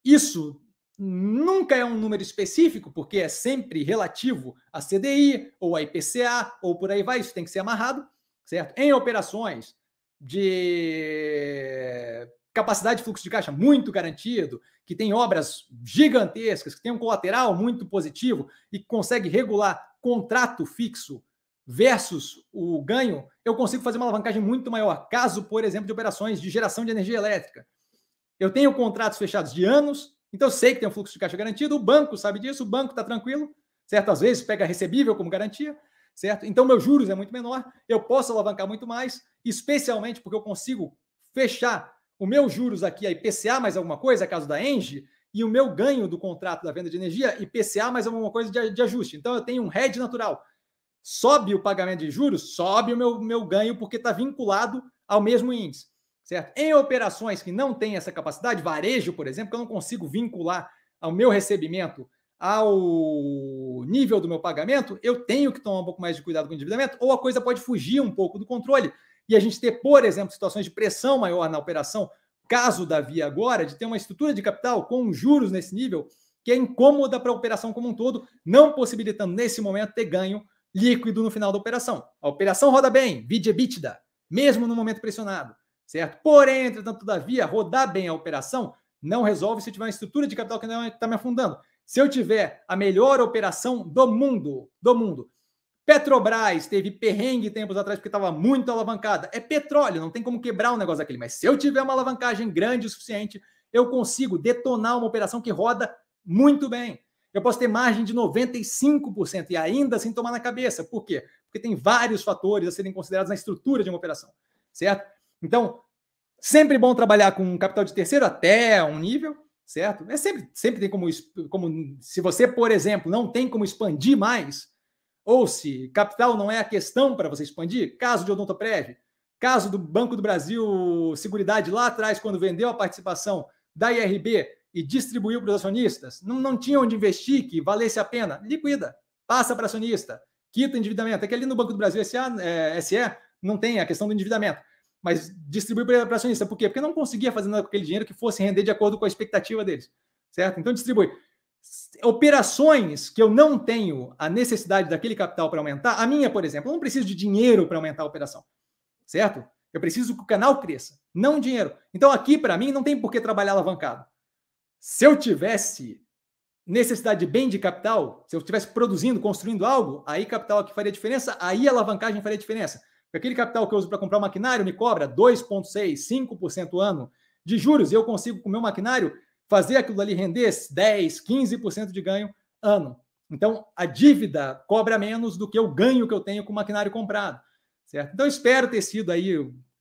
Isso nunca é um número específico, porque é sempre relativo a CDI ou a IPCA ou por aí vai, isso tem que ser amarrado, certo? Em operações de capacidade de fluxo de caixa muito garantido, que tem obras gigantescas, que tem um colateral muito positivo e consegue regular contrato fixo versus o ganho, eu consigo fazer uma alavancagem muito maior. Caso, por exemplo, de operações de geração de energia elétrica. Eu tenho contratos fechados de anos, então eu sei que tem um fluxo de caixa garantido, o banco sabe disso, o banco está tranquilo, certo? Às vezes pega recebível como garantia, certo? Então meus juros é muito menor, eu posso alavancar muito mais, especialmente porque eu consigo fechar o meu juros aqui, a IPCA mais alguma coisa, caso da Engie, e o meu ganho do contrato da venda de energia, IPCA, mais alguma coisa de, de ajuste. Então eu tenho um hedge natural. Sobe o pagamento de juros, sobe o meu, meu ganho, porque está vinculado ao mesmo índice. Certo? Em operações que não têm essa capacidade, varejo, por exemplo, que eu não consigo vincular ao meu recebimento ao nível do meu pagamento, eu tenho que tomar um pouco mais de cuidado com o endividamento, ou a coisa pode fugir um pouco do controle e a gente ter, por exemplo, situações de pressão maior na operação, caso da Via agora, de ter uma estrutura de capital com juros nesse nível, que é incômoda para a operação como um todo, não possibilitando nesse momento ter ganho líquido no final da operação. A operação roda bem, vide EBITDA, mesmo no momento pressionado, certo? Porém, entretanto, todavia, rodar bem a operação não resolve se tiver uma estrutura de capital que não está me afundando. Se eu tiver a melhor operação do mundo, do mundo, Petrobras teve perrengue tempos atrás porque estava muito alavancada. É petróleo, não tem como quebrar um negócio daquele. Mas se eu tiver uma alavancagem grande o suficiente, eu consigo detonar uma operação que roda muito bem. Eu posso ter margem de 95% e ainda assim tomar na cabeça. Por quê? Porque tem vários fatores a serem considerados na estrutura de uma operação, certo? Então, sempre bom trabalhar com capital de terceiro até um nível, certo? É sempre, sempre tem como, como se você, por exemplo, não tem como expandir mais, ou se capital não é a questão para você expandir, caso de Odontoprev, caso do Banco do Brasil Seguridade lá atrás, quando vendeu a participação da IRB e distribuiu para os acionistas, não, não tinha onde investir que valesse a pena, liquida, passa para acionista, quita endividamento. É que ali no Banco do Brasil SE, é, SE não tem a questão do endividamento, mas distribui para acionista. Por quê? Porque não conseguia fazer nada com aquele dinheiro que fosse render de acordo com a expectativa deles, certo? Então distribui operações que eu não tenho a necessidade daquele capital para aumentar, a minha, por exemplo, eu não preciso de dinheiro para aumentar a operação, certo? Eu preciso que o canal cresça, não dinheiro. Então aqui, para mim, não tem por que trabalhar alavancado. Se eu tivesse necessidade de bem de capital, se eu estivesse produzindo, construindo algo, aí capital aqui faria diferença, aí alavancagem faria diferença. Aquele capital que eu uso para comprar maquinário me cobra 2,6%, 5% ano de juros e eu consigo, com o meu maquinário, fazer aquilo ali render 10, 15% de ganho ano. Então, a dívida cobra menos do que o ganho que eu tenho com o maquinário comprado, certo? Então, espero ter sido aí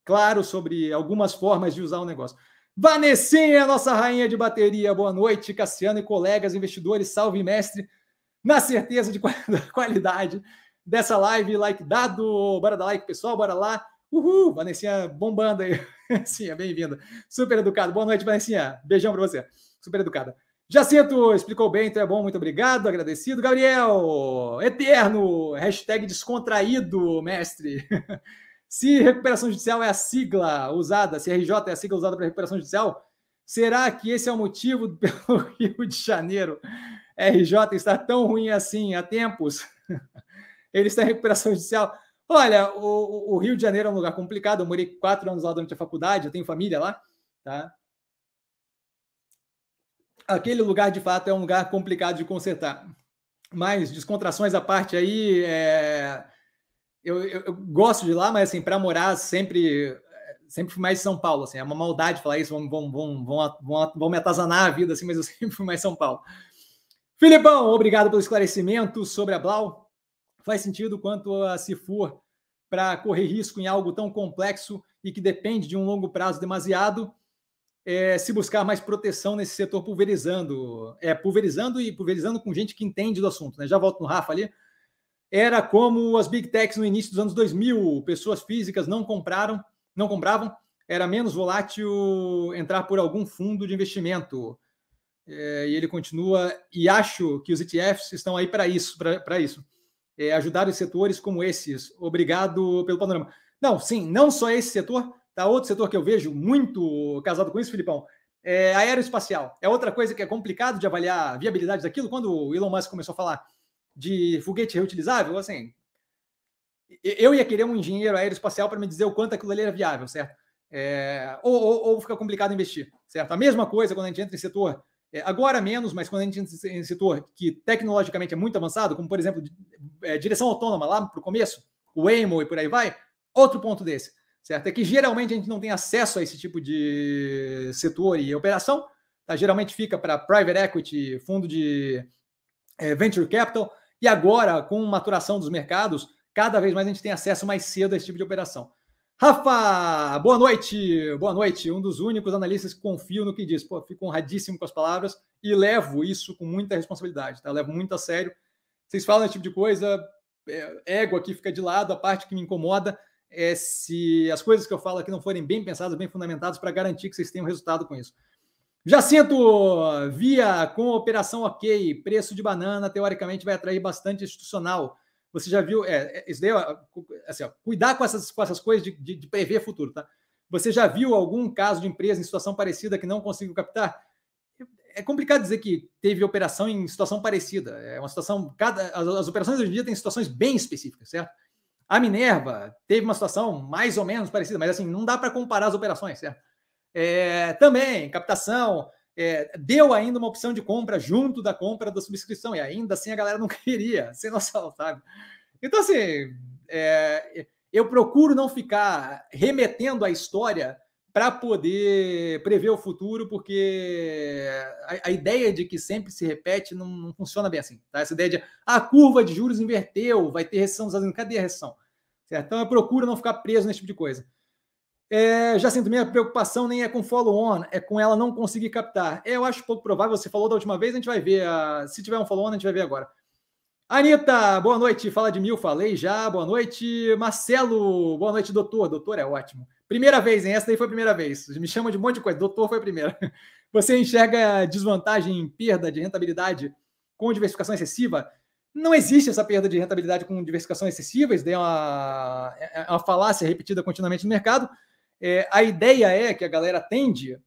claro sobre algumas formas de usar o negócio. Vanessinha, nossa rainha de bateria, boa noite, Cassiano e colegas investidores, salve mestre, na certeza de qualidade dessa live, like dado, bora dar like pessoal, bora lá, Uhul, Vanessinha bombando aí. É bem-vinda. Super educado. Boa noite, Vanessinha. Beijão para você. Super educada. Jacinto explicou bem, então é bom, muito obrigado, agradecido. Gabriel, eterno, hashtag descontraído, mestre. se recuperação judicial é a sigla usada, se RJ é a sigla usada para recuperação judicial, será que esse é o motivo pelo Rio de Janeiro RJ estar tão ruim assim há tempos? Ele está em recuperação judicial. Olha, o, o, Rio de Janeiro é um lugar complicado. Eu morei quatro anos lá durante a faculdade, eu tenho família lá, tá? Aquele lugar, de fato, é um lugar complicado de consertar. Mas, descontrações à parte aí, é... eu, eu, eu, gosto de lá, mas, assim, para morar sempre sempre fui mais São Paulo, assim, é uma maldade falar isso, vão, vão, vão, vão, vão, me atazanar a vida, assim, mas eu sempre fui mais São Paulo. Filipão, obrigado pelo esclarecimento sobre a Blau faz sentido quanto a se for para correr risco em algo tão complexo e que depende de um longo prazo demasiado, é, se buscar mais proteção nesse setor pulverizando, é, pulverizando e pulverizando com gente que entende do assunto. Né? Já volto no Rafa ali. Era como as big techs no início dos anos 2000, pessoas físicas não compraram, não compravam, era menos volátil entrar por algum fundo de investimento. É, e ele continua, e acho que os ETFs estão aí para isso, para isso é, ajudar os setores como esses. Obrigado pelo panorama. Não, sim, não só esse setor, tá? Outro setor que eu vejo muito casado com isso, Filipão, é aeroespacial. É outra coisa que é complicado de avaliar a viabilidade daquilo. Quando o Elon Musk começou a falar de foguete reutilizável, assim, eu ia querer um engenheiro aeroespacial para me dizer o quanto aquilo ali era viável, certo? É, ou, ou, ou, fica complicado investir, certo? A mesma coisa quando a gente entra em setor é, agora menos, mas quando a gente em setor que tecnologicamente é muito avançado, como por exemplo, é, direção autônoma lá para o começo, o Waymo e por aí vai, outro ponto desse, certo? É que geralmente a gente não tem acesso a esse tipo de setor e operação, tá? geralmente fica para private equity, fundo de é, venture capital, e agora, com maturação dos mercados, cada vez mais a gente tem acesso mais cedo a esse tipo de operação. Rafa, boa noite, boa noite. Um dos únicos analistas que confio no que diz. Pô, fico honradíssimo com as palavras e levo isso com muita responsabilidade, tá? Levo muito a sério. Vocês falam esse tipo de coisa, é, ego aqui fica de lado, a parte que me incomoda é se as coisas que eu falo aqui não forem bem pensadas, bem fundamentadas para garantir que vocês tenham resultado com isso. Jacinto, via com operação ok, preço de banana teoricamente vai atrair bastante institucional. Você já viu, é, é isso daí, assim, ó, cuidar com essas, com essas coisas de, de, de, prever futuro, tá? Você já viu algum caso de empresa em situação parecida que não conseguiu captar? É complicado dizer que teve operação em situação parecida. É uma situação, cada, as, as operações hoje em dia têm situações bem específicas, certo? A Minerva teve uma situação mais ou menos parecida, mas assim, não dá para comparar as operações, certo? É, também, captação, é, deu ainda uma opção de compra junto da compra da subscrição, e ainda assim a galera não queria, sem noção, sabe? Então, assim, é, eu procuro não ficar remetendo a história para poder prever o futuro, porque a, a, ideia de que sempre se repete não, não, funciona bem assim. Tá? Essa ideia de ah, a curva de juros inverteu, vai ter recessão Cadê a recessão? Certo? Então eu procuro não ficar preso nesse tipo de coisa. É, já sinto, minha preocupação nem é com follow-on, é com ela não conseguir captar. É, eu acho pouco provável, você falou da última vez, a gente vai ver. A, se tiver um follow-on, a gente vai ver agora. Anitta, boa noite. Fala de mil, falei já. Boa noite. Marcelo, boa noite, doutor. Doutor é ótimo. Primeira vez, hein? Essa daí foi a primeira vez. Me chama de um monte de coisa. Doutor foi a primeira. Você enxerga desvantagem em perda de rentabilidade com diversificação excessiva? Não existe essa perda de rentabilidade com diversificação excessiva. Isso daí é uma, é, é uma falácia repetida continuamente no mercado. É, a ideia é que a galera tende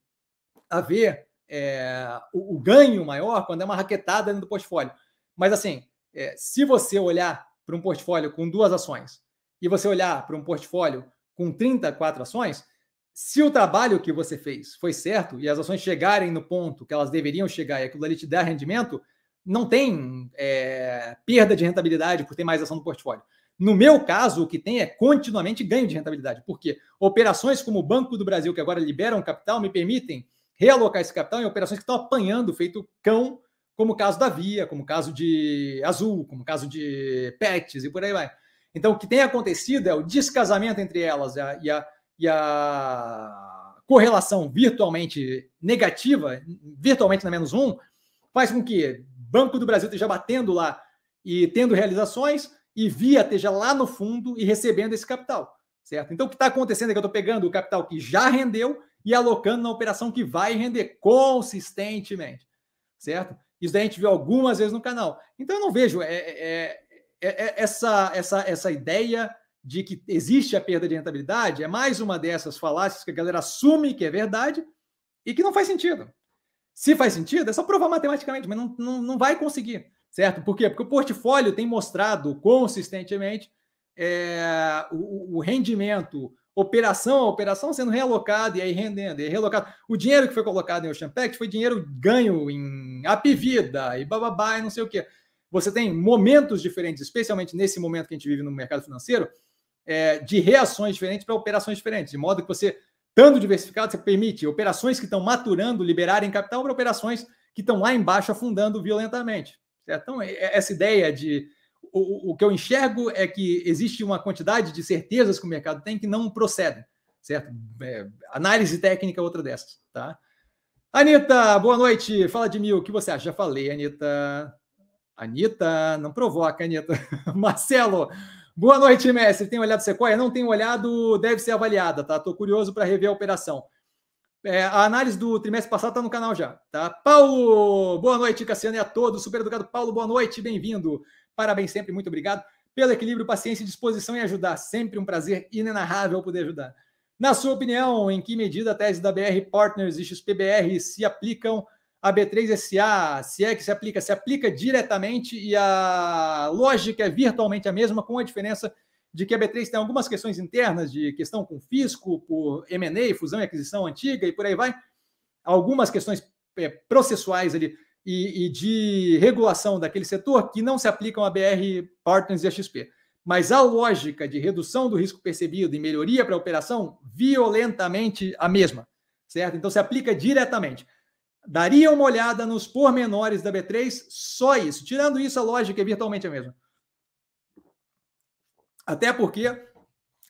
a ver é, o, o, ganho maior quando é uma raquetada dentro do portfólio. Mas, assim, é, se você olhar para um portfólio com duas ações e você olhar para um portfólio com 34 ações, se o trabalho que você fez foi certo e as ações chegarem no ponto que elas deveriam chegar e aquilo ali te der rendimento, não tem é, perda de rentabilidade por ter mais ação no portfólio. No meu caso, o que tem é continuamente ganho de rentabilidade, porque operações como o Banco do Brasil, que agora liberam capital, me permitem realocar esse capital em operações que estão apanhando, feito cão, como o caso da Via, como o caso de Azul, como o caso de Pets e por aí vai. Então, o que tem acontecido é o descasamento entre elas e a, e a, e a correlação virtualmente negativa, virtualmente na menos um, faz com que Banco do Brasil esteja batendo lá e tendo realizações, e Via esteja lá no fundo e recebendo esse capital, certo? Então, o que está acontecendo é que eu estou pegando o capital que já rendeu e alocando na operação que vai render consistentemente, certo? Isso daí a gente viu algumas vezes no canal. Então, eu não vejo é, é, é, é essa, essa, essa ideia de que existe a perda de rentabilidade é mais uma dessas falácias que a galera assume que é verdade e que não faz sentido. Se faz sentido, é só provar matematicamente, mas não, não, não vai conseguir certo? Por quê? Porque o portfólio tem mostrado consistentemente é, o, o, rendimento, operação a operação, sendo realocado e aí rendendo, e relocado. O dinheiro que foi colocado em Ocean Pact foi dinheiro ganho em Apivida e bababá e não sei o quê. Você tem momentos diferentes, especialmente nesse momento que a gente vive no mercado financeiro, é, de reações diferentes para operações diferentes, de modo que você, estando diversificado, você permite operações que estão maturando, liberarem capital para operações que estão lá embaixo afundando violentamente. Certo? Então, é, é essa ideia de. O, o que eu enxergo é que existe uma quantidade de certezas que o mercado tem que não procedem, certo? É, análise técnica é outra dessas, tá? Anitta, boa noite. Fala de mim, o que você acha? Já falei, Anitta. Anitta, não provoca, Anitta. Marcelo, boa noite, mestre. Tem olhado Sequoia? Não tenho olhado, deve ser avaliada, tá? Estou curioso para rever a operação. É, a análise do trimestre passado está no canal já, tá? Paulo, boa noite, Cassiano, e a todos. Super educado Paulo, boa noite, bem-vindo. Parabéns sempre, muito obrigado pelo equilíbrio, paciência, disposição em ajudar. Sempre um prazer inenarrável poder ajudar. Na sua opinião, em que medida a tese da BR Partners e XPBR se aplicam a B3SA? Se é que se aplica, se aplica diretamente e a lógica é virtualmente a mesma, com a diferença de que a B3 tem algumas questões internas de questão com fisco, por M&A, fusão e aquisição antiga e por aí vai, algumas questões é, processuais ali e, e, de regulação daquele setor que não se aplicam a BR Partners e a XP. Mas a lógica de redução do risco percebido e melhoria para a operação, violentamente a mesma, certo? Então se aplica diretamente. Daria uma olhada nos pormenores da B3, só isso. Tirando isso, a lógica é virtualmente a mesma. Até porque,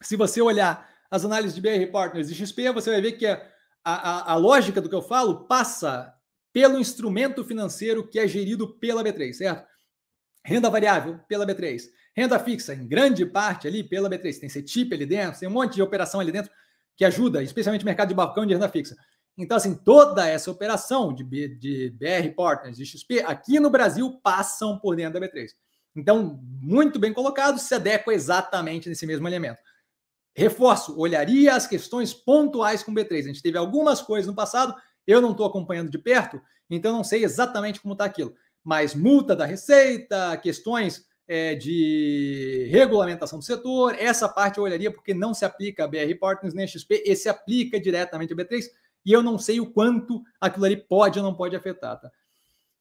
se você olhar as análises de BR Partners e XP, você vai ver que a, a, a lógica do que eu falo passa pelo instrumento financeiro que é gerido pela B3, certo? Renda variável pela B3, renda fixa em grande parte ali pela B3, tem CETIP ali dentro, tem um monte de operação ali dentro que ajuda, especialmente o mercado de balcão de renda fixa. Então, assim, toda essa operação de, B, de BR Partners, de XP, aqui no Brasil, passam por dentro da B3. Então, muito bem colocado, se adequa exatamente nesse mesmo elemento. Reforço, olharia as questões pontuais com B3. A gente teve algumas coisas no passado, eu não estou acompanhando de perto, então não sei exatamente como está aquilo. Mas multa da receita, questões é, de regulamentação do setor, essa parte eu olharia porque não se aplica a BR Partners nem a XP, esse aplica diretamente a B3 e eu não sei o quanto aquilo ali pode ou não pode afetar, tá?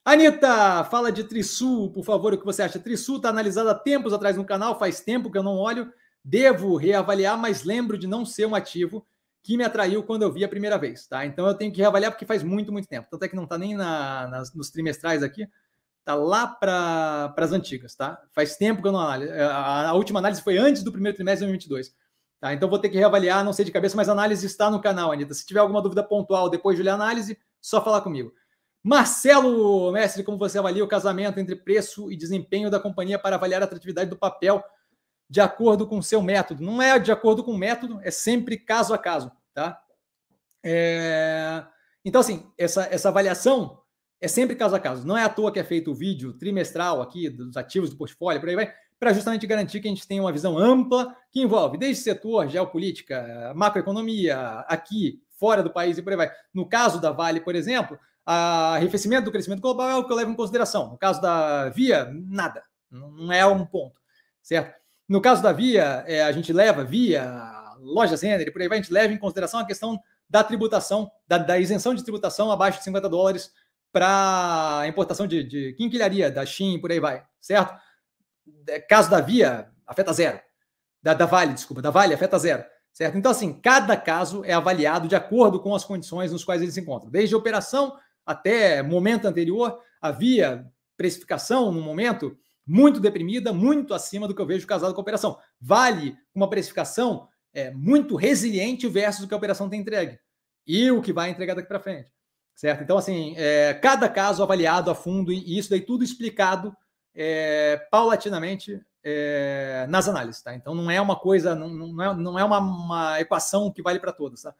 Anitta, fala de Trisul, por favor, o que você acha? Trisul está analisada há tempos atrás no canal, faz tempo que eu não olho, devo reavaliar, mas lembro de não ser um ativo que me atraiu quando eu vi a primeira vez, tá? Então eu tenho que reavaliar porque faz muito, muito tempo. Tanto é que não está nem na, nas, nos trimestrais aqui, tá lá para as antigas, tá? Faz tempo que eu não analiso. A, a, última análise foi antes do primeiro trimestre de 2022. Tá? Então vou ter que reavaliar, não sei de cabeça, mas a análise está no canal, Anitta. Se tiver alguma dúvida pontual depois de ler a análise, só falar comigo. Marcelo, mestre, como você avalia o casamento entre preço e desempenho da companhia para avaliar a atratividade do papel de acordo com o seu método? Não é de acordo com o método, é sempre caso a caso, tá? É... Então, assim, essa, essa avaliação é sempre caso a caso. Não é à toa que é feito o vídeo trimestral aqui dos ativos do portfólio, por aí vai, para justamente garantir que a gente tenha uma visão ampla que envolve desde setor, geopolítica, macroeconomia, aqui, fora do país e por aí vai. No caso da Vale, por exemplo, arrefecimento do crescimento global é o que eu levo em consideração. No caso da Via, nada. Não é um ponto, certo? No caso da Via, é, a gente leva Via, lojas e por aí vai, a gente leva em consideração a questão da tributação, da, da isenção de tributação abaixo de 50 dólares para importação de, de quinquilharia da Shein, por aí vai, certo? É, caso da Via, afeta zero. Da, da Vale, desculpa, da Vale afeta zero. Certo? Então, assim, cada caso é avaliado de acordo com as condições nos quais ele se encontra. Desde a operação até momento anterior, havia precificação no momento muito deprimida, muito acima do que eu vejo casado com a operação. Vale uma precificação é, muito resiliente versus o que a operação tem entregue e o que vai entregar daqui para frente. Certo? Então, assim, é, cada caso avaliado a fundo e isso daí tudo explicado é, paulatinamente é, nas análises, tá? Então não é uma coisa, não, não é, não é uma, uma equação que vale para todos, tá?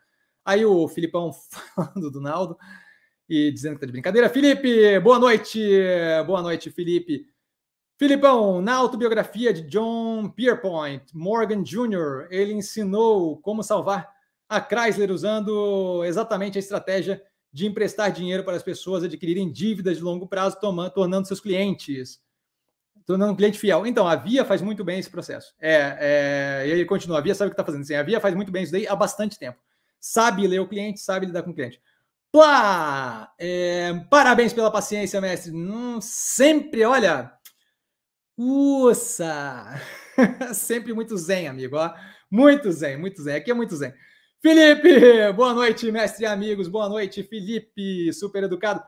Aí o Filipão falando do Naldo e dizendo que tá de brincadeira. Felipe, boa noite, boa noite, Felipe. Filipão, na autobiografia de John Pierpoint, Morgan Jr., ele ensinou como salvar a Chrysler usando exatamente a estratégia de emprestar dinheiro para as pessoas adquirirem dívidas de longo prazo, tomando, tornando seus clientes tornando um cliente fiel. Então, a Via faz muito bem esse processo. É, é, e ele continua, a Via sabe o que está fazendo. Assim, a Via faz muito bem isso daí há bastante tempo. Sabe ler o cliente, sabe lidar com o cliente. Plá! É, parabéns pela paciência, mestre. Hum, sempre, olha... Uça! sempre muito zen, amigo. Ó. Muito zen, muito zen. Aqui é muito zen. Felipe, boa noite, mestre e amigos. Boa noite, Felipe, super educado.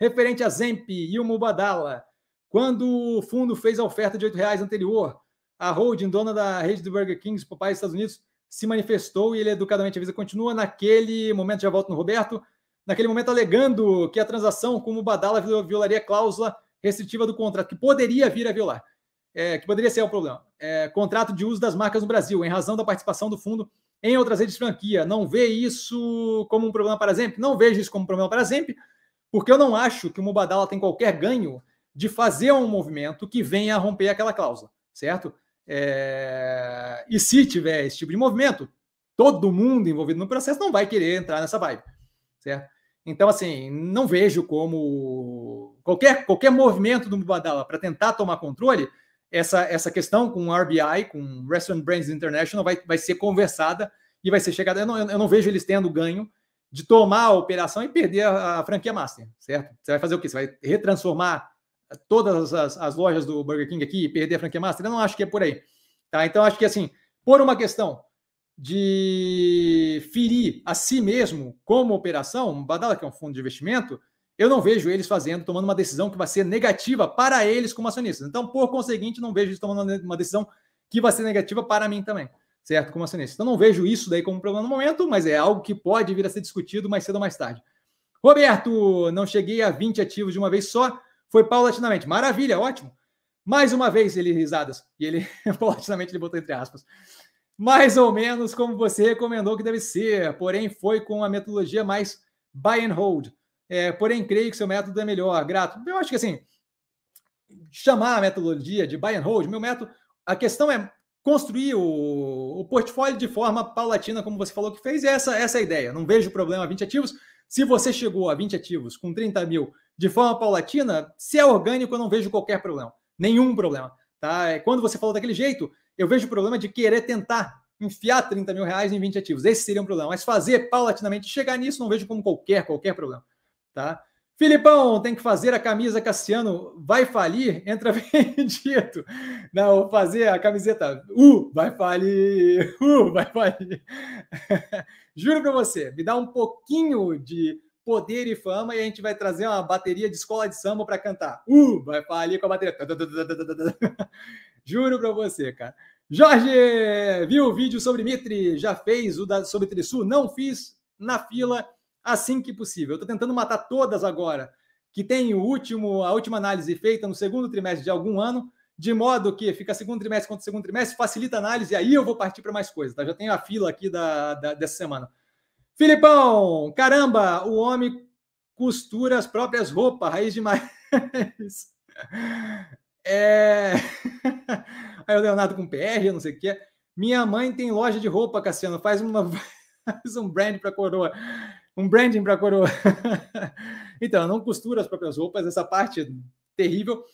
Referente a Zemp e o Mubadala. Quando o fundo fez a oferta de R$ reais anterior, a holding, dona da rede do Burger King para os Estados Unidos, se manifestou e ele educadamente avisa, continua naquele momento, já volto no Roberto, naquele momento alegando que a transação como Badala violaria a cláusula restritiva do contrato, que poderia vir a violar, é, que poderia ser o problema. É, contrato de uso das marcas no Brasil, em razão da participação do fundo em outras redes de franquia. Não vê isso como um problema para a Zemp? Não vejo isso como um problema para a Zemp, porque eu não acho que o Mubadala tem qualquer ganho de fazer um movimento que venha a romper aquela cláusula, certo? É... E se tiver esse tipo de movimento, todo mundo envolvido no processo não vai querer entrar nessa vibe, certo? Então, assim, não vejo como qualquer, qualquer movimento do Mubadala para tentar tomar controle, essa, essa questão com o RBI, com Restaurant Brands International, vai, vai ser conversada e vai ser chegada. Eu não, eu não vejo eles tendo ganho de tomar a operação e perder a, a franquia master, certo? Você vai fazer o quê? Você vai retransformar todas as, as, lojas do Burger King aqui e perder a franquia master? Eu não acho que é por aí. Tá? Então, acho que assim, por uma questão de ferir a si mesmo como operação, Badala, que é um fundo de investimento, eu não vejo eles fazendo, tomando uma decisão que vai ser negativa para eles como acionistas. Então, por conseguinte, não vejo eles tomando uma decisão que vai ser negativa para mim também. certo? Como acionista. Então não vejo isso daí como problema no momento, mas é algo que pode vir a ser discutido mais cedo ou mais tarde. Roberto, não cheguei a 20 ativos de uma vez só, foi paulatinamente. Maravilha, ótimo. Mais uma vez ele risadas, e ele paulatinamente ele botou entre aspas. Mais ou menos como você recomendou que deve ser, porém foi com a metodologia mais buy and hold. É, porém, creio que seu método é melhor. Grato. Eu acho que assim, chamar a metodologia de buy and hold, meu método, a questão é construir o, o portfólio de forma paulatina, como você falou que fez, essa, essa é a ideia. Não vejo problema 20 ativos. Se você chegou a 20 ativos com 30 mil de forma paulatina, se é orgânico, eu não vejo qualquer problema. Nenhum problema. Tá? É, quando você falou daquele jeito, eu vejo o problema de querer tentar enfiar 30 mil reais em 20 ativos. Esse seria um problema. Mas fazer paulatinamente, chegar nisso, não vejo como qualquer, qualquer problema. Tá? Filipão, tem que fazer a camisa Cassiano vai falir, entra vendido. Não, fazer a camiseta U vai falir, U vai falir. Juro para você, me dá um pouquinho de poder e fama e a gente vai trazer uma bateria de escola de samba para cantar. U vai falir com a bateria. Juro para você, cara. Jorge, viu o vídeo sobre Mitre? Já fez o da, sobre Trisul? Não fiz na fila assim que possível. Eu estou tentando matar todas agora, que tem o último, a última análise feita no segundo trimestre de algum ano, de modo que fica segundo trimestre contra segundo trimestre, facilita a análise, aí eu vou partir para mais coisas. Tá? Já tenho a fila aqui da, da, dessa semana. Filipão, caramba, o homem costura as próprias roupas, raiz demais. É... Aí o Leonardo com PR, não sei o que. Minha mãe tem loja de roupa, Cassiano. Faz, uma... faz um brand para coroa um branding para coroa. então, não costuro as próprias roupas, essa parte é terrível,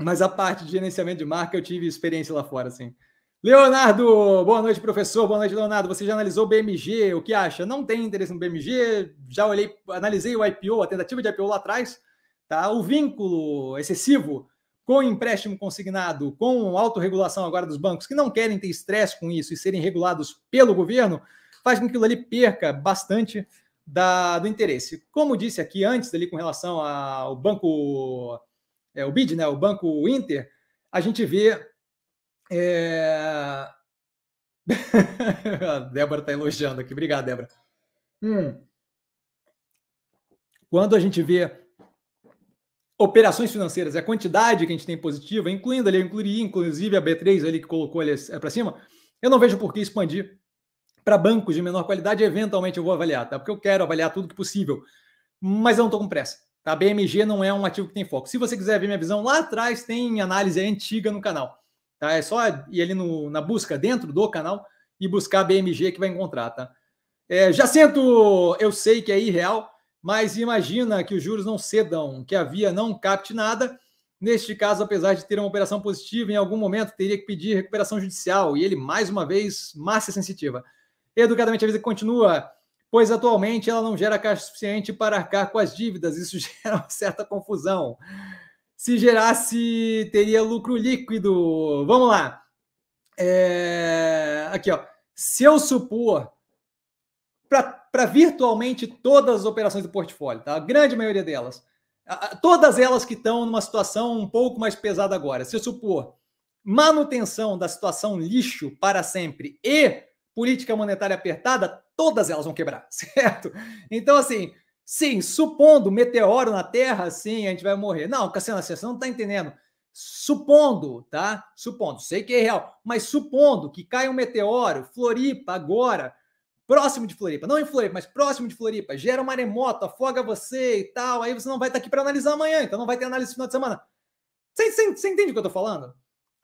mas a parte de gerenciamento de marca eu tive experiência lá fora, assim. Leonardo, boa noite, professor. Boa noite, Leonardo. Você já analisou o BMG? O que acha? Não tem interesse no BMG. Já olhei, analisei o IPO, a tentativa de IPO lá atrás. Tá? O vínculo excessivo com empréstimo consignado, com autorregulação agora dos bancos que não querem ter estresse com isso e serem regulados pelo governo, faz com que aquilo ali perca bastante da, do interesse. Como disse aqui antes, ali com relação ao banco, é, o BID, né, o Banco Inter, a gente vê. É... a Débora está elogiando aqui. Obrigado, Débora. Hum. Quando a gente vê operações financeiras, a quantidade que a gente tem positiva, incluindo ali, incluiria inclusive a B3 ali que colocou ali é, para cima, eu não vejo por que expandir para bancos de menor qualidade, eventualmente eu vou avaliar, tá? Porque eu quero avaliar tudo que possível, mas eu não estou com pressa. Tá? BMG não é um ativo que tem foco. Se você quiser ver minha visão, lá atrás tem análise antiga no canal. Tá? É só ir ali no, na busca dentro do canal e buscar BMG que vai encontrar. Tá? É, Jacento, eu sei que é irreal, mas imagina que os juros não cedam, que a via não capte nada. Neste caso, apesar de ter uma operação positiva, em algum momento teria que pedir recuperação judicial. E ele, mais uma vez, massa sensitiva. Educadamente avisa que continua, pois atualmente ela não gera caixa suficiente para arcar com as dívidas. Isso gera uma certa confusão. Se gerasse, teria lucro líquido. Vamos lá. É... Aqui, ó. Se eu supor para virtualmente todas as operações do portfólio, tá? a grande maioria delas, todas elas que estão numa situação um pouco mais pesada agora, se eu supor manutenção da situação lixo para sempre e política monetária apertada, todas elas vão quebrar, certo? Então, assim, sim, supondo meteoro na Terra, sim, a gente vai morrer. Não, Cassiano, você não está entendendo. Supondo, tá? Supondo, sei que é real, mas supondo que cai um meteoro, Floripa agora, próximo de Floripa, não em Floripa, mas próximo de Floripa, gera um maremoto, afoga você e tal, aí você não vai estar aqui para analisar amanhã, então não vai ter análise no final de semana. Você, você, você entende o que eu estou falando?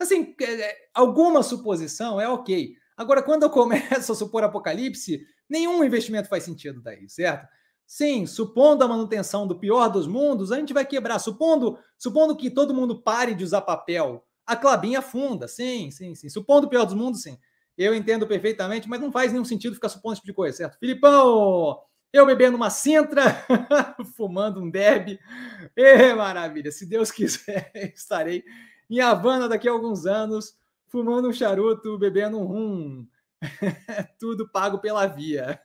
Assim, é, é, alguma suposição é ok. Agora, quando eu começo a supor apocalipse, nenhum investimento faz sentido daí, certo? Sim, supondo a manutenção do pior dos mundos, a gente vai quebrar. Supondo, supondo que todo mundo pare de usar papel, a Clabinha afunda. Sim, sim, sim. Supondo o pior dos mundos, sim. Eu entendo perfeitamente, mas não faz nenhum sentido ficar supondo esse tipo de coisa, certo? Filipão, eu bebendo uma Sintra, fumando um Deb. É maravilha. Se Deus quiser, estarei em Havana daqui a alguns anos fumando um charuto, bebendo um rum. Tudo pago pela via.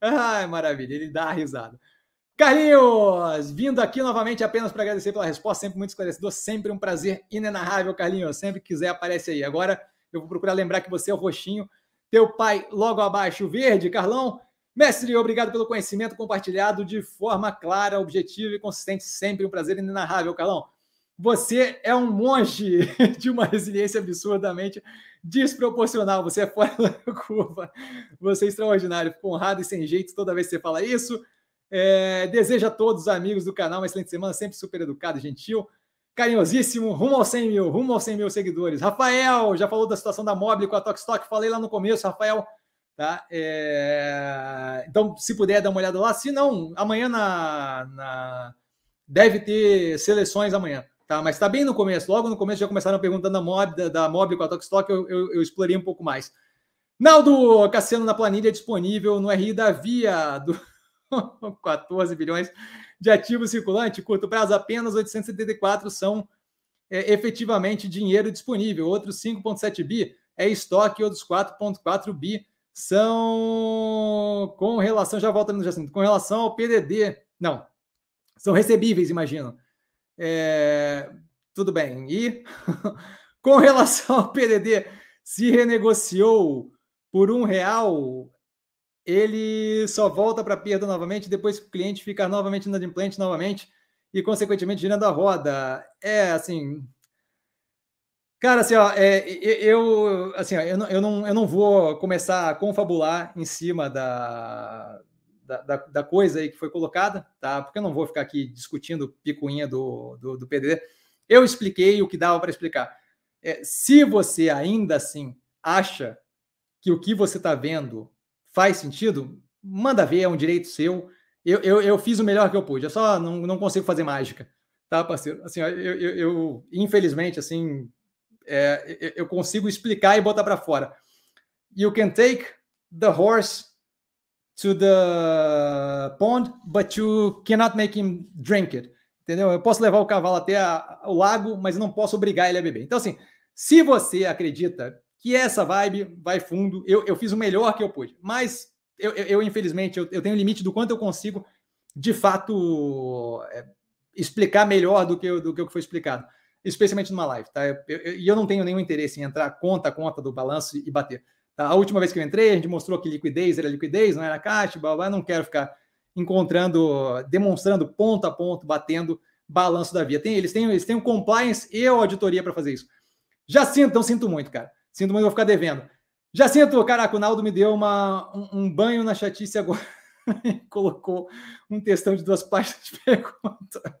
Ai, maravilha, ele dá a risada. Carlinhos, vindo aqui novamente apenas para agradecer pela resposta, sempre muito esclarecedor, sempre um prazer inenarrável, Carlinhos. Sempre quiser, aparece aí. Agora, Eu vou procurar lembrar que você é o roxinho. Teu pai logo abaixo, o verde. Carlão, mestre, obrigado pelo conhecimento compartilhado de forma clara, objetiva e consistente. Sempre um prazer inenarrável, Carlão. Você é um monge de uma resiliência absurdamente desproporcional. Você é fora da curva. Você é extraordinário. Fico honrado e sem jeito toda vez que você fala isso. É, desejo a todos os amigos do canal uma excelente semana, sempre super educado, gentil, carinhosíssimo, rumo aos 100 mil, rumo aos 100 mil seguidores. Rafael, já falou da situação da Mobile com a Tokstok, falei lá no começo, Rafael. Tá? É... Então, se puder dar uma olhada lá, se não, amanhã na, na... deve ter seleções amanhã. Tá? Mas está bem no começo, logo no começo já começaram perguntando da Mob, da, da Mob com a Tokstok, eu, eu, eu, explorei um pouco mais. Naldo Cassiano na planilha disponível no RI da Via, do 14 bilhões de ativo circulante, curto prazo apenas 874 são é, efetivamente dinheiro disponível, outros 5,7 bi é estoque, outros 4,4 bi são com relação, já volta no Jacinto, com relação ao PDD, não, são recebíveis, imagino. É, tudo bem. E com relação ao PDD, se renegociou por um real, ele só volta para perda novamente depois que o cliente fica novamente inadimplente novamente e, consequentemente, girando a roda. É assim. Cara, assim, ó, é, eu, assim, ó, eu, não, eu, não, eu não vou começar a confabular em cima da, da, da, coisa aí que foi colocada, tá? Porque eu não vou ficar aqui discutindo picuinha do, do, do PDD. Eu expliquei o que dava para explicar. É, se você ainda assim acha que o que você está vendo faz sentido, manda ver, é um direito seu. Eu, eu, eu fiz o melhor que eu pude, eu só não, não consigo fazer mágica, tá, parceiro? Assim, eu, eu, eu infelizmente, assim, é, eu consigo explicar e botar para fora. You can take the horse to the pond, but you cannot make him drink it. Entendeu? Eu posso levar o cavalo até a, o lago, mas não posso obrigar ele a beber. Então, assim, se você acredita que essa vibe vai fundo, eu, eu fiz o melhor que eu pude. Mas eu, eu, eu infelizmente, eu, eu, tenho limite do quanto eu consigo, de fato, é, explicar melhor do que, do que o que foi explicado. Especialmente numa live, tá? E eu, não tenho nenhum interesse em entrar conta a conta do balanço e bater. Tá? A última vez que eu entrei, a gente mostrou que liquidez era liquidez, não era caixa, blá, blá, não quero ficar encontrando, demonstrando ponto a ponto, batendo balanço da via. Tem, eles, têm, eles têm um compliance e auditoria para fazer isso. Já sinto, então sinto muito, cara. Sinto muito, vou ficar devendo. Já sinto, caraca, o Naldo me deu uma, um, um banho na chatice agora. Colocou um textão de duas páginas de pergunta.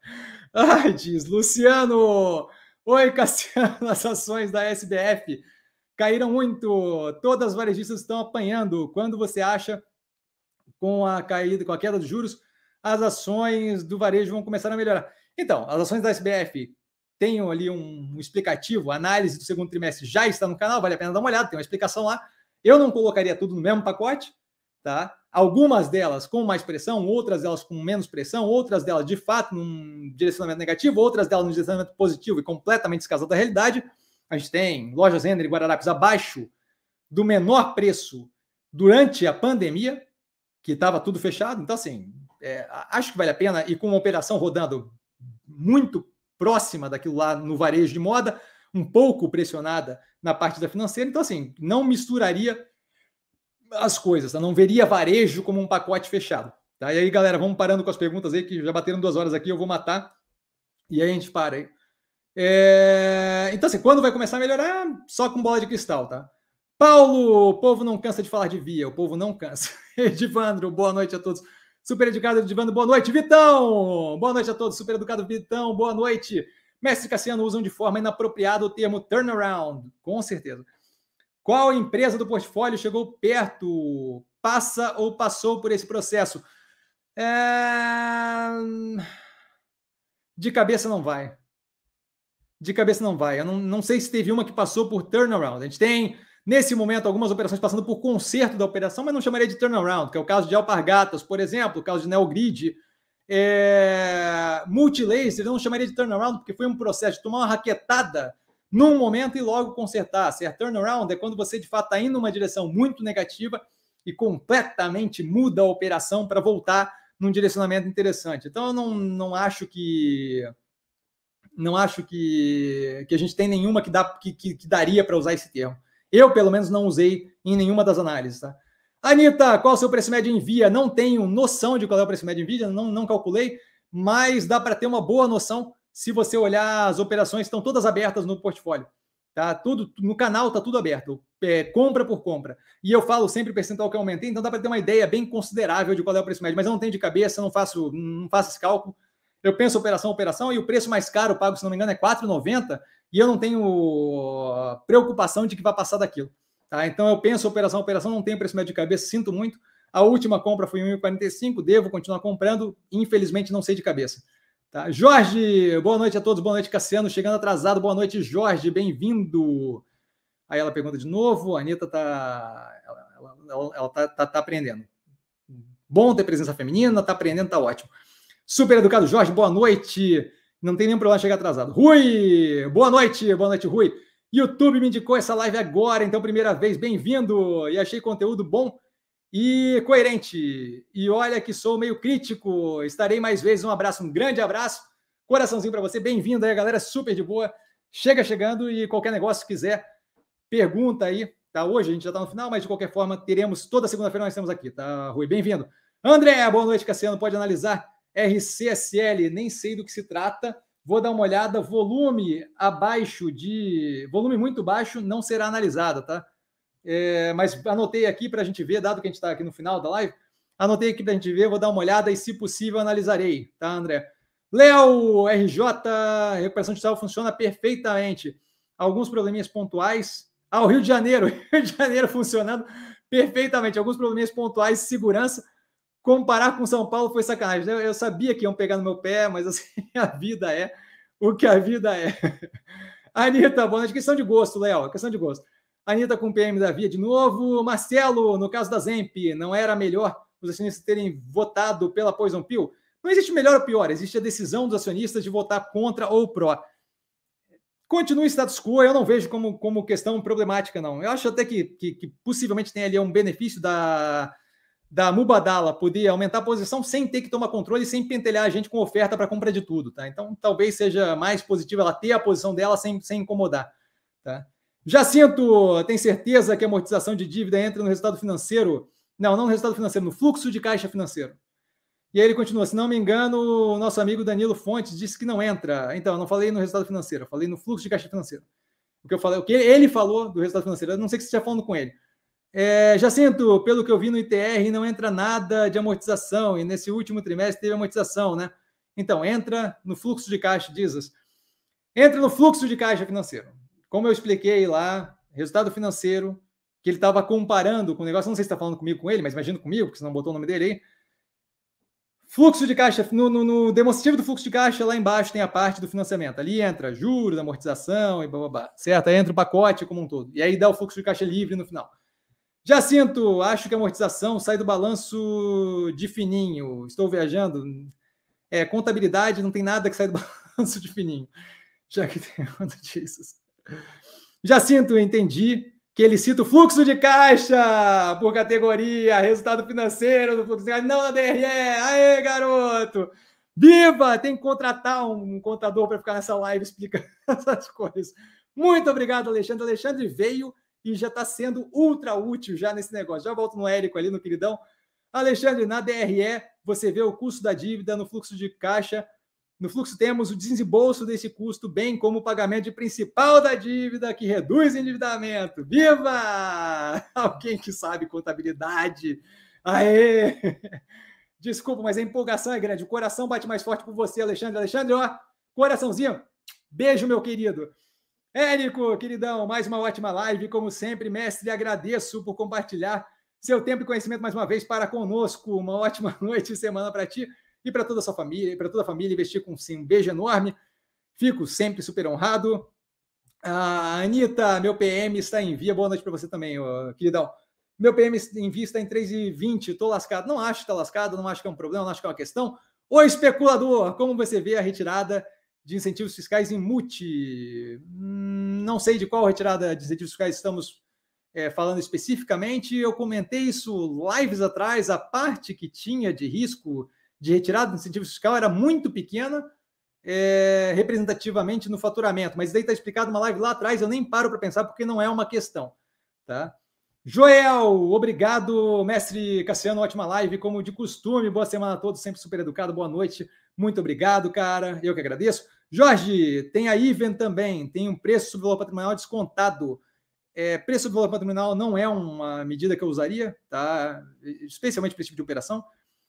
Ai, diz, Luciano. Oi, Cassiano, as ações da SBF caíram muito. Todas as varejistas estão apanhando. Quando você acha, com a caída, com a queda dos juros, as ações do varejo vão começar a melhorar? Então, as ações da SBF têm ali um, explicativo, a análise do segundo trimestre já está no canal, vale a pena dar uma olhada, tem uma explicação lá. Eu não colocaria tudo no mesmo pacote, tá? Algumas delas com mais pressão, outras delas com menos pressão, outras delas de fato num direcionamento negativo, outras delas num direcionamento positivo e completamente descasado da realidade. A gente tem lojas Renner e Guararapes abaixo do menor preço durante a pandemia, que estava tudo fechado. Então, assim, é, acho que vale a pena, e com uma operação rodando muito próxima daquilo lá no varejo de moda, um pouco pressionada na parte da financeira. Então, assim, não misturaria as coisas, tá? não veria varejo como um pacote fechado. Tá? E aí, galera, vamos parando com as perguntas aí, que já bateram duas horas aqui, eu vou matar. E aí a gente para aí. É... Então, assim, quando vai começar a melhorar? Só com bola de cristal, tá? Paulo, o povo não cansa de falar de via, o povo não cansa. Edivandro, boa noite a todos. Super educado, Edivandro, boa noite. Vitão, boa noite a todos. Super educado, Vitão, boa noite. Mestre Cassiano usam de forma inapropriada o termo turnaround, com certeza. Qual empresa do portfólio chegou perto, passa ou passou por esse processo? É... De cabeça não vai de cabeça não vai. Eu não, não sei se teve uma que passou por turnaround. A gente tem, nesse momento, algumas operações passando por conserto da operação, mas não chamaria de turnaround, que é o caso de Alpargatas, por exemplo, o caso de Neogrid. É... Multilaser, eu não chamaria de turnaround, porque foi um processo de tomar uma raquetada num momento e logo consertar. Certo? Turnaround é quando você, de fato, está indo numa direção muito negativa e completamente muda a operação para voltar num direcionamento interessante. Então, eu não, não acho que não acho que, que a gente tem nenhuma que, dá, que, que, que daria para usar esse termo. Eu, pelo menos, não usei em nenhuma das análises, tá? Anitta, qual é o seu preço médio em via? Não tenho noção de qual é o preço médio em via, não, não calculei, mas dá para ter uma boa noção se você olhar as operações, estão todas abertas no portfólio. Tá tudo no canal, tá tudo aberto, é, compra por compra. E eu falo sempre o percentual que eu aumentei, então dá para ter uma ideia bem considerável de qual é o preço médio, mas eu não tenho de cabeça, não faço, não faço esse cálculo. Eu penso operação operação e o preço mais caro pago, se não me engano, é R$ 4,90 e eu não tenho preocupação de que vai passar daquilo. Tá? Então eu penso operação operação, não tenho preço médio de cabeça, sinto muito. A última compra foi em 1,45, devo continuar comprando, infelizmente não sei de cabeça. Tá? Jorge, boa noite a todos, boa noite, Cassiano. Chegando atrasado, boa noite, Jorge, bem-vindo. Aí ela pergunta de novo, a Anitta tá. Ela, ela, ela tá, tá, tá, aprendendo. Bom ter presença feminina, tá aprendendo, tá ótimo. Super educado, Jorge, boa noite. Não tem nenhum problema chegar atrasado. Rui, boa noite, boa noite, Rui. YouTube me indicou essa live agora, então, primeira vez, bem-vindo. E achei conteúdo bom e coerente. E olha que sou meio crítico. Estarei mais vezes. Um abraço, um grande abraço. Coraçãozinho para você. Bem-vindo aí, galera. Super de boa. Chega chegando e qualquer negócio que quiser, pergunta aí. Tá? Hoje a gente já está no final, mas de qualquer forma, teremos toda segunda-feira nós estamos aqui, tá, Rui? Bem-vindo. André, boa noite, Cassiano. Pode analisar RCSL, nem sei do que se trata. Vou dar uma olhada. Volume abaixo de. Volume muito baixo não será analisado, tá? É, mas anotei aqui para a gente ver, dado que a gente está aqui no final da live, anotei aqui para a gente ver, vou dar uma olhada e, se possível, analisarei, tá, André? Léo, RJ, recuperação digital funciona perfeitamente. Alguns probleminhas pontuais. Ah, o Rio de Janeiro, Rio de Janeiro funcionando perfeitamente. Alguns probleminhas pontuais de segurança. Comparar com São Paulo foi sacanagem. Eu, eu sabia que iam pegar no meu pé, mas assim, a vida é o que a vida é. Anitta, boa noite. Questão de gosto, Léo, questão de gosto. Anitta com PM da Via de novo. Marcelo, no caso da Zemp, não era melhor os acionistas terem votado pela Poison Pill? Não existe melhor ou pior, existe a decisão dos acionistas de votar contra ou pró. Continua status quo, eu não vejo como, como questão problemática, não. Eu acho até que, que, que possivelmente tem ali um benefício da, da Mubadala poder aumentar a posição sem ter que tomar controle, sem pentelhar a gente com oferta para compra de tudo, tá? Então, talvez seja mais positivo ela ter a posição dela sem, sem incomodar, tá? Jacinto, tem certeza que a amortização de dívida entra no resultado financeiro? Não, não no resultado financeiro, no fluxo de caixa financeiro. E aí ele continua, se não me engano, o nosso amigo Danilo Fontes disse que não entra. Então, eu não falei no resultado financeiro, eu falei no fluxo de caixa financeiro. O que eu falei, o que ele falou do resultado financeiro, eu não sei se você está falando com ele. É, Jacinto, pelo que eu vi no ITR, não entra nada de amortização, e nesse último trimestre teve amortização, né? Então, entra no fluxo de caixa, dizes. Entra no fluxo de caixa financeiro. Como eu expliquei lá, resultado financeiro, que ele estava comparando com o negócio, não sei se está falando comigo com ele, mas imagino comigo, porque você não botou o nome dele aí. Fluxo de caixa, no, no, no, demonstrativo do fluxo de caixa, lá embaixo tem a parte do financiamento. Ali entra juros, amortização e blá, blá, blá certo? Aí entra o pacote como um todo. E aí dá o fluxo de caixa livre no final. Já sinto, acho que a amortização sai do balanço de fininho. Estou viajando. É, contabilidade não tem nada que sai do balanço de fininho. Já que tem notícias. Jacinto, entendi que ele cita o fluxo de caixa por categoria, resultado financeiro do fluxo de caixa, não na DRE. Aê, garoto! Viva! Tem que contratar um contador para ficar nessa live explicando essas coisas. Muito obrigado, Alexandre. Alexandre veio e já está sendo ultra útil já nesse negócio. Já volto no Érico ali, no queridão. Alexandre, na DRE, você vê o custo da dívida no fluxo de caixa no fluxo temos o desembolso desse custo, bem como o pagamento principal da dívida, que reduz o endividamento. Viva! Alguém que sabe contabilidade. Aê! Desculpa, mas a empolgação é grande. O coração bate mais forte por você, Alexandre. Alexandre, ó, coraçãozinho. Beijo, meu querido. Érico, queridão, mais uma ótima live. Como sempre, mestre, agradeço por compartilhar seu tempo e conhecimento mais uma vez para conosco. Uma ótima noite e semana para ti e para toda a sua família, para toda a família, investir com sim, um beijo enorme. Fico sempre super honrado. A Anitta, meu PM está em via. Boa noite para você também, queridão. Meu PM em via está em 3,20. Estou lascado. Não acho que está lascado, não acho que é um problema, não acho que é uma questão. O especulador, como você vê a retirada de incentivos fiscais em multi? Hum, não sei de qual retirada de incentivos fiscais estamos é, falando especificamente. Eu comentei isso lives atrás, a parte que tinha de risco de retirada do incentivo fiscal era muito pequena, é, representativamente no faturamento, mas daí está explicado uma live lá atrás, eu nem paro para pensar porque não é uma questão. tá? Joel, obrigado, mestre Cassiano, ótima live, como de costume. Boa semana a todos, sempre super educado. Boa noite, muito obrigado, cara. Eu que agradeço. Jorge, tem a Iven também, tem um preço sobre valor patrimonial descontado. É, preço do valor patrimonial não é uma medida que eu usaria, tá? Especialmente para esse tipo de operação.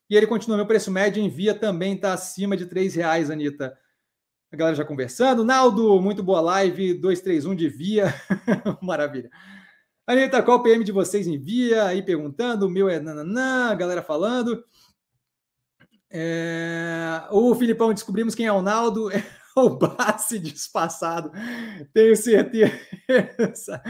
E ele continua: meu preço médio em via também está acima de R$ reais, Anitta. A galera já conversando. Naldo, muito boa live. 231 de via. Maravilha. Anitta, qual o PM de vocês envia? Aí perguntando, o meu é nananã, a galera falando. É... O Filipão, descobrimos quem é o Naldo, é o Bassi despassado, tenho certeza.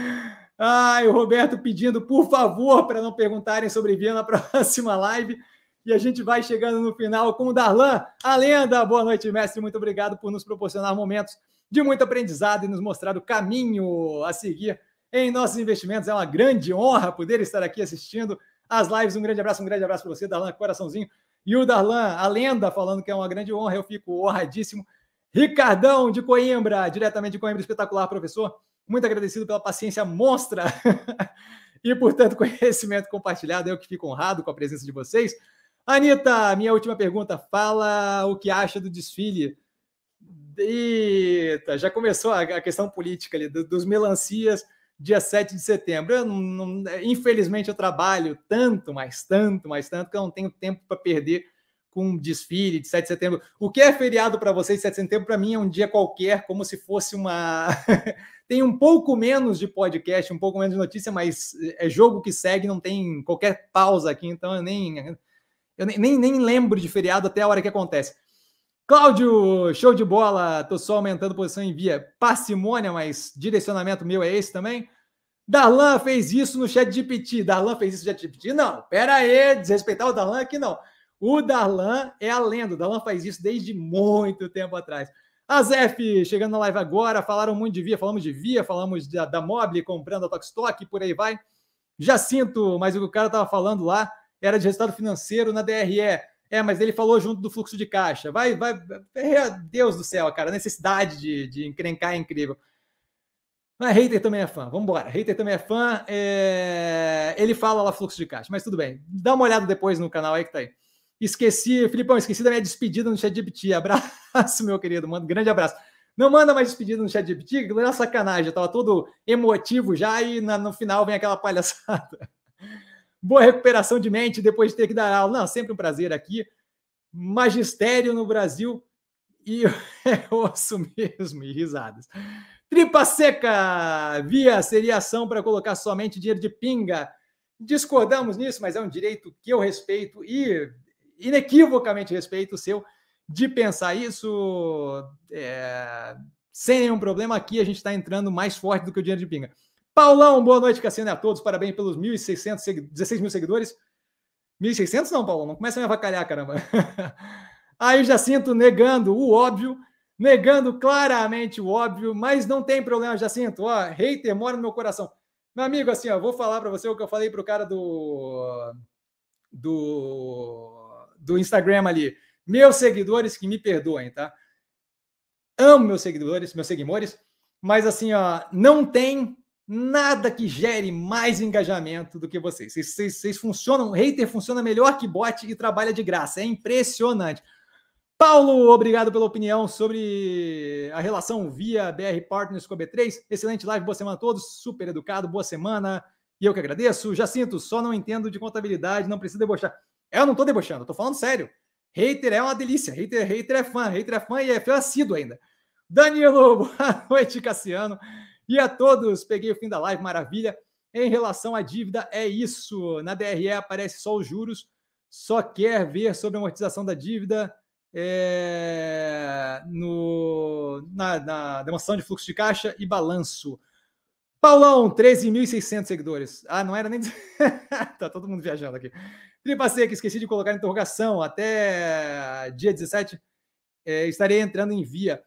Ai, o Roberto pedindo, por favor, para não perguntarem sobre Via na próxima live. E a gente vai chegando no final com o Darlan, a lenda. Boa noite, mestre. Muito obrigado por nos proporcionar momentos de muito aprendizado e nos mostrar o caminho a seguir em nossos investimentos. É uma grande honra poder estar aqui assistindo as lives. Um grande abraço, um grande abraço para você, Darlan, coraçãozinho. E o Darlan, a lenda, falando que é uma grande honra, eu fico honradíssimo. Ricardão de Coimbra, diretamente de Coimbra, espetacular, professor. Muito agradecido pela paciência monstra e por tanto conhecimento compartilhado. Eu que fico honrado com a presença de vocês. Anitta, minha última pergunta. Fala o que acha do desfile. Eita, já começou a questão política ali, dos melancias dia 7 de setembro. Eu não, não, infelizmente, eu trabalho tanto, mais tanto, mais tanto, que eu não tenho tempo para perder com um desfile de 7 de setembro. O que é feriado para vocês, 7 de setembro, para mim é um dia qualquer, como se fosse uma. tem um pouco menos de podcast, um pouco menos de notícia, mas é jogo que segue, não tem qualquer pausa aqui, então eu nem. Eu nem, nem, nem lembro de feriado até a hora que acontece. Cláudio, show de bola. Tô só aumentando posição em via parcimônia, mas direcionamento meu é esse também. Darlan fez isso no chat GPT. Darlan fez isso no chat GPT? Não, pera aí, desrespeitar o Darlan aqui não. O Darlan é a lenda. O Darlan faz isso desde muito tempo atrás. A Zef, chegando na live agora, falaram muito de Via, falamos de Via, falamos da, da Mobile comprando a Tokstok, por aí vai. Já sinto, mas o que o cara estava falando lá era de resultado financeiro na DRE. É, mas ele falou junto do fluxo de caixa. Vai, vai. Deus do céu, cara. A necessidade de, de encrencar é incrível. Mas hater também é fã. Vamos embora. Hater também é fã. É... Ele fala lá fluxo de caixa, mas tudo bem. Dá uma olhada depois no canal aí que tá aí. Esqueci, Filipão, esqueci da minha despedida no chat GPT. Abraço, meu querido. Manda um grande abraço. Não manda mais despedida no chat GPT, que não é sacanagem. Eu tava todo emotivo já e na, no final vem aquela palhaçada. Boa recuperação de mente depois de ter que dar aula. Não, sempre um prazer aqui. Magistério no Brasil e é osso mesmo, e risadas. Tripa seca, via seria ação para colocar somente dinheiro de pinga. Discordamos nisso, mas é um direito que eu respeito e inequivocamente respeito o seu de pensar isso é, sem nenhum problema. Aqui a gente está entrando mais forte do que o dinheiro de pinga. Paulão, boa noite, Cassiano, a todos. Parabéns pelos 1.600, 16 mil seguidores. 1.600 não, Paulão, não começa a me avacalhar, caramba. Aí já sinto negando o óbvio, negando claramente o óbvio, mas não tem problema, Jacinto. Ó, hater mora no meu coração. Meu amigo, assim, ó, vou falar para você o que eu falei para o cara do, do, do Instagram ali. Meus seguidores que me perdoem, tá? Amo meus seguidores, meus seguidores, mas assim, ó, não tem nada que gere mais engajamento do que vocês. Vocês, vocês, vocês funcionam, hater funciona melhor que bot e trabalha de graça. É impressionante. Paulo, obrigado pela opinião sobre a relação via BR Partners com a B3. Excelente live, boa semana a todos. Super educado, boa semana. E eu que agradeço. Jacinto, só não entendo de contabilidade, não precisa debochar. Eu não estou debochando, estou falando sério. Hater é uma delícia. Hater, hater é fã, hater é fã e é fã assíduo ainda. Danilo, boa noite, Cassiano. E a todos, peguei o fim da live, maravilha. Em relação à dívida, é isso. Na DRE aparece só os juros, só quer ver sobre a amortização da dívida é, no, na, na, demonstração de fluxo de caixa e balanço. Paulão, 13.600 seguidores. Ah, não era nem. tá todo mundo viajando aqui. Tripa Seca, esqueci de colocar interrogação. Até dia 17 é, estarei entrando em via.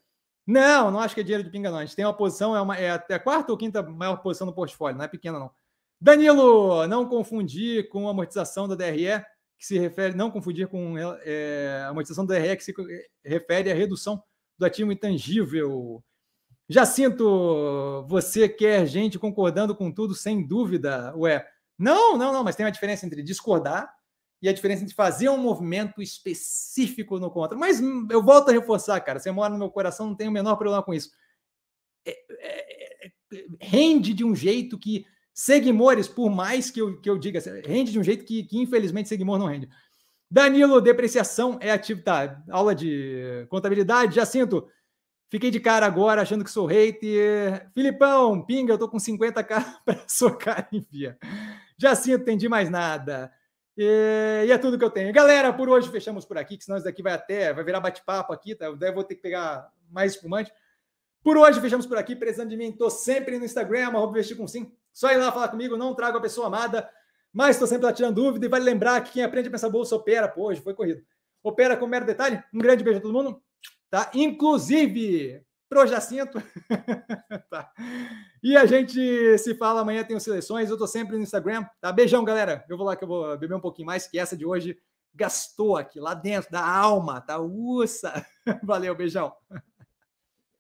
Não, não acho que é dinheiro de pinga, não. A gente tem uma posição, é, uma, é a quarta ou quinta maior posição no portfólio, não é pequena, não. Danilo, não confundir com a amortização da DRE, que se refere, não confundir com é, a amortização da DRE, que se refere à redução do ativo intangível. Já sinto você quer gente concordando com tudo, sem dúvida, ué. Não, não, não, mas tem uma diferença entre discordar e a diferença entre fazer um movimento específico no contra. Mas eu volto a reforçar, cara, você mora no meu coração, não tenho o menor problema com isso. É, é, é, rende de um jeito que Seguimores, por mais que eu, que eu diga, rende de um jeito que, que infelizmente Seguimor não rende. Danilo, depreciação é ativo. Tá, aula de contabilidade, Jacinto. Fiquei de cara agora achando que sou hater. Filipão, pinga, eu tô com 50k para socar em via. Jacinto, entendi mais nada. E, e, é tudo que eu tenho. Galera, por hoje fechamos por aqui, que senão isso daqui vai até, vai virar bate-papo aqui, tá? Eu vou ter que pegar mais espumante. Por hoje fechamos por aqui. Precisando de mim, tô sempre no Instagram, arroba vestir com sim. Só ir lá falar comigo, não trago a pessoa amada, mas estou sempre lá tirando dúvida e vale lembrar que quem aprende a pensar bolsa opera. Pô, hoje foi corrido. Opera com mero detalhe. Um grande beijo a todo mundo. Tá? Inclusive pro Jacinto. tá. E a gente se fala amanhã, tem seleções. Eu tô sempre no Instagram. Tá? Beijão, galera. Eu vou lá que eu vou beber um pouquinho mais, que essa de hoje gastou aqui, lá dentro da alma, tá? Uça! Valeu, beijão.